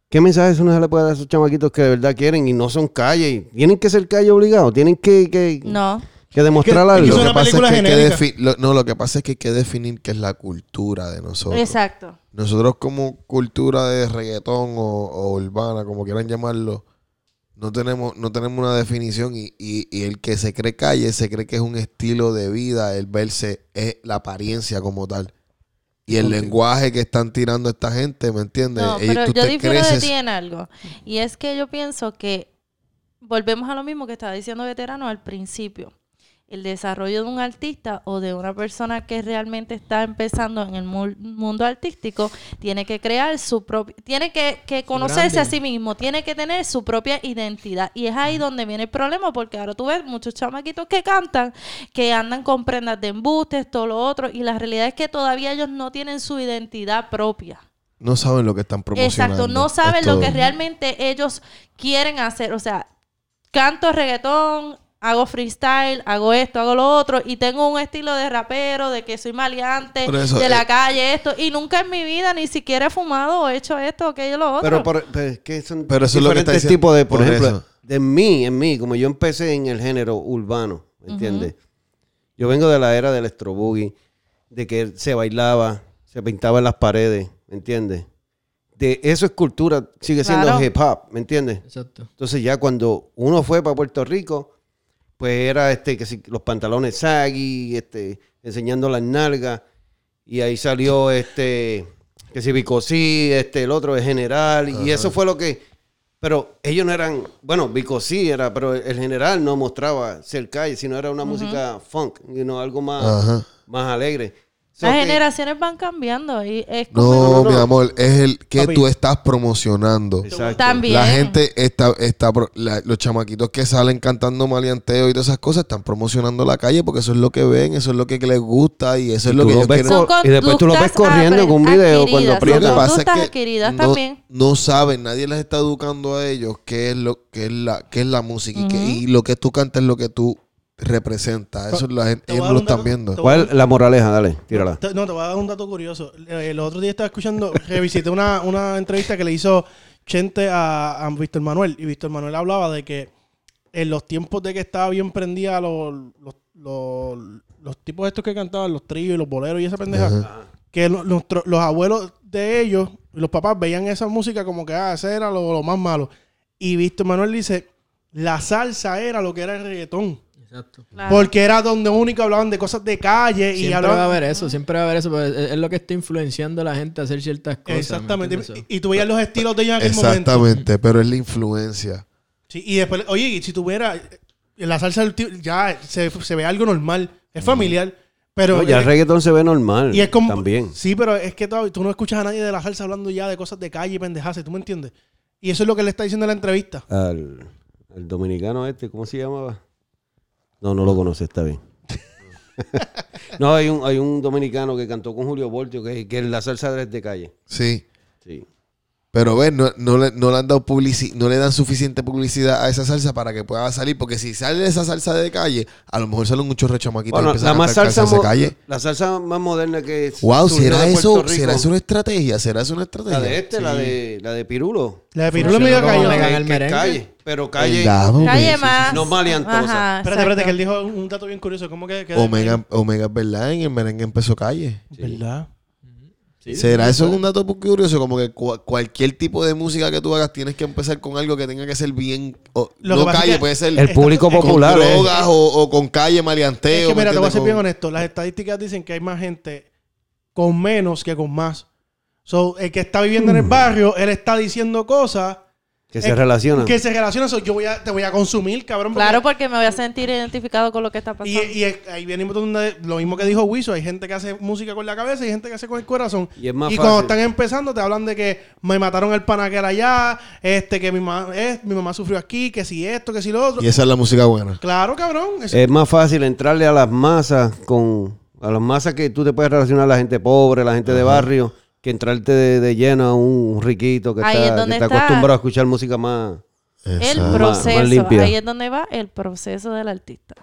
¿Qué mensaje uno se le puede dar a esos chamaquitos que de verdad quieren y no son calles? y Tienen que ser calle obligados, tienen que, que, No. que demostrar Es que- que algo. es una Lo que pasa es película que hay que genérica. defi- lo- no, lo que pasa es que hay que definir qué es la cultura de nosotros. Exacto. Nosotros como cultura de reggaetón o, o urbana, como quieran llamarlo, no tenemos, no tenemos una definición y, y- y el que se cree calle se cree que es un estilo de vida, el verse es la apariencia como tal. Y el lenguaje que están tirando esta gente, ¿me entiendes? No, pero tú yo difiero de ti en algo. Y es que yo pienso que volvemos a lo mismo que estaba diciendo Veterano al principio. El desarrollo de un artista o de una persona que realmente está empezando en el mu- mundo artístico tiene que crear su propio, tiene que, que conocerse a sí mismo, tiene que tener su propia identidad. Y es ahí donde viene el problema, porque ahora tú ves muchos chamaquitos que cantan, que andan con prendas de embustes, todo lo otro, y la realidad es que todavía ellos no tienen su identidad propia. No saben lo que están promocionando. Exacto, no saben lo que realmente ellos quieren hacer. O sea, canto reggaetón, hago freestyle, hago esto, hago lo otro, y tengo un estilo de rapero, de que soy maleante, eso, de la eh, calle, esto, y nunca en mi vida ni siquiera he fumado o hecho esto, aquello, lo otro. Pero, por- pero es que son Pero eso es lo que está diferentes diciendo. tipos de, por, Por ejemplo, eso. de mí, en mí, como yo empecé en el género urbano, ¿me entiendes? Yo vengo de la era del electro boogie, de que se bailaba, se pintaba en las paredes, ¿me entiendes? De eso es cultura, sigue siendo Claro. hip hop, ¿me entiendes? Exacto. Entonces ya cuando uno fue para Puerto Rico, pues era este que si- los pantalones saggy, este, enseñando las nalgas, y ahí salió este que si Bicosí, este, el otro es general, y eso fue lo que. Pero ellos no eran, bueno, Bicosí era, pero el general no mostraba ser calle, sino era una música funk, you know, algo más, Ajá. más alegre. Las generaciones van cambiando y es como... No, No, no, no. mi amor, es el que Papi. tú estás promocionando. Exacto. También. La gente está, está la- los chamaquitos que salen cantando maleanteo y todas esas cosas están promocionando la calle porque eso es lo que ven, eso es lo que les gusta y eso es lo que lo ellos quieren. y después tú lo ves corriendo con un video cuando son pasa es que no, también. no saben, nadie les está educando a ellos qué es lo que es la qué es la música y, que- y lo que tú cantas es lo que tú representas. Eso la gente, ellos no lo están viendo. ¿Cuál es la moraleja? Dale, tírala. Te- No, te voy a dar un dato curioso. Eh, El otro día estaba escuchando, revisité una, una entrevista que le hizo Chente a, a Víctor Manuel. Y Víctor Manuel hablaba de que en los tiempos de que estaba bien prendida los, los, los, los tipos estos que cantaban, los tríos y los boleros y esa pendeja, que nuestro- los abuelos de ellos, los papás, veían esa música como que, ah, ese era lo, lo más malo. Y Víctor Manuel dice, la salsa era lo que era el reggaetón. Exacto. Claro. Porque era donde único hablaban de cosas de calle y Siempre hablaban... va a haber eso, siempre va a haber eso, porque es, es lo que está influenciando a la gente a hacer ciertas cosas. ¿me Exactamente. Y, y tú veías los estilos de ellos en aquel momento. Exactamente, pero es la influencia. Sí, y después, oye, y si tuviera en la salsa del tío, ya se, se ve algo normal, es familiar, pero No, ya el eh, reggaetón se ve normal. y es como También. Sí, pero es que tú no escuchas a nadie de la salsa hablando ya de cosas de calle y pendejadas, ¿tú me entiendes? Y eso es lo que le está diciendo en la entrevista. Al, al dominicano este, ¿cómo se llamaba? No, no lo conoce, está bien. no, hay un, hay un dominicano que cantó con Julio Voltio que, que es la salsa de de calle. Sí. Sí. Pero ves, no, no, le, no le han dado publici no le dan suficiente publicidad a esa salsa para que pueda salir. Porque si sale esa salsa de calle, a lo mejor salen muchos rechamaquitos Bueno, la a más cantar salsa, de calle. la salsa más moderna que Wow, surgió ¿será eso. ¿será eso una estrategia? ¿Será eso una estrategia? La de este, la de la de Pirulo. La de Pirulo medio cayó. Que- el merengue. calle, pero calle. ¿Verdad, Calle más. No maleantosa. Ajá, Espérate, espérate, que él dijo un dato bien curioso. ¿Cómo que? que Omega, Omega es verdad, en el merengue empezó calle. ¿Verdad? Sí, ¿Será eso un dato muy curioso? Como que cua- cualquier tipo de música que tú hagas tienes que empezar con algo que tenga que ser bien... o- Lo no que calle, puede ser El público popular. con eh. drogas o, o con calle maleanteo. Es que ¿me mira, te voy a ser bien honesto. Las estadísticas dicen que hay más gente con menos que con más. So, el que está viviendo en el barrio, él está diciendo cosas Que se eh, relacionan. que se relacionan. So, yo voy a, te voy a consumir, cabrón. porque- Claro, porque me voy a sentir identificado con lo que está Y, pasando. y es- ahí venimos donde lo mismo que dijo Wiso, hay gente que hace música con la cabeza y gente que hace con el corazón. Y es más cuando fácil. están empezando te hablan de que me mataron el pana que era allá, este que mi mamá mi mamá sufrió aquí, que si esto, que si lo otro. Y esa es la música buena. Claro, cabrón. eso- Es más fácil entrarle a las masas con a las masas que tú te puedes relacionar a la gente pobre, la gente de barrio, que entrarte de, de lleno a un riquito que Ahí está, es donde que está está. acostumbrado a escuchar música más. el más proceso. limpia. ahí es donde va el proceso del artista.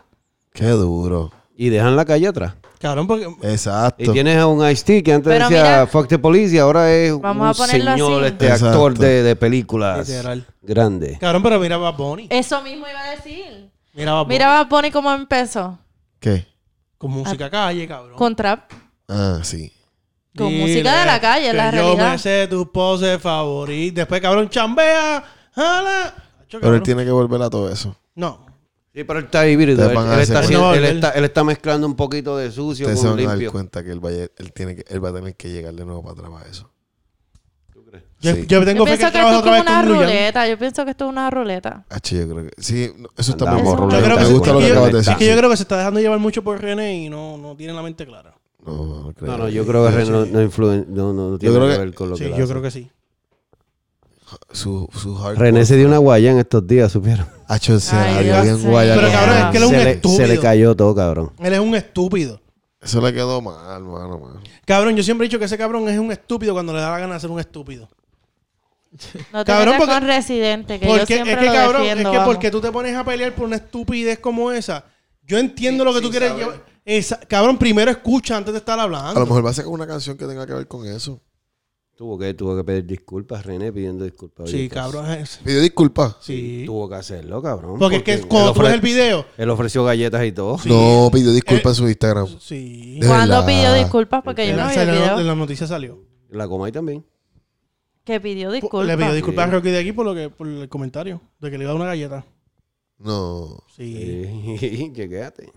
Qué duro. Y dejan la calle atrás. Cabrón, porque Exacto. Y tienes a un Ice-T que antes Pero decía mira- Fuck the Police y ahora es Vamos un a señor, así. este Exacto. actor de, de películas Literal. grande. cabrón, pero mira Bad Bunny. Eso mismo iba a decir. Mira Bad Bunny. Mira, va Bunny cómo empezó. ¿Qué? con música calle, cabrón. Con trap. Ah, sí. Con Dile música de la calle, que la Yo realidad. me sé tus poses favoritas. Después, cabrón, chambea. Jala. Acho, Pero él tiene que volver a todo eso. No. Sí, pero él está híbrido. Él, está, cuenta. haciendo- él, No, él- está, él está mezclando un poquito de sucio Ustedes se con van a dar limpio. cuenta que él, vaya, él, tiene que él va a tener que llegar de nuevo para atrás eso. Yo, Sí. yo tengo Yo fe que que esto es una con ruleta. Yo pienso que esto es una ruleta. H, yo creo que... Sí, no, eso está muy. Yo Me gusta lo que es acabas yo- que yo creo que se está dejando llevar mucho por René y no, no tiene la mente clara. No, no creo. No, no, yo creo que Ren no, no, influen- no, no, no tiene creo que que- ver con lo Sí, que él yo hace. creo que sí. Su, su René se dio una guaya en estos días, supieron. Hacho, se guaya. Pero cabrón, es que él es un se, le, estúpido. se le cayó todo, cabrón. Él es un estúpido. Eso le quedó mal, mano, mano. Cabrón, yo siempre he dicho que ese cabrón es un estúpido cuando le da la gana de ser un estúpido. No te Cabrón, porque- con Residente, que yo siempre es que lo cabrón, defiendo. es que vamos. porque tú te pones a pelear por una estupidez como esa. Yo entiendo lo que tú quieres llevar. Esa- cabrón, primero escucha antes de estar hablando. A lo mejor va a sacar una canción que tenga que ver con eso. Tuvo que, tuvo que pedir disculpas, René pidiendo disculpas. Sí, pues, cabrón. es- Pidió disculpas. Sí. Tuvo que hacerlo, cabrón. Porque es que cuando tú ofre- ves el video. Él ofreció galletas y todo. No, pidió disculpas en su Instagram. Sí. ¿Cuándo pidió disculpas? Porque yo no la, vi el video. en la noticia salió. La Comay también. Que pidió disculpas. Le pidió disculpas Sí. a Rocky de aquí por, lo que, por el comentario de que le iba a dar una galleta. No. Sí. Sí, chequéate.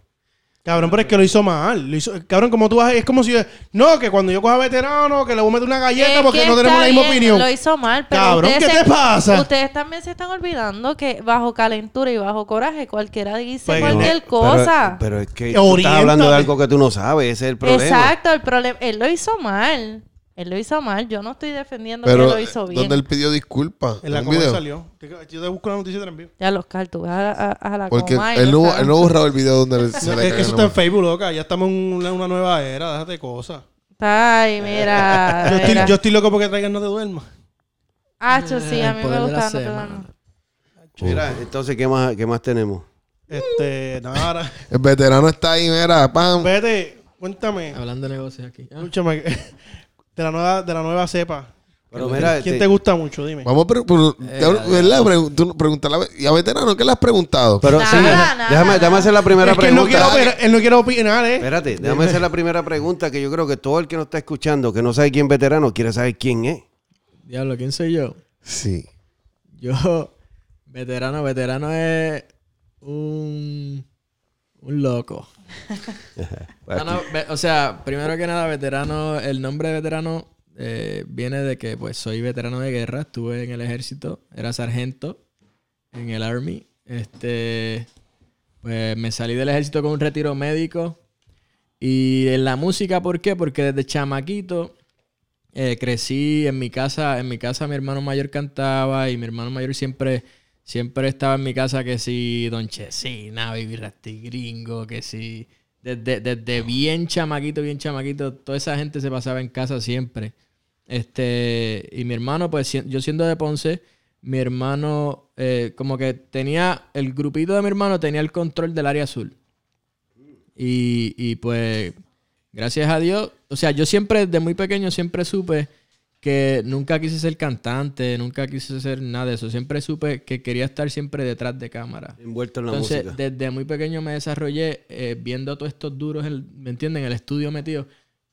Cabrón, pero es que lo hizo mal. Lo hizo, cabrón, como tú vas, es como si. No, que cuando yo coja veterano, que le voy a meter una galleta Es porque que no tenemos la misma bien, opinión. Lo hizo mal, pero Cabrón, ¿qué se- te pasa? Ustedes también se están olvidando que bajo calentura y bajo coraje cualquiera dice Pues, cualquier cosa. Pero, es que tú estás hablando de algo que tú no sabes. Ese es el problema. Exacto, el problema. Él lo hizo mal. Él lo hizo mal. Yo no estoy defendiendo que Pero, lo hizo bien. ¿dónde él pidió disculpas? En la coma salió. Yo te busco la noticia y te la envío. Ya los cartos, a, a, a la Porque coma y él no, él no ha borrado el video donde él se No, le es que eso está en. Facebook, loca. Ya estamos en una, una nueva era. Déjate cosas. Ay, mira. Yo estoy, yo estoy loco porque traigan No te duermas. Hacho, sí, a mí El me la gusta. no te duermas. Mira, entonces, ¿qué más, qué más tenemos? Este, nada. El veterano está ahí, mira, pam. Vete, cuéntame. Hablando de negocios aquí. Ah, Escúchame. De la nueva, de la nueva cepa. Pero mira, ¿Quién te- te gusta mucho? Dime. Vamos a pre- ve- ¿Y a veterano qué le has preguntado? Pero Nada, sí, nada, déjame, nada. déjame hacer la primera es que él no, pregunta. quiere él no quiere opinar, ¿eh? Espérate, déjame hacer la primera pregunta que yo creo que todo el que nos está escuchando, que no sabe quién es veterano, quiere saber quién es. Diablo, ¿quién soy yo? Sí. Yo, veterano, veterano es un, un loco. No, o sea, primero que nada, veterano, el nombre de veterano eh, viene de que pues soy veterano de guerra, estuve en el ejército, era sargento en el army. Este, pues me salí del ejército con un retiro médico. Y en la música, ¿por qué? Porque desde chamaquito eh, crecí en mi casa, en mi casa mi hermano mayor cantaba y mi hermano mayor siempre, siempre estaba en mi casa que si Don Chesina, Baby Rasty Gringo, que si desde, desde bien chamaquito, bien chamaquito, toda esa gente se pasaba en casa siempre. Este, y mi hermano, pues yo siendo de Ponce, mi hermano, eh, como que tenía, el grupito de mi hermano tenía el control del área azul. Y, y pues, gracias a Dios, o sea, yo siempre, desde muy pequeño, siempre supe que nunca quise ser cantante, nunca quise ser nada de eso. Siempre supe que quería estar siempre detrás de cámara. Envuelto en la Entonces, música. desde muy pequeño me desarrollé eh, viendo a todos estos duros, en el- ¿me entienden? En el estudio metido.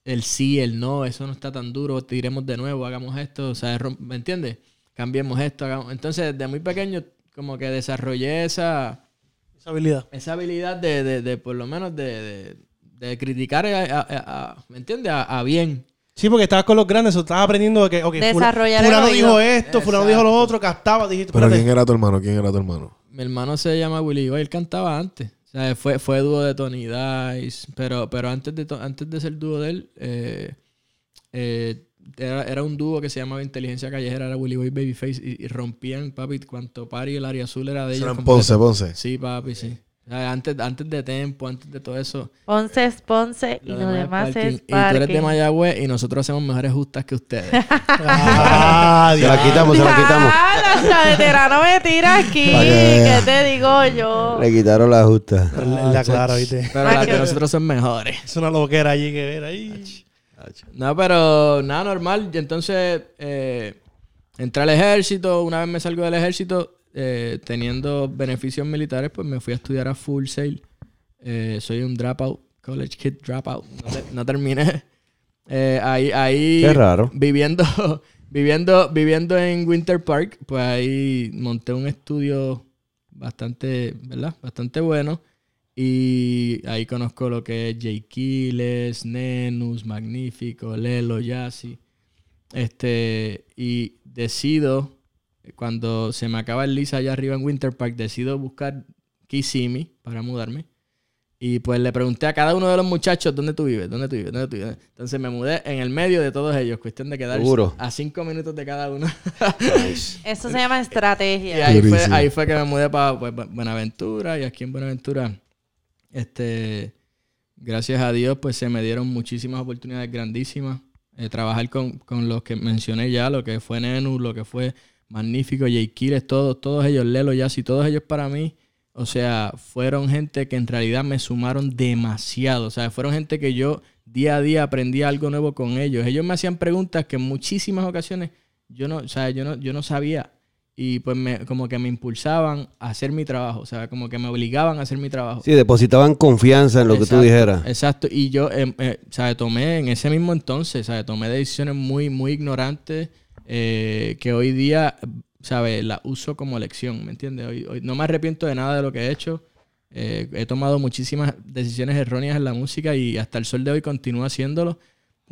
El sí, el no, eso no está tan duro, tiremos de nuevo, hagamos esto, o sea, rom- ¿me entiendes? Cambiemos esto, hagamos... Entonces, desde muy pequeño, como que desarrollé esa, Esa habilidad. esa habilidad de, de, de, por lo menos, de, de, de criticar, a, a- a- a- ¿me entiendes? A, a bien. Sí, porque estabas con los grandes, o estabas aprendiendo de que, ok, Desarrollar el fulano oído. dijo esto, fulano dijo lo otro, captaba, dijiste, Pero espérate. ¿quién era tu hermano? ¿Quién era tu hermano? Mi hermano se llama Willy Boy, él cantaba antes. O sea, fue, fue dúo de Tony Dice. Pero, pero antes, de to- antes de ser dúo de él, eh, eh, era, era un dúo que se llamaba Inteligencia Callejera, era Willy Boy Babyface. Y, y rompían, papi, cuanto party el área azul era de ellos. Eran completo. Ponce, Ponce. Sí, papi, sí. Antes, antes de Tempo, antes de todo eso. Ponce es Ponce y lo demás parking. es Y tú eres de parking. Mayagüez y nosotros hacemos mejores justas que ustedes. Ah, Se la quitamos, se la quitamos. Ah, hasta veterano me tira aquí. ¿Qué te digo yo? Le quitaron la justa. La clara, ¿viste? Pero las de nosotros son mejores. Es una loquera allí que ver ahí. No, pero nada normal. Y entonces eh, entré al ejército. Una vez me salgo del ejército, eh, teniendo beneficios militares, pues me fui a estudiar a Full Sail. Eh, soy un dropout, college kid dropout. No, te- no terminé. Eh, ahí, ahí Qué raro. Viviendo, viviendo, viviendo en Winter Park, pues ahí monté un estudio bastante, ¿verdad? Bastante bueno. Y ahí conozco lo que es Jay Quiles, Nenus, Magnífico, Lelo, Yassi. Este, y decido, cuando se me acaba el Lisa allá arriba en Winter Park, decido buscar Kissimmee para mudarme. Y pues le pregunté a cada uno de los muchachos, ¿dónde tú vives? ¿Dónde tú vives? ¿Dónde tú vives? Entonces me mudé en el medio de todos ellos, cuestión de quedar Seguro. a cinco minutos de cada uno. Eso se llama Y estrategia. ahí fue, ahí fue que me mudé para Buenaventura y aquí en Buenaventura, este, gracias a Dios, pues se me dieron muchísimas oportunidades grandísimas. Eh, trabajar con, con los que mencioné ya, lo que fue Nenu, lo que fue Magnífico, Jay Quiles, todos, todos ellos, Lelo, Yassi, todos ellos para mí, o sea, fueron gente que en realidad me sumaron demasiado. O sea, fueron gente que yo día a día aprendía algo nuevo con ellos. Ellos me hacían preguntas que en muchísimas ocasiones yo no, o sea, yo no, yo no sabía. Y pues me, como que me impulsaban a hacer mi trabajo. O sea, como que me obligaban a hacer mi trabajo. Sí, depositaban confianza en lo que tú dijeras. Exacto. Y yo, eh, eh, ¿sabes? Tomé en ese mismo entonces, ¿sabes? Tomé decisiones muy, muy ignorantes eh, que hoy día, ¿sabes? Las uso como lección, ¿me entiendes? Hoy, hoy no me arrepiento de nada de lo que he hecho. Eh, he tomado muchísimas decisiones erróneas en la música y hasta el sol de hoy continúo haciéndolo.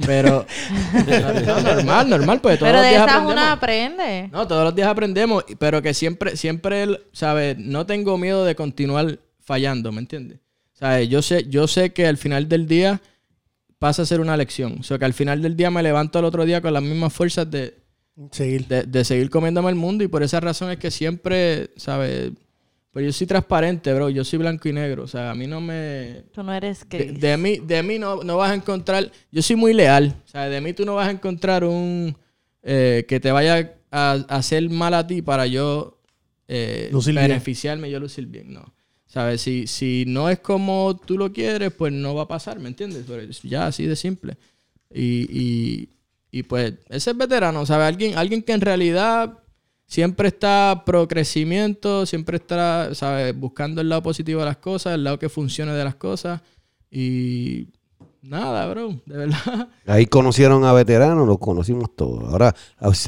Pero, no, normal, normal, pues todos Pero los de días esas aprendemos. una aprende. No, todos los días aprendemos, pero que siempre, siempre, ¿sabes? No tengo miedo de continuar fallando, ¿me entiendes? ¿Sabes? Yo sé, yo sé que al final del día pasa a ser una lección. O sea, que al final del día me levanto al otro día con las mismas fuerzas de, Seguir. de, de seguir comiéndome el mundo y por esa razón es que siempre, ¿sabes? Pues yo soy transparente, bro. Yo soy blanco y negro. O sea, a mí no me... Tú no eres De, gay. de mí, de mí no, no vas a encontrar. Yo soy muy leal. O sea, de mí tú no vas a encontrar un eh, que te vaya a, a hacer mal a ti para yo eh, Lucir bien. beneficiarme y yo lucir bien. No. ¿Sabes? Si, si no es como tú lo quieres, pues no va a pasar, ¿me entiendes? Pero ya así de simple. Y, y, y pues ese es veterano, ¿sabes? Alguien, alguien que en realidad siempre está pro crecimiento, siempre está, ¿sabes? Buscando el lado positivo de las cosas, el lado que funcione de las cosas. Y nada, bro, de verdad. Ahí conocieron a veteranos, los conocimos todos. Ahora,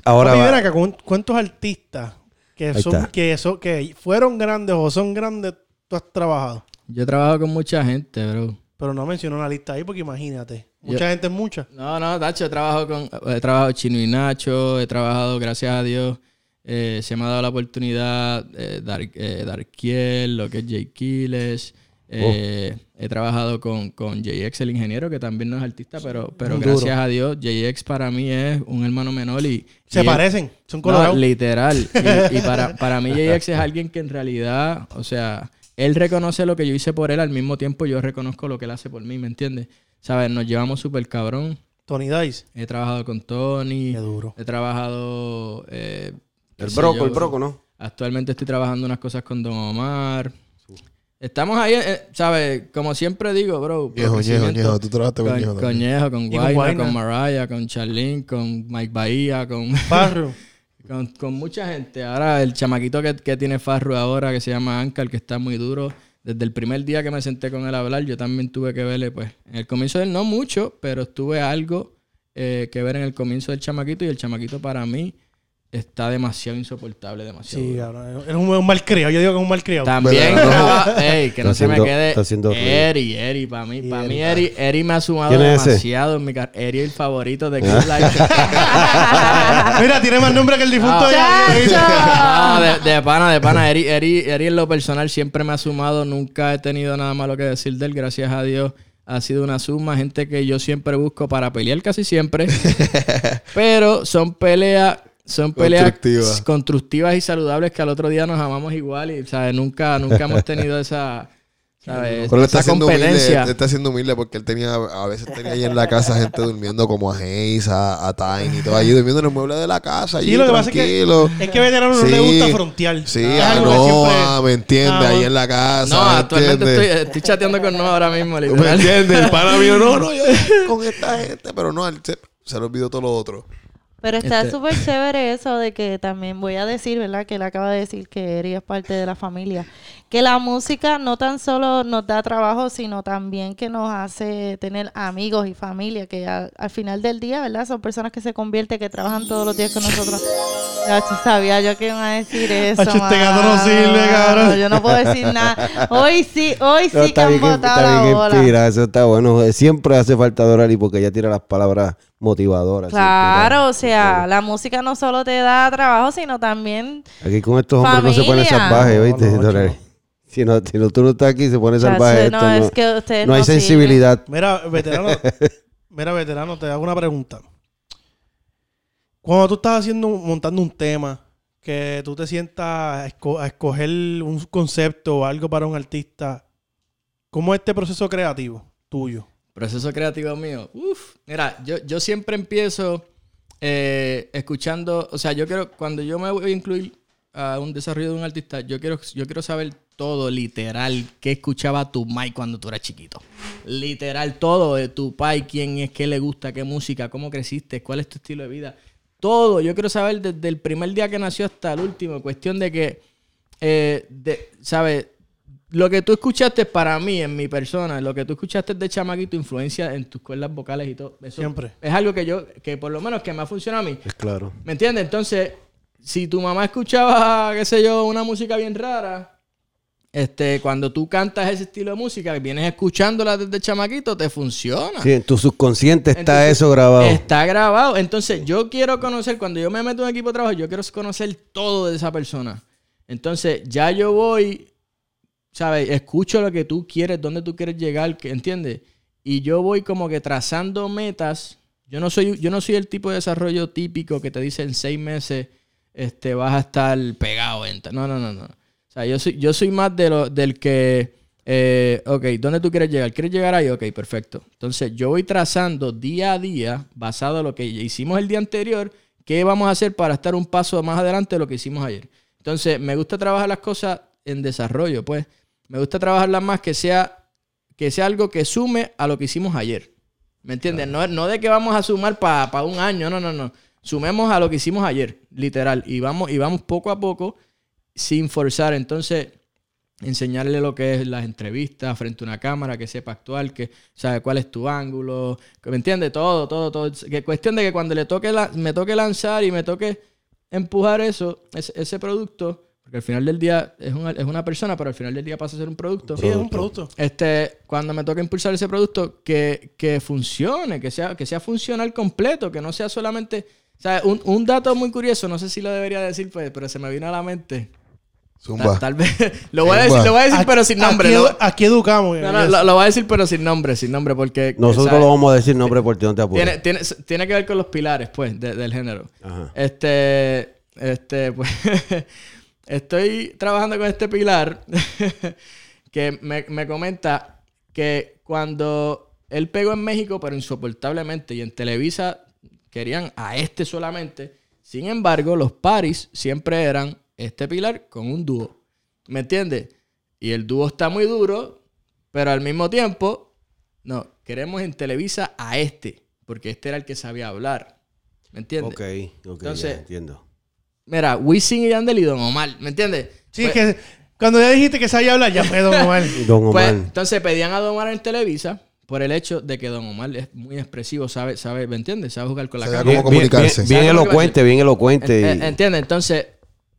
ahora ven acá, ¿cu- ¿cuántos artistas que Ahí son, que son, que fueron grandes o son grandes tú has trabajado? Yo trabajo con mucha gente, bro. Pero no mencionó una lista ahí porque imagínate. Mucha Yo- gente es mucha. No, no, Tacho, he trabajado con, he trabajado Chino y Nacho, he trabajado, gracias a Dios, eh, se me ha dado la oportunidad eh, Dar, eh, Darkiel, lo que es Jay Quiles. eh, He trabajado con, con JX, el ingeniero, que también no es artista, pero, pero gracias a Dios, JX para mí es un hermano menor y... Se y parecen, son no, colorados. literal. Y, y para, para mí JX es alguien que en realidad, o sea, él reconoce lo que yo hice por él, al mismo tiempo yo reconozco lo que él hace por mí, ¿me entiendes? ¿Sabes? Nos llevamos súper cabrón. Tony Dice. He trabajado con Tony. Qué duro. He trabajado. eh, El broco, yo, el broco, ¿no? Actualmente estoy trabajando unas cosas con Don Omar. Estamos ahí, eh, ¿sabes? Como siempre digo, bro. Ñejo, crecimiento. Ñejo. Tú trabajaste con Ñejo Con, también. con Guayna, con Mariah, con Charlene, con Mike Bahía, con, Farru. con, con mucha gente. Ahora el chamaquito que, que tiene Farru ahora, que se llama Ankar, que está muy duro. Desde el primer día que me senté con él a hablar, yo también tuve que verle, pues, en el comienzo de él no mucho, pero estuve algo eh, que ver en el comienzo del chamaquito y el chamaquito para mí está demasiado insoportable, demasiado. Sí, cabrón. Es un, un mal criado. Yo digo que es un mal criado. También, traba- ey, que no se me quede. está haciendo ruido. Eri, Eri, para mí, para mí, Eri, Eri me ha sumado ¿Quién es ese? demasiado en mi carrera. Eri es el favorito de Good Life. Mira, tiene más nombre que el difunto. Ah. ya. No, de, de pana, de pana. Eri, Eri, Eri en lo personal siempre me ha sumado. Nunca he tenido nada malo que decir de él. Gracias a Dios. Ha sido una suma. Gente que yo siempre busco para pelear casi siempre. Pero son peleas. Son peleas Constructivas. constructivas y saludables que al otro día nos amamos igual y ¿sabes? nunca nunca hemos tenido esa ¿sabes? Pero él está esa siendo humilde, competencia. él está siendo humilde porque él tenía, a veces tenía ahí en la casa gente durmiendo como a Hayes, a, a Tiny, todo allí durmiendo en el mueble de la casa, allí Sí, lo que pasa es que, es que a veterano no Sí. le gusta frontear. Sí, Es a algo que siempre- ¿me entiendes? Ah, ahí en la casa, No, ¿me actualmente estoy, estoy chateando con Noah ahora mismo, ¿Me literal. entiendes? El pana mío, no, no, yo con esta gente, pero no, él se, se le olvidó todo lo otro. Pero está Este- súper chévere eso de que también voy a decir, ¿verdad? Que él acaba de decir que Eri es parte de la familia. Que la música no tan solo nos da trabajo, sino también que nos hace tener amigos y familia, que al, al final del día, ¿verdad? Son personas que se convierten, que trabajan todos los días con nosotros. Ya, tú sabía yo que iban a decir eso. Hacho, este gato no mano. sirve, cabrón. Yo no puedo decir nada. Hoy sí, hoy No, sí que han botado la bien bola. eso está bueno. Siempre hace falta Dorali porque ella tira las palabras motivadoras. Claro, o sea, la música no solo te da trabajo, sino también Aquí con estos hombres no se pone salvaje, no, Dorali? Si no, si no, tú no estás aquí, se pone salvaje. no, esto, es no, que ustedes no hay sensibilidad. Mira, veterano, mira, veterano, te hago una pregunta. Cuando tú estás haciendo, montando un tema, que tú te sientas a, esco- a escoger un concepto o algo para un artista, ¿cómo es este proceso creativo tuyo? Proceso creativo mío. Uf, mira, yo, yo siempre empiezo eh, escuchando, o sea, yo quiero, cuando yo me voy a incluir a un desarrollo de un artista, yo quiero, yo quiero saber todo, literal, qué escuchaba tu Mike cuando tú eras chiquito. Literal, todo de tu pai, quién es, qué le gusta, qué música, cómo creciste, cuál es tu estilo de vida. Todo, yo quiero saber desde el primer día que nació hasta el último. Cuestión de que, eh, de, ¿sabes? Lo que tú escuchaste para mí, en mi persona, lo que tú escuchaste de chamaquito, influencia en tus cuerdas vocales y todo. Eso Siempre. Es algo que yo, que por lo menos que me ha funcionado a mí. Es claro. ¿Me entiendes? Entonces, si tu mamá escuchaba, qué sé yo, una música bien rara, este, cuando tú cantas ese estilo de música, vienes escuchándola desde chamaquito, te funciona. Sí, en tu subconsciente está Entonces, eso grabado. Está grabado. Entonces, yo quiero conocer, cuando yo me meto en un equipo de trabajo, yo quiero conocer todo de esa persona. Entonces, ya yo voy, ¿sabes? Escucho lo que tú quieres, dónde tú quieres llegar, ¿entiendes? Y yo voy como que trazando metas. Yo no soy, yo no soy el tipo de desarrollo típico que te dice en seis meses este, vas a estar pegado. en No, no, no, no. Sea, yo soy, yo soy más de lo, del que, eh, ok, ¿dónde tú quieres llegar? ¿Quieres llegar ahí? Ok, perfecto. Entonces, yo voy trazando día a día, basado en lo que hicimos el día anterior, qué vamos a hacer para estar un paso más adelante de lo que hicimos ayer. Entonces, me gusta trabajar las cosas en desarrollo, pues. Me gusta trabajarlas más que sea, que sea algo que sume a lo que hicimos ayer. ¿Me entiendes? No, no de que vamos a sumar para un año, no, no, no. Sumemos a lo que hicimos ayer, literal. Y vamos, y vamos poco a poco sin forzar. Entonces, enseñarle lo que es las entrevistas frente a una cámara, que sepa actuar, que sabe cuál es tu ángulo, que- ¿me entiendes? Todo, todo, todo. Que cuestión de que cuando le toque la- me toque lanzar y me toque empujar eso, ese, ese producto, porque al final del día es una, es una persona, pero al final del día pasa a ser un producto. Sí, es un producto. Este, cuando me toque impulsar ese producto, que, que funcione, que sea, que sea funcional completo, que no sea solamente. O sea, un, un dato muy curioso, no sé si lo debería decir, pues, pero se me vino a la mente. Zumba. Tal, tal vez. lo voy a decir, lo voy a decir, pero sin nombre. Aquí, Lo, edu- aquí educamos. no, no, yes. lo, lo voy a decir, pero sin nombre, sin nombre, porque. Nosotros ¿sabes? lo vamos a decir nombre por ti, no te apures. Tiene, tiene, tiene que ver con los pilares, pues, de- del género. Ajá. Este, este, pues, estoy trabajando con este pilar que me, me comenta que cuando él pegó en México, pero insoportablemente. Y en Televisa querían a este solamente. Sin embargo, los paris siempre eran este pilar con un dúo. ¿Me entiendes? Y el dúo está muy duro, pero al mismo tiempo, no, queremos en Televisa a este, porque este era el que sabía hablar. ¿Me entiendes? Ok, ok, Entonces- ya entiendo. Mira, Wisin y Yandel y Don Omar, ¿me entiendes? Sí, Pues- es que cuando ya dijiste que sabía hablar, ya fue Don Omar. Don Pues, Omar. entonces pedían a Don Omar en Televisa por el hecho de que Don Omar es muy expresivo, sabe, sabe, ¿me entiendes? Sabe jugar con la cámara. cómo comunicarse. Bien, bien ¿Sabes lo que elocuente, bien elocuente. ¿Entiendes? Entonces,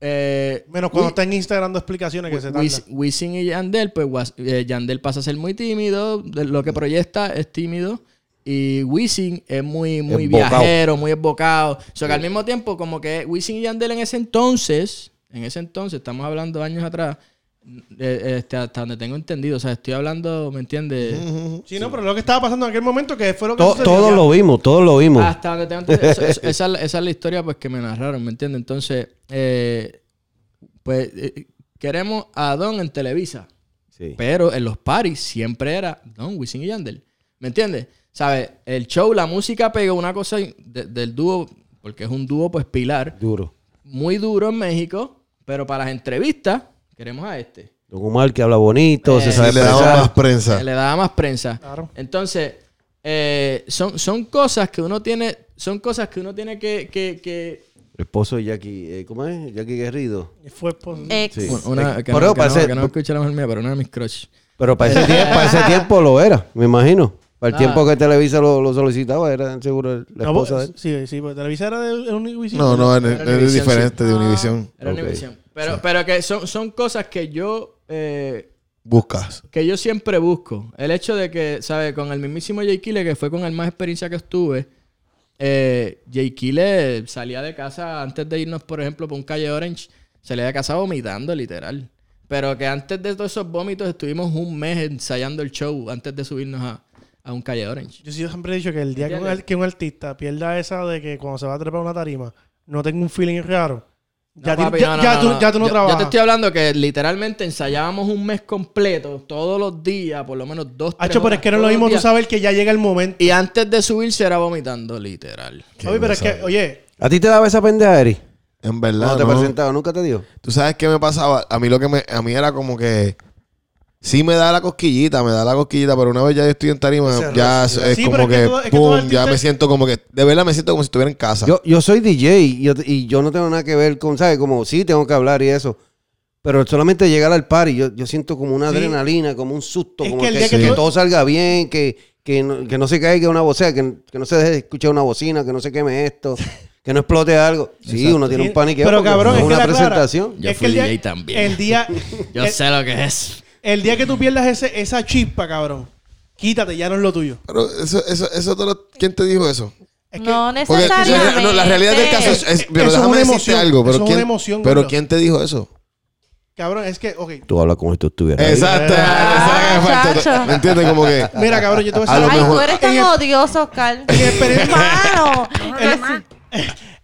eh, Menos cuando está en Instagram dando explicaciones que se tarda. Wis- Wisin y Yandel, pues Was- eh, Yandel pasa a ser muy tímido, de lo que proyecta es tímido. Y Wisin es muy, muy viajero, muy embocado. O sea que al mismo tiempo, como que Wisin y Yandel en ese entonces, en ese entonces, estamos hablando años atrás, este, hasta donde tengo entendido. O sea, estoy hablando, ¿me entiendes? Sí, no, pero lo que estaba pasando en aquel momento que fue lo que To- sucedió. todos Ya. lo vimos, todos lo vimos. Hasta donde tengo entendido. Eso- eso- esa, es la- esa es la historia pues que me narraron, ¿me entiendes? Entonces, eh, pues eh, queremos a Don en Televisa. Sí. Pero en los paris siempre era Don, Wisin y Yandel. ¿Me entiendes? ¿Sabes? El show, la música pegó una cosa de- del dúo, porque es un dúo pues pilar, Duro. muy duro en México, pero para las entrevistas queremos a este. Don Omar que habla bonito, se Eh, sabe le daba más prensa. Le daba más prensa. Claro. Entonces, eh, son, son cosas que uno tiene, son cosas que uno tiene que, que, que- El esposo de Jackie, eh, ¿cómo es? Jackie Guerrido. Fue por- Ex. Sí. una, que, pero no, que, no, parece- que no escucha la mujer mía, pero una de mis crush. Pero para ese, tiempo, para ese tiempo lo era, me imagino. Para el Ah. tiempo que Televisa lo, lo solicitaba, era seguro la No, esposa de pues, él. Sí, sí, pues Televisa era de, era un Wisin. No, no, es, Era es Univision, diferente de Univision. Era Ok. Univision. Pero, pero que son, son cosas que yo eh, Buscas. que yo siempre busco. El hecho de que, ¿sabes? Con el mismísimo Jay Kille, que fue con el más experiencia que estuve, eh, Jay Kille salía de casa antes de irnos, por ejemplo, por un calle Orange, salía de casa vomitando, literal. Pero que antes de todos esos vómitos estuvimos un mes ensayando el show antes de subirnos a, a un calle Orange. Yo sí siempre he dicho que el día que un, que un artista pierda esa de que cuando se va a trepar una tarima no tenga un feeling raro, ya, No, ti- papi, ya, no, no, ya no, tú, no. ya tú no Yo- trabajas. Yo te estoy hablando que literalmente ensayábamos un mes completo, todos los días, por lo menos dos, tres Hacho, pero es que no es lo mismo tú saber que ya llega el momento. Y antes de subirse era vomitando, literal. Oye, pero es que, oye, ¿A ti te daba esa pendeja, Eri? En verdad, Cuando te no. presentaba, ¿nunca te dio? ¿Tú sabes qué me pasaba? A mí lo que me... A mí era como que... Sí me da la cosquillita, me da la cosquillita, pero una vez ya yo estoy en tarima, ya es, Sí, como es que que, todo- es que todo pum, artista- ya me siento como que, de verdad me siento como si estuviera en casa. Yo, yo soy DJ y yo, y yo no tengo nada que ver con, ¿sabes? Como sí, tengo que hablar y eso. Pero solamente llegar al party, yo, yo siento como una Sí. adrenalina, como un susto, Es como que que, todo salga bien, que, que, no, que no se caiga una bocina, que, que no se deje de escuchar una bocina, que no se queme esto, que no explote algo. Sí, uno tiene un pánico. pero cabrón, es que una clara- presentación. Yo fui que el día, DJ también. El día, Yo el, sé lo que es. El día que tú pierdas ese, esa chispa, cabrón, quítate, ya no es lo tuyo. Pero eso, eso, eso te lo- ¿quién te dijo eso? Es que- no Porque necesariamente. no, la realidad del caso es, es- Eso pero es déjame una decirte emoción, algo, pero eso es quién, una emoción, pero gordo. quién te dijo eso? Cabrón, es que, ok. Tú hablas como si tú estuvieras ahí. Exacto, Ah, esa es la que me falta. chacho. ¿Me entiendes? Como que Mira, cabrón, yo te voy a A decir lo Ay, algo. mejor- tú eres tan En el- odioso, Oscar. En Hermano.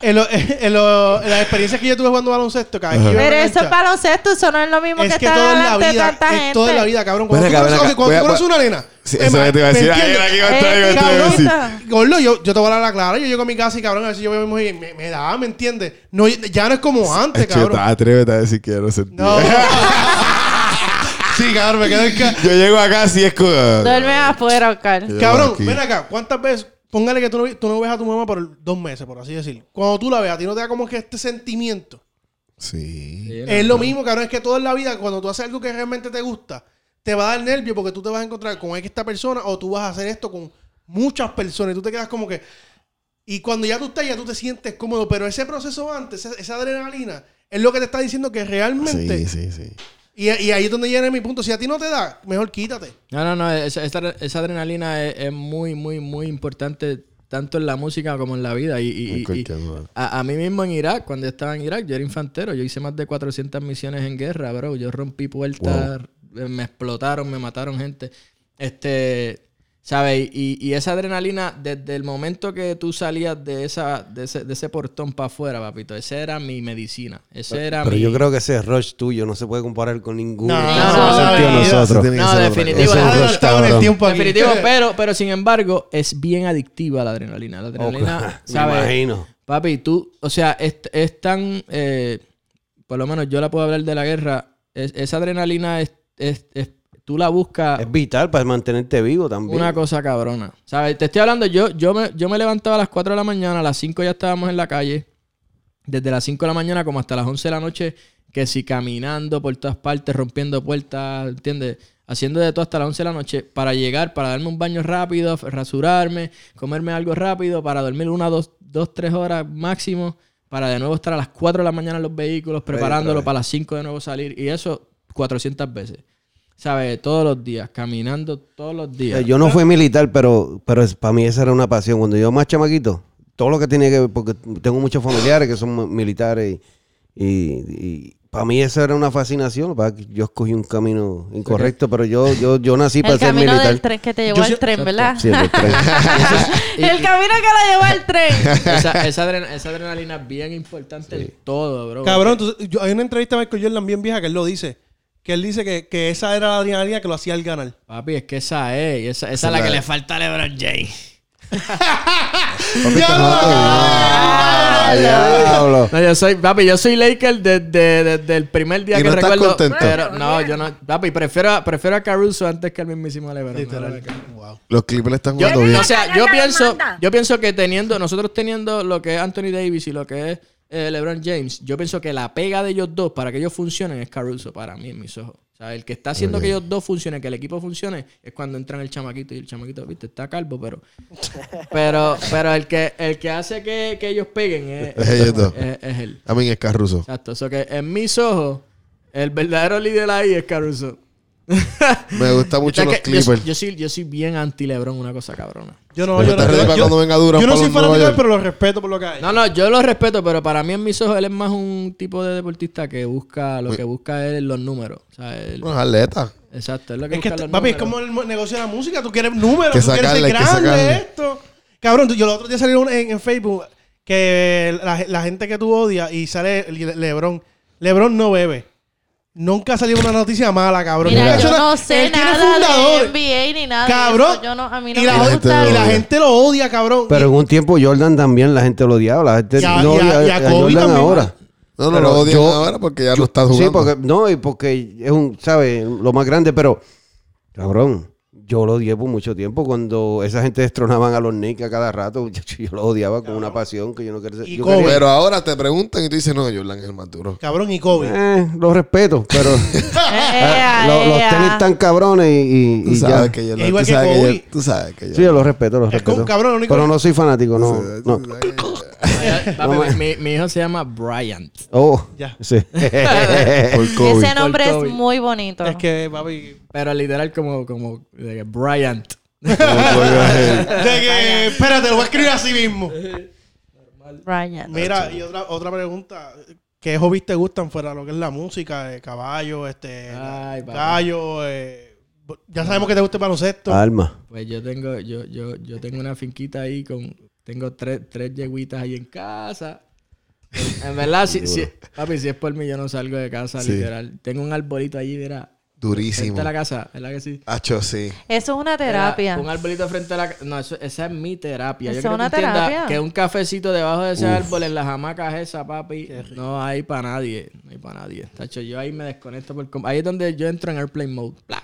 En, lo- en lo- en las experiencias que yo tuve jugando baloncesto, cada vez que yo Pero eso es baloncesto, eso no es lo mismo es que, que estar todo en la delante de vida, tanta es gente. todo en la vida, cabrón. Cuando Ven tú conoces, acá. cuando tú conoces una nena, Sí, ¿me eso ma- es te iba a ¿me decir. Aquí va a estar. Gordo, yo, yo te voy a dar la clara. Yo llego a mi casa y cabrón, a veces yo veo a mi mujer y me, me da, ¿me entiendes? No, ya no es como antes, Chuta, cabrón. atrévete a decir que yo no sentí. No. sí, cabrón, me quedo en ca- Yo llego acá así es como... Duerme afuera, Oscar. Cabrón, ven acá. ¿Cuántas veces? Póngale que tú no, tú no ves a tu mamá por dos meses, por así decir. Cuando tú la ves, a ti no te da como que este sentimiento. Sí. Es lo mismo, cabrón. Es que toda la vida, cuando tú haces algo que realmente te gusta, te va a dar nervio porque tú te vas a encontrar con esta persona o tú vas a hacer esto con muchas personas y tú te quedas como que. Y cuando ya tú estás, ya tú te sientes cómodo. Pero ese proceso antes, esa, esa adrenalina, es lo que te está diciendo que realmente. Sí, sí, sí. Y, y ahí es donde viene mi punto. Si a ti no te da, mejor quítate. No, no, no. Esa, esa- esa adrenalina es, es muy, muy, muy importante tanto en la música como en la vida. Y, y- a, a mí mismo en Irak, cuando yo estaba en Irak, yo era infantero. Yo hice más de 400 misiones en guerra, bro. Yo rompí puertas, eh, me explotaron, me mataron gente. Este, ¿Sabes? Y, y esa adrenalina, desde el momento que tú salías de, esa, de, ese, de ese portón para afuera, papito, esa era mi medicina. Ese era Pero mi... yo creo que ese rush tuyo no se puede comparar con ninguno. No, no, no, nosotros. No, definitivo. Definitivo, pero, pero sin embargo, es bien adictiva la adrenalina. La adrenalina, Me ¿sabes? imagino. Papi, tú, o sea, es, es tan, eh, por lo menos yo la puedo hablar de la guerra, es- esa adrenalina es, es- es- tú la buscas Es vital para mantenerte vivo también. una cosa cabrona. ¿Sabes? Te estoy hablando, yo, yo, me, yo me levantaba a las 4 de la mañana, a las 5 ya estábamos en la calle, desde las 5 de la mañana como hasta las 11 de la noche, que si caminando por todas partes, rompiendo puertas, ¿entiendes? Haciendo de todo hasta las 11 de la noche para llegar, para darme un baño rápido, rasurarme, comerme algo rápido, para dormir una, dos, dos tres horas máximo, para de nuevo estar a las 4 de la mañana en los vehículos, preparándolo para las 5 de nuevo salir. Y eso 400 veces. ¿Sabes? Todos los días, caminando todos los días. Eh, Yo no fui militar, pero, pero es- para mí esa era una pasión. Cuando yo más chamaquito, todo lo que tiene que ver, porque tengo muchos familiares que son militares y, y, para mí esa era una fascinación. Yo escogí un camino incorrecto, pero yo, yo, yo nací para El ser camino militar. del tren que te llevó Yo al sí- tren, ¿verdad? Sí, el tren. el camino que la llevó al tren. esa, esa, adren- esa adrenalina es bien importante en todo, bro. Cabrón, entonces, yo- hay una entrevista de Michael Jordan bien vieja que él lo dice. Que él dice que, que esa era la adrenalina que lo hacía el ganar. Papi, es que esa es. y Esa, esa es la que le falta a LeBron James. Ah, diablo. No, yo soy, papi, yo soy Laker desde, desde el primer día ¿Y que no estás recuerdo. contento? Pero, no, yo no. Papi, prefiero, a- prefiero a Caruso antes que al mismísimo LeBron. Literal. ¿no? Wow. Los Clippers están Yo, jugando bien. o sea, yo pienso, yo pienso que teniendo, nosotros teniendo lo que es Anthony Davis y lo que es eh, LeBron James, yo pienso que la pega de ellos dos para que ellos funcionen es Caruso, para mí, en mis ojos. O sea, el que está haciendo que ellos dos funcionen, que el equipo funcione, es cuando entran el chamaquito y el chamaquito, viste, está calvo, pero. Pero, pero el que, el que hace que, que ellos peguen es, Es ellos dos. es- es él. A mí es Carruso. Exacto. Eso que en mis ojos, el verdadero líder ahí es Caruso. Me gustan mucho los yo, Clippers. yo soy, yo soy bien anti-Lebron, una cosa cabrona. Yo no, yo no, yo- para yo- cuando venga Durant yo no soy fanático de él, pero lo respeto por lo que hay. No, no, yo lo respeto, pero para mí en mis ojos él es más un tipo de deportista que busca, lo que busca es los números. O sea, él- atletas. exacto, es lo que Es busca los papi, es como el negocio de la música. Tú quieres números, Que tú quieres ser grande, esto. Cabrón, yo el otro día salió en, en Facebook que la, la gente que tú odias y sale Le- Lebron. Lebron no bebe. Nunca ha salido una noticia mala, cabrón. Mira, yo no sé él tiene nada de fundadores. NBA ni nada Cabrón. de eso. Yo no, a mí no y, la, me gente gusta. lo y la odia. gente lo odia, cabrón. Pero en un tiempo Jordan también la gente lo odiaba. La gente Y a- no y a- odia y a a, Kobe Jordan también. ahora. No, no Pero lo odian yo- ahora porque ya no está jugando. Sí, porque no, y porque es un, ¿sabes? Lo más grande, pero cabrón, yo lo odié por mucho tiempo cuando esa gente destronaban a los Knicks a cada rato. muchacho, Yo lo odiaba con una pasión que yo no quería ser. Yo quería- Pero ahora te preguntan y tú dices, no, Jordan es el más duro. Cabrón, y Kobe. eh, lo respeto, pero lo- los tenis tan cabrones y, y- Tú y sabes ya. que Jordan. Es igual tú que sabes que Kobe. yo- Tú sabes que yo. Sí, yo los respeto, los Es respeto. cabrón, lo único- pero no soy fanático, no. no. Papi, mi, mi hijo se llama Bryant. Oh, Ya. sí. Ese nombre es muy bonito. Es que, papi. Pero literal como, como de que Bryant. De que, espérate, lo voy a escribir así mismo. Ryan. Mira, y otra, otra pregunta. ¿Qué hobbies te gustan fuera de lo que es la música? Eh, caballo, este, Ay, gallo, eh, ya sabemos que te gusta el baloncesto. Alma. Pues yo tengo, yo, yo, yo tengo una finquita ahí con, tengo tres, tres yeguitas ahí en casa. En verdad, si, si- papi, si es por mí, yo no salgo de casa, Sí. literal. Tengo un arbolito allí, mira. Durísimo. Frente a la casa, ¿verdad que sí? Hacho, sí. Eso es una terapia. Un arbolito frente a la casa. No, eso- esa es mi terapia. Eso Yo quiero es una que entiendas terapia. que un cafecito debajo de ese árbol en las hamacas esa, papi, no hay para nadie. No hay para nadie. Tacho, yo ahí me desconecto por Ahí es donde yo entro en airplane mode. Bla.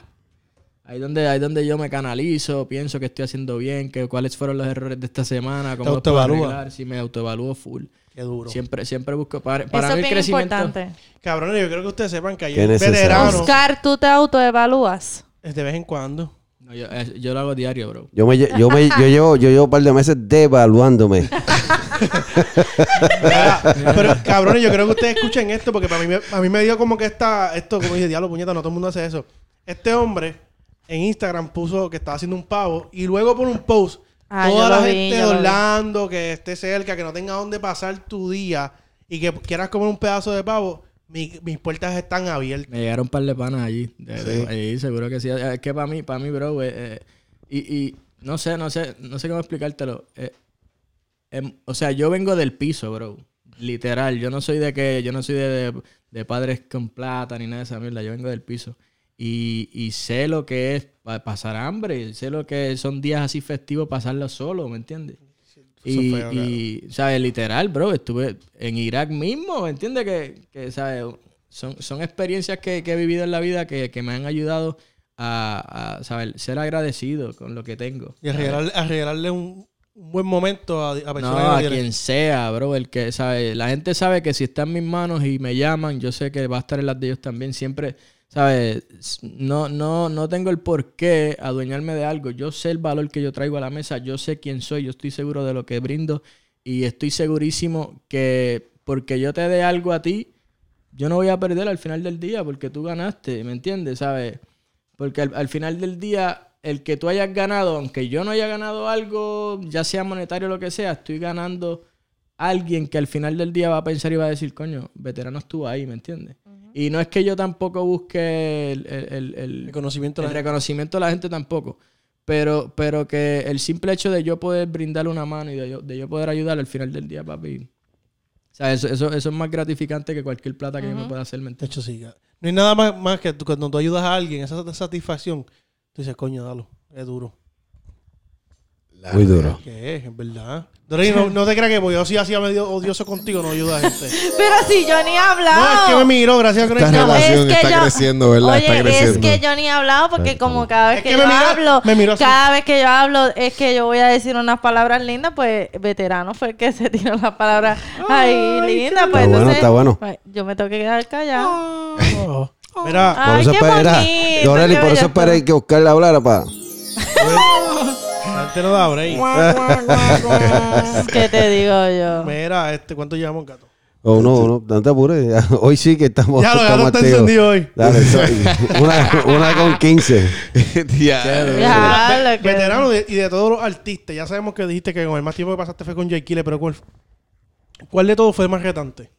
Ahí donde, ahí donde yo me canalizo, pienso que estoy haciendo bien, que cuáles fueron los errores de esta semana, cómo los puedo arreglar. Sí, me autoevalúo full. Qué duro. Siempre, siempre busco para, para Eso mí es el bien crecimiento. importante. Cabrones, yo creo que ustedes sepan que necesario. veteranos Oscar, tú te autoevalúas. de vez en cuando. No, yo, eh, yo lo hago diario, bro. Yo, me, yo, me, yo, llevo, yo llevo un par de meses devaluándome. Pero cabrones, yo creo que ustedes escuchen esto porque para mí, me- a mí me dio como que esta, esto, como dije, diablo, puñeta, no todo el mundo hace eso. Este hombre en Instagram puso que estaba haciendo un pavo y luego por un post, Ah, toda la vi, gente de. Orlando, que esté cerca, que no tenga dónde pasar tu día y que quieras comer un pedazo de pavo, mi- mis puertas están abiertas. Me llegaron un par de panas allí. De- seguro que sí. Es que para mí, para mí, bro, eh, eh, y, y No sé, no sé, no sé cómo explicártelo. Eh, em, o sea, yo vengo del piso, bro. Literal. Yo no soy de que, yo no soy de, de- de padres con plata ni nada de esa mierda. Yo vengo del piso. Y, y sé lo que es pa- pasar hambre. Sé lo que son días así festivos pasarlo solo, ¿me entiendes? Y, feo, y, ¿sabes? Literal, bro, estuve en Irak mismo, ¿me entiendes? Que, que, ¿sabes? Son, son experiencias que, que he vivido en la vida que, que me han ayudado a, a, ¿sabes? Ser agradecido con lo que tengo. Y a regalarle, a regalarle un, un buen momento a, a personas No, a quien sea, bro, el que, ¿sabe? La gente sabe que si está en mis manos y me llaman, yo sé que va a estar en las de ellos también. Siempre, ¿sabes? No, no, no tengo el por qué adueñarme de algo. Yo sé el valor que yo traigo a la mesa, yo sé quién soy, yo estoy seguro de lo que brindo y estoy segurísimo que porque yo te dé algo a ti, yo no voy a perder al final del día porque tú ganaste, ¿me entiendes? ¿Sabes? Porque al, al final del día, el que tú hayas ganado, aunque yo no haya ganado algo, ya sea monetario o lo que sea, estoy ganando alguien que al final del día va a pensar y va a decir, coño, veterano estuvo ahí, ¿me entiendes? Y no es que yo tampoco busque el, el- el- el- Reconocimiento de el la gente. reconocimiento de la gente tampoco. Pero, pero que el simple hecho de yo poder brindarle una mano y de yo, de yo poder ayudar al final del día, papi. O sea, eso, eso, eso es más gratificante que cualquier plata que yo me pueda hacer, ¿me De hecho, sí. No hay nada más, más que tú, cuando tú ayudas a alguien, esa satisfacción, tú dices, coño, dalo, es duro. Muy duro. ¿Qué es? Es verdad. Doreen, no, no te creas que porque yo sí hacía medio odioso contigo, no ayuda a gente. Pero si yo ni he hablado. No, es que me miró, gracias a Esta relación está creciendo, ¿verdad? Oye, Está creciendo. es que yo ni he hablado porque como cada vez Es que, que yo me mira- hablo, me cada vez que yo hablo es que yo voy a decir unas palabras lindas, pues veterano fue el que se tiró las palabras ahí lindas, pues Está bueno, entonces está bueno. pues, yo me tengo que quedar callado. Oh. Mira, Ay, por eso Doreli, qué por eso esperé que Oscar le hablara para. gente no da break. ¿Qué te digo yo? Mira, este, ¿cuánto llevamos, gato? Oh, no, no, no te apures. Hoy sí que estamos. Ya lo gato estamos está encendido hoy. Dale, soy- una, una con 15. Ya. Ya, que- Veterano de- y de todos los artistas, ya sabemos que dijiste que con el más tiempo que pasaste fue con Jay Kille, pero ¿cuál, ¿cuál de todos fue el más retante?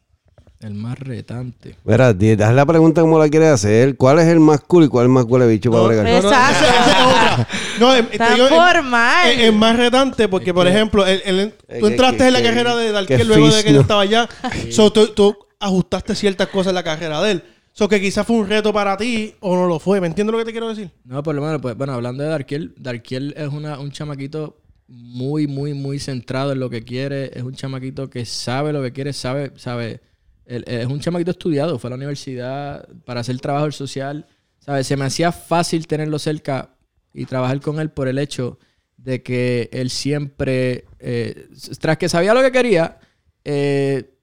El más retante. Mira, di- haz la pregunta como la quieres hacer. ¿Cuál es el más cool y cuál es el más huele bicho para bregar? no, Exacto. esa es otra. No, em, te Tan digo, em, formal. Es, es más retante porque, por ejemplo, el- el- Es tú que- entraste que- en la que- carrera de que luego de que yo estaba allá. so, tú, tú ajustaste ciertas cosas en la carrera de él. So, que quizás fue un reto para ti o no lo fue. ¿Me entiendes lo que te quiero decir? No, por lo menos, pues, bueno, hablando de Darkiel, Darkiel es una, un chamaquito muy, muy, muy centrado en lo que quiere. Es un chamaquito que sabe lo que quiere, sabe, sabe. Es un chamaquito estudiado, fue a la universidad para hacer trabajo social. ¿Sabe? Se me hacía fácil tenerlo cerca y trabajar con él por el hecho de que él siempre, eh, tras que sabía lo que quería, eh,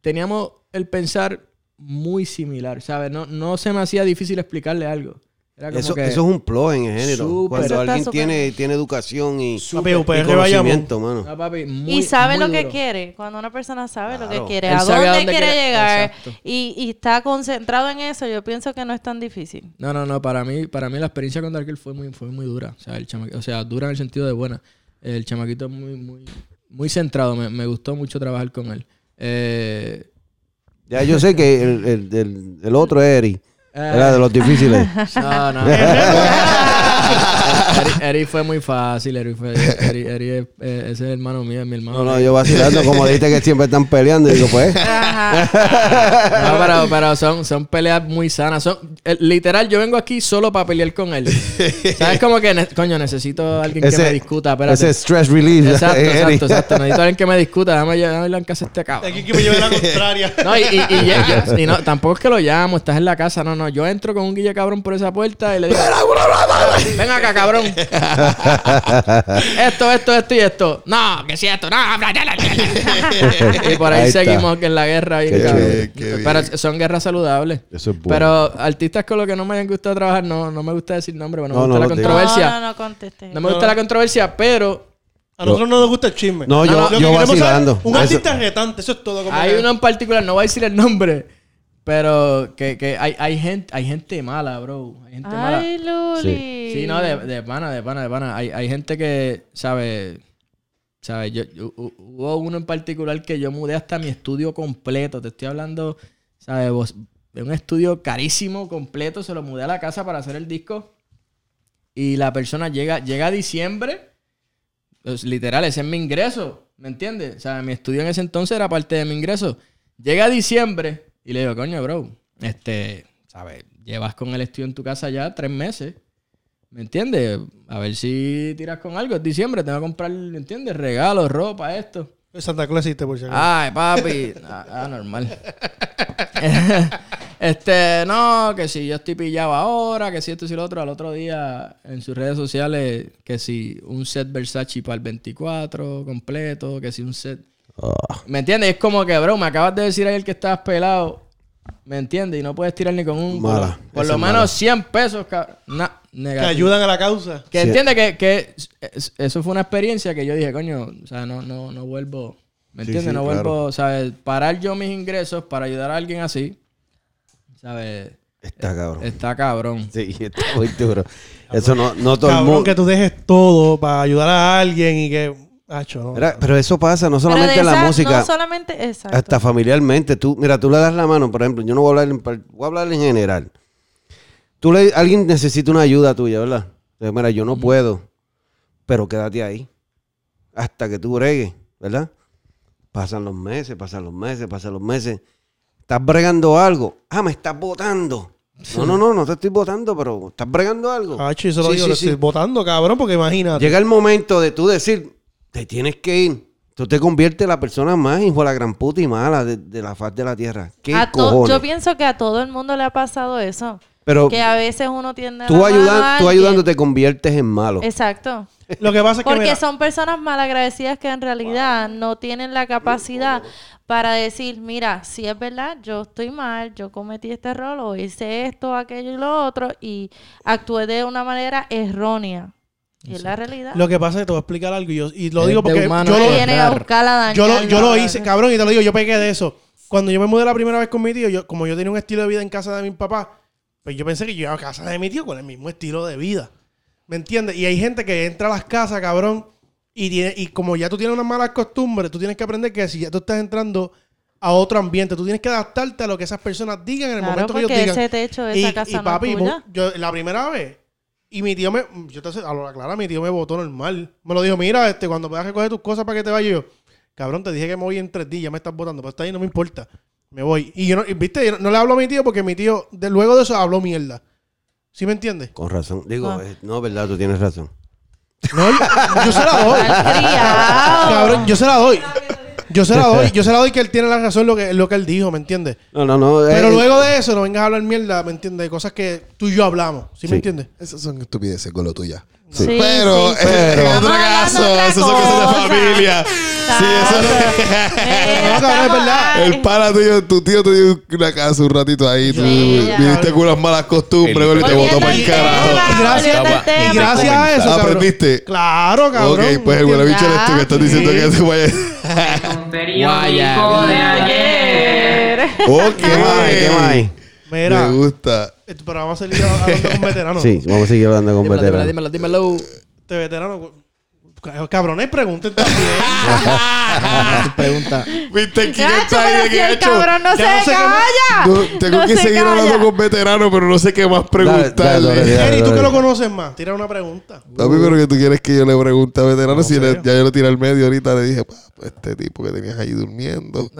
teníamos el pensar muy similar, ¿sabes? No, no se me hacía difícil explicarle algo. Era como Eso, que- eso es un plus en el género. Cuando alguien tiene, tiene educación y, Papi, y conocimiento, mano. No, papi, muy- y sabe lo que quiere. Cuando una persona sabe lo que quiere, a dónde, a dónde quiere quiere- llegar y, y está concentrado en eso, yo pienso que no es tan difícil. No, no, no. Para mí, para mí la experiencia con Darkel fue muy, fue muy dura. O sea, el chama- o sea, dura en el sentido de buena. El chamaquito es muy, muy, muy centrado. Me, me gustó mucho trabajar con él. Eh, Ya yo sé que el, el, el, el otro es Eri. Era de los difíciles. no, no. Eri, Eri fue muy fácil. Eri, fue, Eri, Eri es, eh, ese es el hermano mío, es mi hermano. No, no, yo vacilando, como dijiste que siempre están peleando. Y digo, pues. No, pero, pero son, son peleas muy sanas. Son, eh, literal, yo vengo aquí solo para pelear con él. ¿Sabes? Como que, ne- coño, necesito a alguien que me discuta. Espérate. ese stress relief. Exacto, Eri. exacto, exacto. Necesito a alguien que me discuta. Déjame llevarle en casa a este cabrón. Aquí que me lleve la contraria. No, y, y, y ya- yo- y no, tampoco es que lo llamo, estás en la casa. No, no. Yo entro con un guille cabrón por esa puerta y le digo: Ven acá, cabrón. esto, esto, esto y esto. No, que si esto. No, bla, bla, bla, bla. y por ahí, Ahí está. seguimos en la guerra. Qué cabrón. chulo. Qué bien. Pero son guerras saludables. Eso es bueno. Pero artistas con los que no me hayan gustado trabajar, no, no me gusta decir nombre, bueno, No, me gusta no, la no, controversia. No, no, no conteste. No me gusta la controversia, pero A nosotros no nos gusta el chisme. No, yo- Lo que yo vacilando. Un Eso- artista retante, eso es todo. Como hay que- uno en particular, no voy a decir el nombre, pero que, que hay, hay gente, hay gente mala, bro. Hay gente mala. Ay, Luli. Sí, no, de, de pana, de pana, de pana. Hay, hay gente que, sabe, sabe, yo, yo- hu- hubo uno en particular que yo mudé hasta mi estudio completo. Te estoy hablando, sabe, vos, de un estudio carísimo, completo. Se lo mudé a la casa para hacer el disco. Y la persona llega, llega a diciembre Pues, literal, ese es mi ingreso. ¿Me entiendes? O sea, mi estudio en ese entonces era parte de mi ingreso. Llega diciembre y le digo, coño, bro, este, ¿sabes? Llevas con el estudio en tu casa ya tres meses. ¿Me entiendes? A ver si tiras con algo. Es diciembre, tengo que comprar, ¿me entiendes? Regalos, ropa, esto. Santa Claus existe, por si acaso. Ay, papi. Ah, ah, normal. este, no, que si yo estoy pillado ahora, que si esto y si lo otro. Al otro día en sus redes sociales, que si un set Versace para el 24 completo, que si un set. ¿Me entiendes? Es como que, bro, me acabas de decir ayer que estabas pelado. ¿Me entiendes? Y no puedes tirar ni con un. por lo- Mala. Por Esa lo es menos mala. 100 pesos. ca- na- que ayudan a la causa. Que Sí. entiende que, que es- eso fue una experiencia que yo dije, coño, o sea, no, no, no vuelvo, ¿me entiendes? sí, no claro. vuelvo, ¿sabes? Parar yo mis ingresos para ayudar a alguien así, ¿sabes? Está cabrón. Está cabrón. Sí, está muy duro. Eso no, no todo el Cabrón, mundo. que tú dejes todo para ayudar a alguien y que. Hacho, no. Mira, pero eso pasa no solamente en la esa- música, No solamente, exacto. hasta familiarmente. Tú, mira, tú le das la mano, por ejemplo, yo no voy a hablar en, voy a hablar en general. Tú le, alguien necesita una ayuda tuya, ¿verdad? Entonces, mira, yo no puedo, pero quédate ahí hasta que tú bregues, ¿verdad? Pasan los meses, pasan los meses, pasan los meses. Estás bregando algo. Ah, me estás votando. No, no, no, no te estoy votando, pero estás bregando algo. Y eso lo Sí, digo, sí, lo sí. estoy votando, cabrón, porque imagínate. Llega el momento de tú decir, te tienes que ir. Tú te conviertes en la persona más hijo de la gran puta y mala de, de la faz de la tierra. ¿Qué A cojones? yo pienso que a todo el mundo le ha pasado eso. Pero que a veces uno tiende a tú, ayudan- a tú ayudando te conviertes en malo. Exacto. Lo que pasa es que. Porque mira, son personas malagradecidas que en realidad no tienen la capacidad para decir, mira, si es verdad, yo estoy mal, yo cometí este error o hice esto, aquello y lo otro y actué de una manera errónea. Y es la realidad. Lo que pasa es que te voy a explicar algo y, yo, y lo Es digo porque yo lo, a buscar a yo, lo, yo lo hice, cabrón, y te lo digo, yo pegué de eso. Cuando yo me mudé la primera vez con mi tío, yo, como yo tenía un estilo de vida en casa de mi papá, pues yo pensé que yo iba a casa de mi tío con el mismo estilo de vida. ¿Me entiendes? Y hay gente que entra a las casas, cabrón, y, tiene, y como ya tú tienes unas malas costumbres, tú tienes que aprender que si ya tú estás entrando a otro ambiente, tú tienes que adaptarte a lo que esas personas digan en el Claro, momento que ellos porque digan. ese techo de y, esa casa y no es papi, tuya. yo la primera vez, y mi tío me, yo te a lo clara, mi tío me votó normal. Me lo dijo, mira, este, cuando puedas recoger tus cosas para que te vayas yo, cabrón, te dije que me voy en tres días, ya me estás votando, pero está ahí, no me importa. Me voy. Y yo no, y, viste, yo no, no le hablo a mi tío porque mi tío, de, luego de eso, habló mierda. ¿Sí me entiendes? Con razón. Digo, Ah. eh, no, verdad, tú tienes razón. No, yo, yo se la doy. Cabrón, yo se la doy. Yo se la doy. Yo se la doy que él tiene la razón lo que, lo que él dijo, ¿me entiendes? No, no, no. Pero eh, luego de eso, no vengas a hablar mierda, ¿me entiendes? De cosas que tú y yo hablamos. ¿Sí, Sí. me entiendes? Esas son estupideces con lo tuya. Sí, pero sí, sí. eh, en otro caso, esas son cosas de familia. Sí, eso No, cabrón, es verdad. El pana tuyo, tu tío te dio una casa un ratito ahí. Tú viniste con unas malas costumbres El- y te botó para el Y carajo. gracias, al tema. y gracias a eso, cabrón. ¿Aprendiste? Claro, cabrón. Ok, pues el huele bicho eres tú que estás diciendo que se vaya. Guaya. de ayer. Ok. ¿Qué más hay? ¿Qué más hay? Mira, Me gusta. eh, pero vamos a seguir hablando con veteranos. Sí, vamos a seguir hablando con Dímelo, dímelo, veteranos. dímelo, dímelo. Este veterano. Cabrones, pregunten también. Pregunta. Viste Gacho, está ahí de el cabrón no Ya no se calla. No, tengo No que se seguir calla. hablando con veteranos, pero no sé qué más preguntarle. dale. Eri, tú que lo conoces más, tira una pregunta. Papi, pero que tú quieres que yo le pregunte a veterano No si le- ya yo lo tiré al medio ahorita le dije, "Pa, este tipo que tenías ahí durmiendo.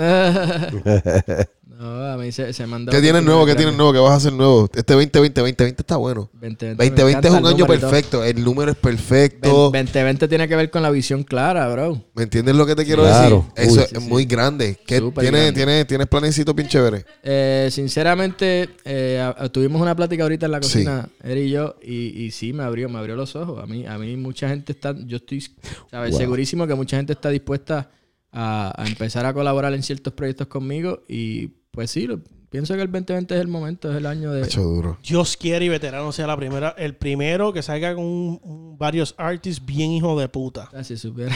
no, a mí se, se dado ¿Qué tienes nuevo? ¿Qué tienes nuevo? ¿Qué vas a hacer nuevo? Este 2020, 2020 está bueno. 2020, me 2020 es un año perfecto. El número es perfecto. 2020 tiene que ver con la visión clara, bro. ¿Me entiendes lo que te quiero Claro. decir? Eso Uy, es sí, sí. muy grande. ¿Qué Súper tienes, grande. tienes, tienes planecitos bien chéveres? Eh, sinceramente, eh, tuvimos una plática ahorita en la Sí. cocina, él y yo, y, y sí me abrió, me abrió los ojos. A mí, a mí mucha gente está, yo estoy ¿sabes? Wow. segurísimo que mucha gente está dispuesta a, a empezar a colaborar en ciertos proyectos conmigo. Y pues sí, lo- pienso que el 2020 es el momento, es el año de... Hecho duro. Dios quiere y veterano sea la primera, el primero que salga con un- un- varios artists bien hijo de puta. Ah, si supiera.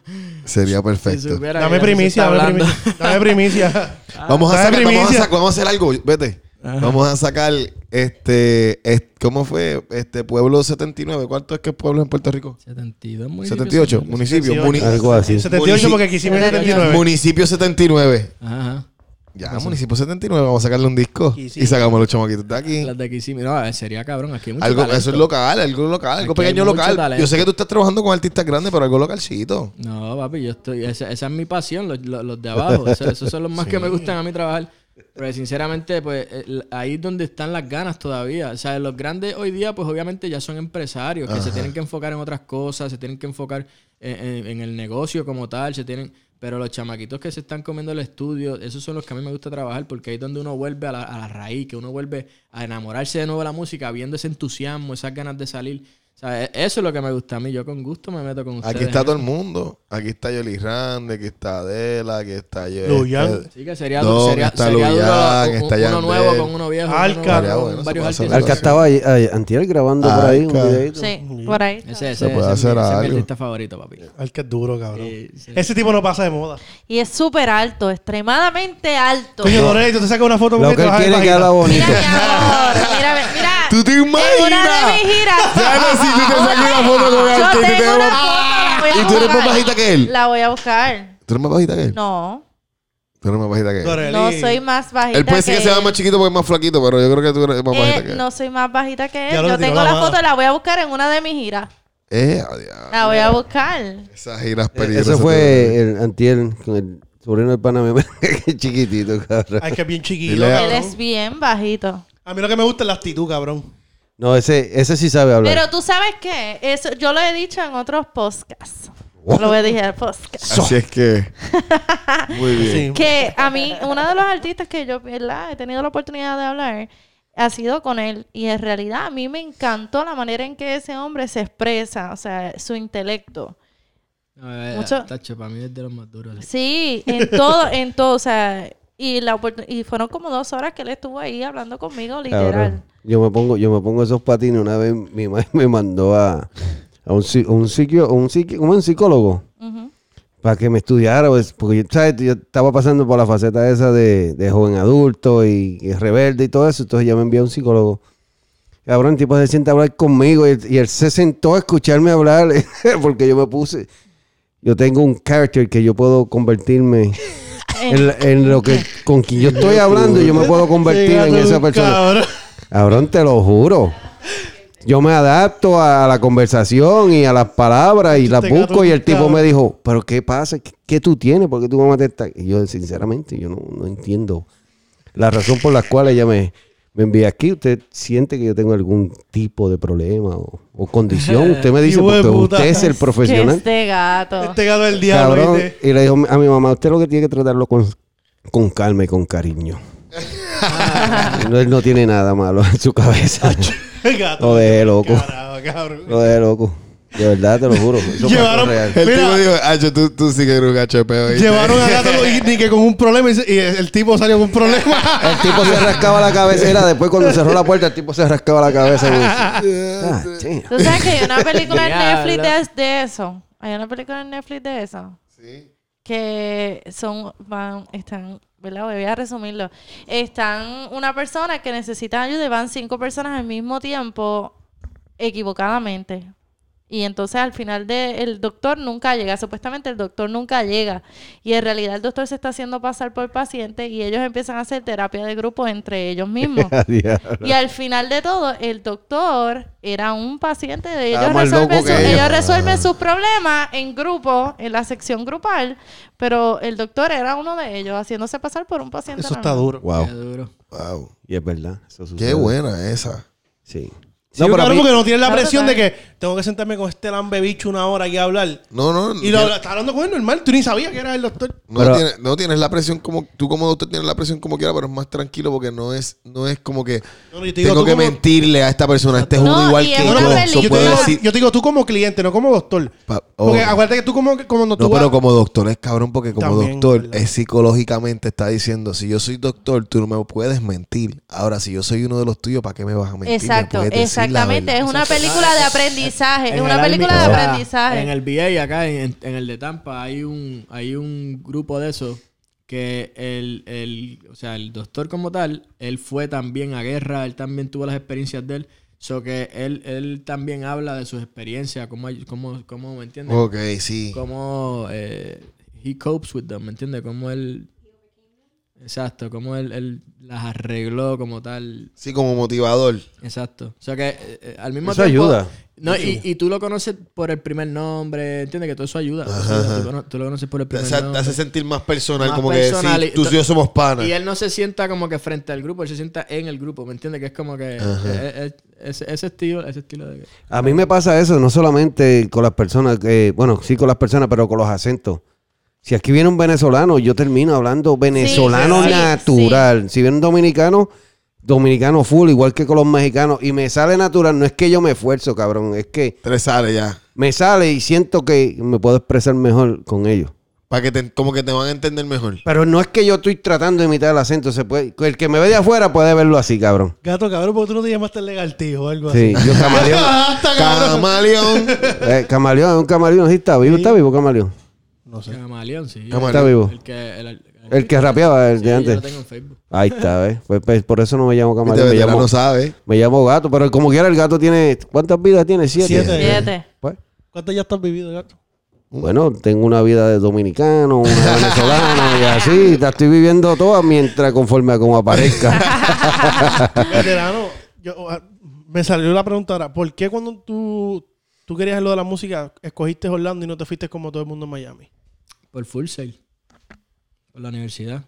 Sería si perfecto. supiera que Dame primicia, dame hablando. primicia. Dame primicia. Vamos a, Dame sacar, vamos, a primicia. sacar, vamos a hacer algo. Vete. Vamos a sacar este, es- ¿Cómo fue? Este pueblo 79. ¿Cuánto es que es pueblo en Puerto Rico? 72 municipios. 78. sí. Municipio. 78. muni- Algo así. 78 porque quisimos Munici- 79. Municipio 79. Ajá, ajá. Ya, Municipio 79, vamos a sacarle un disco. Sí. Y sacamos los chamaquitos de aquí. Las de aquí sí, no, sería cabrón. Aquí hay mucho Algo, talento. eso es local, algo local, algo Aquí pequeño local. talento. Yo sé que tú estás trabajando con artistas grandes, pero algo localcito. No, papi, yo estoy. Esa, esa es mi pasión, los, de abajo. Eso- esos son los más que me gustan a mí trabajar. Pero sinceramente, pues el- ahí es donde están las ganas todavía. O sea, los grandes hoy día, pues obviamente ya son empresarios que se tienen que enfocar en otras cosas, se tienen que enfocar en, en- en el negocio como tal, se tienen. Pero los chamaquitos que se están comiendo el estudio, esos son los que a mí me gusta trabajar porque ahí es donde uno vuelve a la, a la raíz, que uno vuelve a enamorarse de nuevo de la música, viendo ese entusiasmo, esas ganas de salir. O sea, e- eso es lo que me gusta a mí. Yo con gusto me meto con ustedes. Aquí está todo el mundo. Aquí está Yoli Rande, aquí está Adela, aquí está. Luyan. Sí, que sería, No, sería, está sería duro Luyan, un- está uno nuevo con uno viejo. Alca. uno nuevo bueno, artistas. Alca estaba ahí, ahí, antier grabando por ahí un Alca. videito. Sí, por ahí. Ese, ese, Se puede ese hacer es ese es mi algo. artista favorito, papi. Al que es duro, cabrón. Sí, sí. Ese tipo no pasa de moda. Y es súper alto, extremadamente alto. Coño, Dorito, te saca una foto Lo que él quiere que habla bonito. Mira, mira, mira. ¿Tú te En una de imaginas? mis giras. Ya no, si tú te sacas una foto con Yo Alca y tú te tengo una ves- foto, la voy a ¿Y tú eres más buscar. bajita que él? La voy a buscar. ¿Tú eres más bajita que él? No, Tú eres más bajita que él. No soy más bajita Él puede decir que él. más chiquito porque es más flaquito, pero yo creo que tú eres más bajita Eh, que él. no soy más bajita que Ya él. lo Yo tengo la la mano. foto, la voy a buscar en una de mis giras. Eh, a diablo. La voy a buscar. Esas giras Eh, peligrosas. Ese fue el antier con el sobrino del pana mío, que chiquitito, cabrón. Ay, que es bien chiquito, Dile a- Él cabrón. es bien bajito. A mí lo que me gusta es la actitud, cabrón. No, ese, ese sí sabe hablar. Pero tú sabes qué, eso yo lo he dicho en otros podcasts. Lo voy a decir en el podcast. Así es que. Muy bien. Sí. Que a mí, uno de los artistas que yo ¿verdad? he tenido la oportunidad de hablar ha sido con él. Y en realidad a mí me encantó la manera en que ese hombre se expresa, o sea, su intelecto. No, eh, Mucho- Tacho, para mí es de los más duros. Sí, en todo, en todo, o sea, y la y fueron como dos horas que él estuvo ahí hablando conmigo, literal. Yo me pongo, yo me pongo esos patines. Una vez mi madre me mandó a, a un, un psiquio, un psiqui- como un psicólogo para que me estudiara, pues, porque ¿sabes? yo estaba pasando por la faceta esa de, de joven adulto y, y rebelde y todo eso, entonces ella me envió a un psicólogo. Cabrón, el tipo se sienta a hablar conmigo y, y él se sentó a escucharme hablar porque yo me puse, yo tengo un character que yo puedo convertirme en, lo que con quien yo estoy hablando, yo me puedo convertir en esa persona. cabrón. Te lo juro. Yo me adapto a la conversación y a las palabras y las busco y el tipo me dijo, pero ¿qué pasa? ¿Qué, qué tú tienes? ¿Por qué tu mamá te está...? Y yo, sinceramente, yo no, no entiendo la razón por la cual ella me, me envía aquí. ¿Usted siente que yo tengo algún tipo de problema o, o condición? Usted me dice, porque usted es el profesional. este gato. Este gato del diablo, Cabrón. Y le dijo a mi mamá, usted lo que tiene que tratarlo con, con calma y con cariño. no, él no tiene nada malo en su cabeza. El gato. Lo dejé loco. Carajo, cabrón. Lo de loco. De verdad, te lo juro. Eso Llevaron- real. El Mira. tipo dijo, Acho, tú, tú sí que eres un hoy. Llevaron a gato y, ni que con un problema y, se- y el tipo salió con un problema. El tipo se rascaba la cabeza. Era después cuando cerró la puerta, el tipo se rascaba la cabeza. y dice, "Ah, damn". ¿Tú sabes que hay una película en. Netflix de, de eso? Hay una película en Netflix de eso. Sí. Que son, van, están, ¿verdad? Voy a resumirlo. Están una persona que necesita ayuda y van cinco personas al mismo tiempo equivocadamente. Y entonces al final de, el doctor nunca llega, supuestamente el doctor nunca llega. Y en realidad el doctor se está haciendo pasar por paciente y ellos empiezan a hacer terapia de grupo entre ellos mismos. Y al final de todo, el doctor era un paciente de ellos. Resuelven, su- ellos. ellos resuelven sus problemas en grupo, en la sección grupal, pero el doctor era uno de ellos, haciéndose pasar por un paciente. Eso está duro. Wow. Qué duro. Wow. Y es verdad. Eso. Qué buena esa. Sí. Sí, No, pero claro, mí- porque no tienes la Claro, presión de que tengo que sentarme con este lambe bicho una hora y hablar. No, no. Y lo, está hablando con él normal. Tú ni sabías que era el doctor. No, Pero- tienes, no tienes la presión como tú como doctor tienes la presión como quiera, pero es más tranquilo porque no es no es como que No, no, yo te digo, tengo que como- mentirle a esta persona, este es No, uno igual que yo. Yo te, digo, decir. yo te digo tú como cliente, no como doctor. Pa- oh. Porque acuérdate que tú como, como no, tú No, vas- pero como doctor es cabrón porque como También, doctor ¿verdad? es psicológicamente está diciendo, si yo soy doctor, tú no me puedes mentir. Ahora, si yo soy uno de los tuyos, ¿para qué me vas a mentir? Me Exacto, exactamente. Es una película de aprendizaje. Es En una el película de aprendizaje. En el VA acá, en, en el de Tampa, hay un, hay un grupo de esos que el, el, o sea, el doctor como tal, él fue también a guerra, él también tuvo las experiencias de él. So que él, él también habla de sus experiencias, cómo, cómo, cómo ¿me entiendes? Ok, sí. Cómo eh, he copes with them, ¿me entiendes? Cómo él... Exacto, como él, él las arregló como tal. Sí, como motivador. Exacto. O sea que eh, eh, al mismo Eso tiempo. ayuda. No, y, y tú lo conoces por el primer nombre, ¿entiendes? Que todo eso ayuda. Eso ayuda. Tú, lo conoces por el primer hace, te nombre. hace sentir más personal, Más como personal que y- sí, tú y yo somos panas. Y él no se sienta como que frente al grupo, él se sienta en el grupo, ¿me entiendes? Que es como que eh, eh, ese, ese estilo, ese estilo de... A mí me pasa eso, no solamente con las personas, que, bueno, sí con las personas, pero con los acentos. Si aquí viene un venezolano, yo termino hablando venezolano sí, natural. Si viene un dominicano, dominicano full, igual que con los mexicanos. Y me sale natural, no es que yo me esfuerzo, cabrón, es que Tres sale ya. me sale y siento que me puedo expresar mejor con ellos. Para que te, como que te van a entender mejor. Pero no es que yo estoy tratando de imitar el acento, se puede, el que me ve de afuera puede verlo así, cabrón. Gato, cabrón, porque tú no te llamaste legal tío o algo así. Sí, yo camaleón. Camaleón. Eh, camaleón, es un camaleón, sí está vivo, está vivo camaleón. No sé. Camaleón, sí. Camaleón. Está vivo. El que... El, el- El que rapeaba, el sí, de yo antes. lo tengo en Facebook. Ahí está, ¿ves? Pues, pues, por eso no me llamo Este camaleón, me veterano llamo, sabe. me llamo gato. Pero como quiera, el gato tiene. ¿Cuántas vidas tiene? Siete. Siete. Siete. Pues, ¿Cuánto ya estás vivido, gato? bueno, tengo una vida de dominicano, una de venezolano y así. La estoy viviendo todas mientras conforme a como aparezca. Veterano, yo, ah, me salió la pregunta ahora. ¿Por qué cuando tú, tú querías lo de la música, escogiste Orlando y no te fuiste como todo el mundo en Miami? Por Full Sail. Por la universidad.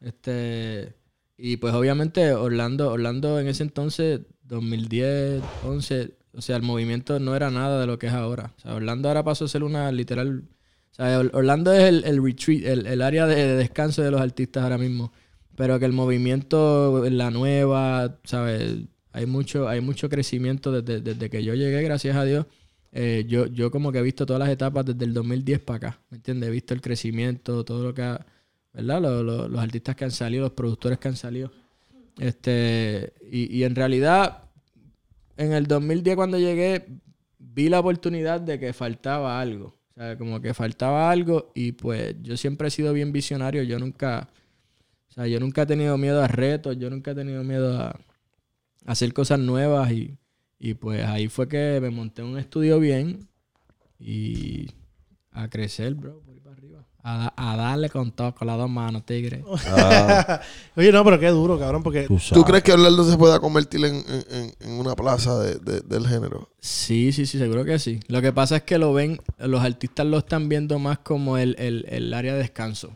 Este... Y pues obviamente Orlando, Orlando en ese entonces, 2010, 11, o sea, el movimiento no era nada de lo que es ahora. O sea, Orlando ahora pasó a ser una literal... O sea, Or- Orlando es el, el retreat, el, el área de, de descanso de los artistas ahora mismo. Pero que el movimiento, la nueva, ¿sabes? Hay mucho, hay mucho crecimiento desde, desde que yo llegué, gracias a Dios. Eh, yo, yo como que he visto todas las etapas desde el 2010 para acá, ¿me entiendes? He visto el crecimiento, todo lo que ha, ¿verdad? Lo- lo- los artistas que han salido, los productores que han salido. Este, y, y en realidad, en el 2010 cuando llegué, vi la oportunidad de que faltaba algo. O sea, como que faltaba algo y pues yo siempre he sido bien visionario. Yo nunca, o sea, yo nunca he tenido miedo a retos, yo nunca he tenido miedo a, a hacer cosas nuevas y, y pues ahí fue que me monté un estudio bien y a crecer, bro, por ahí para arriba. A, da- a darle con todo, con las dos manos, tigre. Oye, no, pero qué duro, cabrón, porque Tú ¿Tú sabes. crees que Orlando se pueda convertir en, en- en- en una plaza de- de- del género? Sí, sí, sí, seguro que sí. Lo que pasa es que lo ven, los artistas lo están viendo más como el, el- el área de descanso.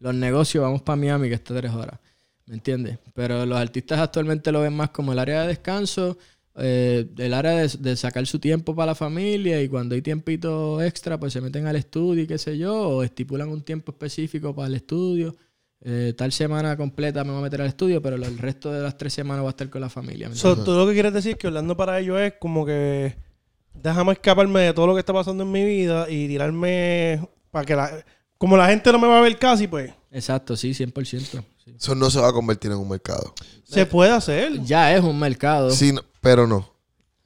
Los negocios, vamos para Miami, que está tres horas. ¿Me entiendes? Pero los artistas actualmente lo ven más como el área de descanso, eh, el área de, de sacar su tiempo para la familia y cuando hay tiempito extra, pues se meten al estudio y qué sé yo, o estipulan un tiempo específico para el estudio. Eh, tal semana completa me voy a meter al estudio, pero el resto de las tres semanas voy a estar con la familia. ¿me So, tú lo que quieres decir es que Orlando para ellos es como que déjame escaparme de todo lo que está pasando en mi vida y tirarme para que la como la gente no me va a ver casi, pues Exacto, sí, 100%. sí. Eso no se va a convertir en un mercado. se puede hacer. Ya es un mercado. Sí, no- pero no.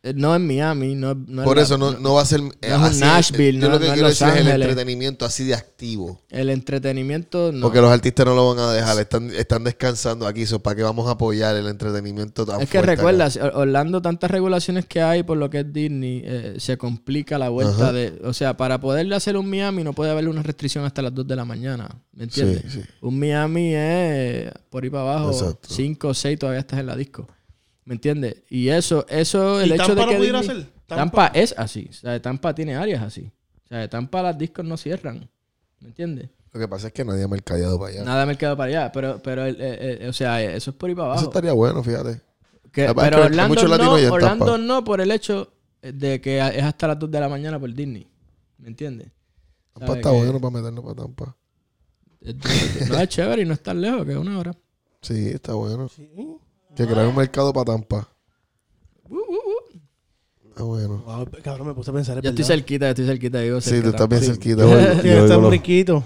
Eh, No en Miami, no, no Por la- eso no, no va a ser. es un así. Nashville, Yo no- lo que no quiero decir es el entretenimiento así de activo. El entretenimiento no. Porque los artistas no lo van a dejar. Están, están descansando aquí. So, ¿Para qué vamos a apoyar el entretenimiento tan es que fuerte recuerda, acá? Or- Orlando, tantas regulaciones que hay por lo que es Disney, eh, se complica la vuelta Ajá. de... O sea, para poderle hacer un Miami no puede haber una restricción hasta las 2 de la mañana. ¿Me entiendes? Sí, sí. Un Miami es por ahí para abajo, Exacto. 5 o 6 todavía estás en la disco. ¿Me entiendes? Y eso, eso, el ¿Y hecho Tampa de no que pudiera Disney- hacer? Tampa, Tampa- es así. O sea, Tampa tiene áreas así. O sea, Tampa las discos no cierran. ¿Me entiendes? Lo que pasa es que nadie ha mercadeado para allá. Nada me queda para allá. Pero, pero el- eh, eh, o sea, eso es por ahí para Eso abajo. estaría bueno, fíjate. Que- Capaz que pero Orlando, no, Orlando no por el hecho de que es hasta las 2 de la mañana por Disney. ¿Me entiendes? Tampa ¿Sabe está que- bueno para meternos para Tampa. No es chévere y no es tan lejos, que es una hora. Sí, está bueno. Que crear un mercado para Tampa. Está bueno. Wow, cabrón, me puse a pensar. es Yo estoy verdad. cerquita, yo estoy cerquita. Vivo Sí, cerca tú estás bien Sí. cerquita. Yo güey. yo está oigo un los- riquito.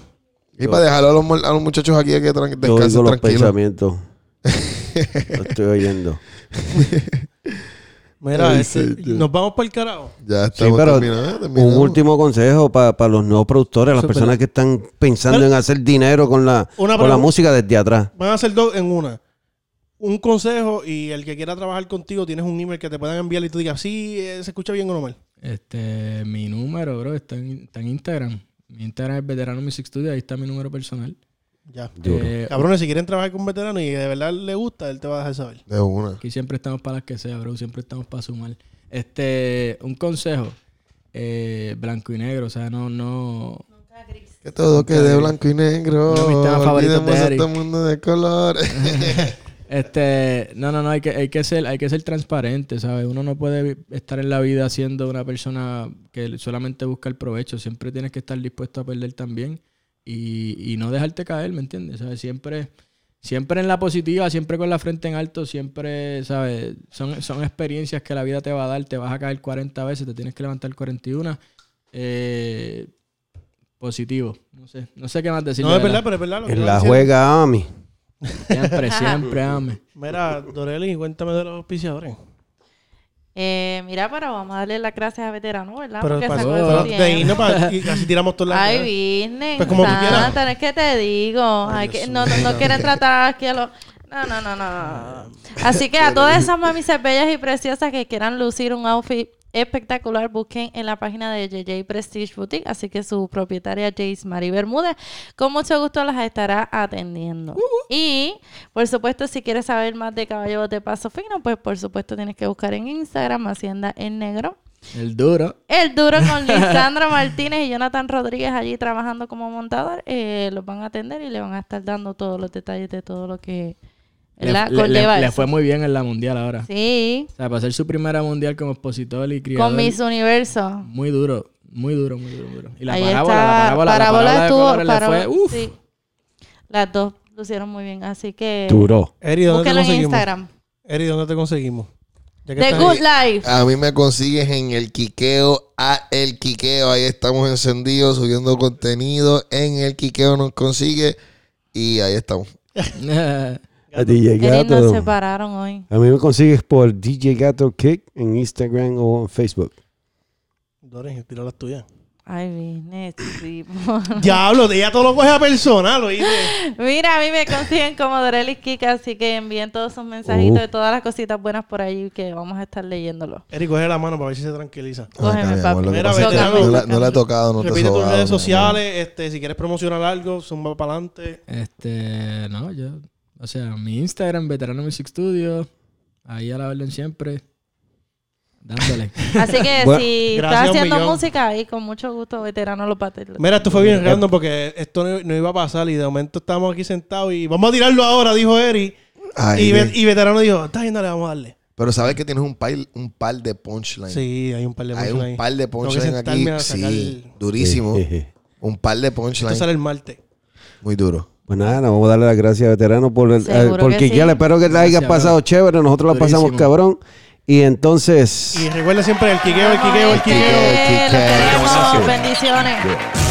Y para dejarlo a los, mu- a los muchachos aquí que tran- yo descansen los tranquilos. pensamientos. Lo estoy oyendo. Mira, Ay, este, señor. nos vamos para el carajo. Ya Sí, estamos pero terminados, un último consejo para los nuevos productores, las personas que están pensando en hacer dinero con la, Una con la pregunta. música desde atrás. Van a ser dos en una. Un consejo y el que quiera trabajar contigo tienes un email que te puedan enviar y tú digas, sí, eh, se escucha bien o no mal. Este, mi número, bro, está en, está en Instagram. Mi Instagram es Veterano Music Studio, ahí está mi número personal. Ya. Eh, Cabrones, si quieren trabajar con un veterano y de verdad le gusta, él te va a dejar saber. De una. Aquí siempre estamos para las que sea, bro. Siempre estamos para sumar. Este, un consejo. eh, blanco y negro. O sea, no, no. Que todo quede blanco y negro. Uno de mis temas favoritos de Olvidemos Eric. este mundo de color. Este, no, no, no, hay que, hay que ser, hay que ser transparente, ¿sabes? Uno no puede estar en la vida siendo una persona que solamente busca el provecho. Siempre tienes que estar dispuesto a perder también y, y no dejarte caer, ¿me entiendes? ¿Sabes? Siempre, siempre en la positiva, siempre con la frente en alto, siempre, ¿sabes? Son, son experiencias que la vida te va a dar. Te vas a caer 40 veces, te tienes que levantar 41. Eh, positivo. No sé, no sé qué más decir. No, es verdad, pero es verdad. lo que En la juega Ami. Siempre, siempre, ame. Mira, Doreli, cuéntame de los auspiciadores. Eh, mira, pero vamos a darle las gracias a veterano, ¿verdad? Pero Porque para- ese de ahí tiempo. no para, y así tiramos todas las Ay, business. Pues como tú quieras. Santa, es que te digo. Ay, que, no, no, no quieren tratar aquí a los. No, no, no, no. Así que a todas esas mamises bellas y preciosas que quieran lucir un outfit espectacular, busquen en la página de JJ Prestige Boutique. Así que su propietaria Jace Marie Bermúdez, con mucho gusto las estará atendiendo. Y, por supuesto, si quieres saber más de Caballo de Paso Fino, pues por supuesto tienes que buscar en Instagram Hacienda en Negro. El duro. El duro con Lisandra Martínez y Jonathan Rodríguez allí trabajando como montador. eh, los van a atender y le van a estar dando todos los detalles de todo lo que Le, fue muy bien en la mundial ahora. Sí, O sea, para hacer su primera mundial como expositor y criador. con Miss Universo. Muy duro, muy duro, muy duro, muy duro. Y la Ahí parábola, está. la parábola, la Parábola de estuvo- le parábola- fue, uf. sí. Las dos lucieron muy bien, así que Duro. Eri, ¿dónde te búsquenlo en conseguimos? Instagram. Eri, ¿dónde te conseguimos? Ya que The Good ahí. Life. A mí me consigues en el Quiqueo, a el Quiqueo. Ahí estamos encendidos, subiendo contenido. En el Quiqueo nos consigue. Y ahí estamos. A DJ Eric nos Gato. separaron hoy. A mí me consigues por DJ Gato Kick en Instagram o en Facebook. Dore, tira las tuyas. Ay, business, tipo. Diablo, ella todo lo coge a personal, oíste. Mira, a mí me consiguen como Dorelis Kika, así que envíen todos sus mensajitos Uh. de todas las cositas buenas por ahí que vamos a estar leyéndolo. Eri, coge la mano para ver si se tranquiliza. Cógeme, Acá, mi papi. lo no, la he tocado, no Repite tus redes sociales, este, si quieres promocionar algo, zumba para adelante. Este, no, yo, o sea, mi Instagram, Veterano Music Studio, ahí a la orden siempre, dándole. Así que Bueno, si estás haciendo música ahí, con mucho gusto, veterano lo pate. Mira, esto fue bien random porque esto no, no iba a pasar y de momento estábamos aquí sentados y vamos a tirarlo ahora, dijo Eri. Ay, Y, ve. ve- y veterano dijo, está bien, dale, vamos a darle. Pero sabes que tienes un par, un par de punchlines. Sí, hay un par de Hay punchlines un ahí. par de punchlines aquí. Sí, durísimo. Un par de Esto punchlines. sale el martes. Muy duro. Pues nada, nos vamos a darle las gracias a veterano por el, eh, por que Quiquear. sí. Espero que la haya Gracias, pasado chévere. Nosotros la pasamos cabrón. Y entonces, Y recuerda siempre el quiqueo, el quiqueo, el quiqueo. los queremos. Bendiciones.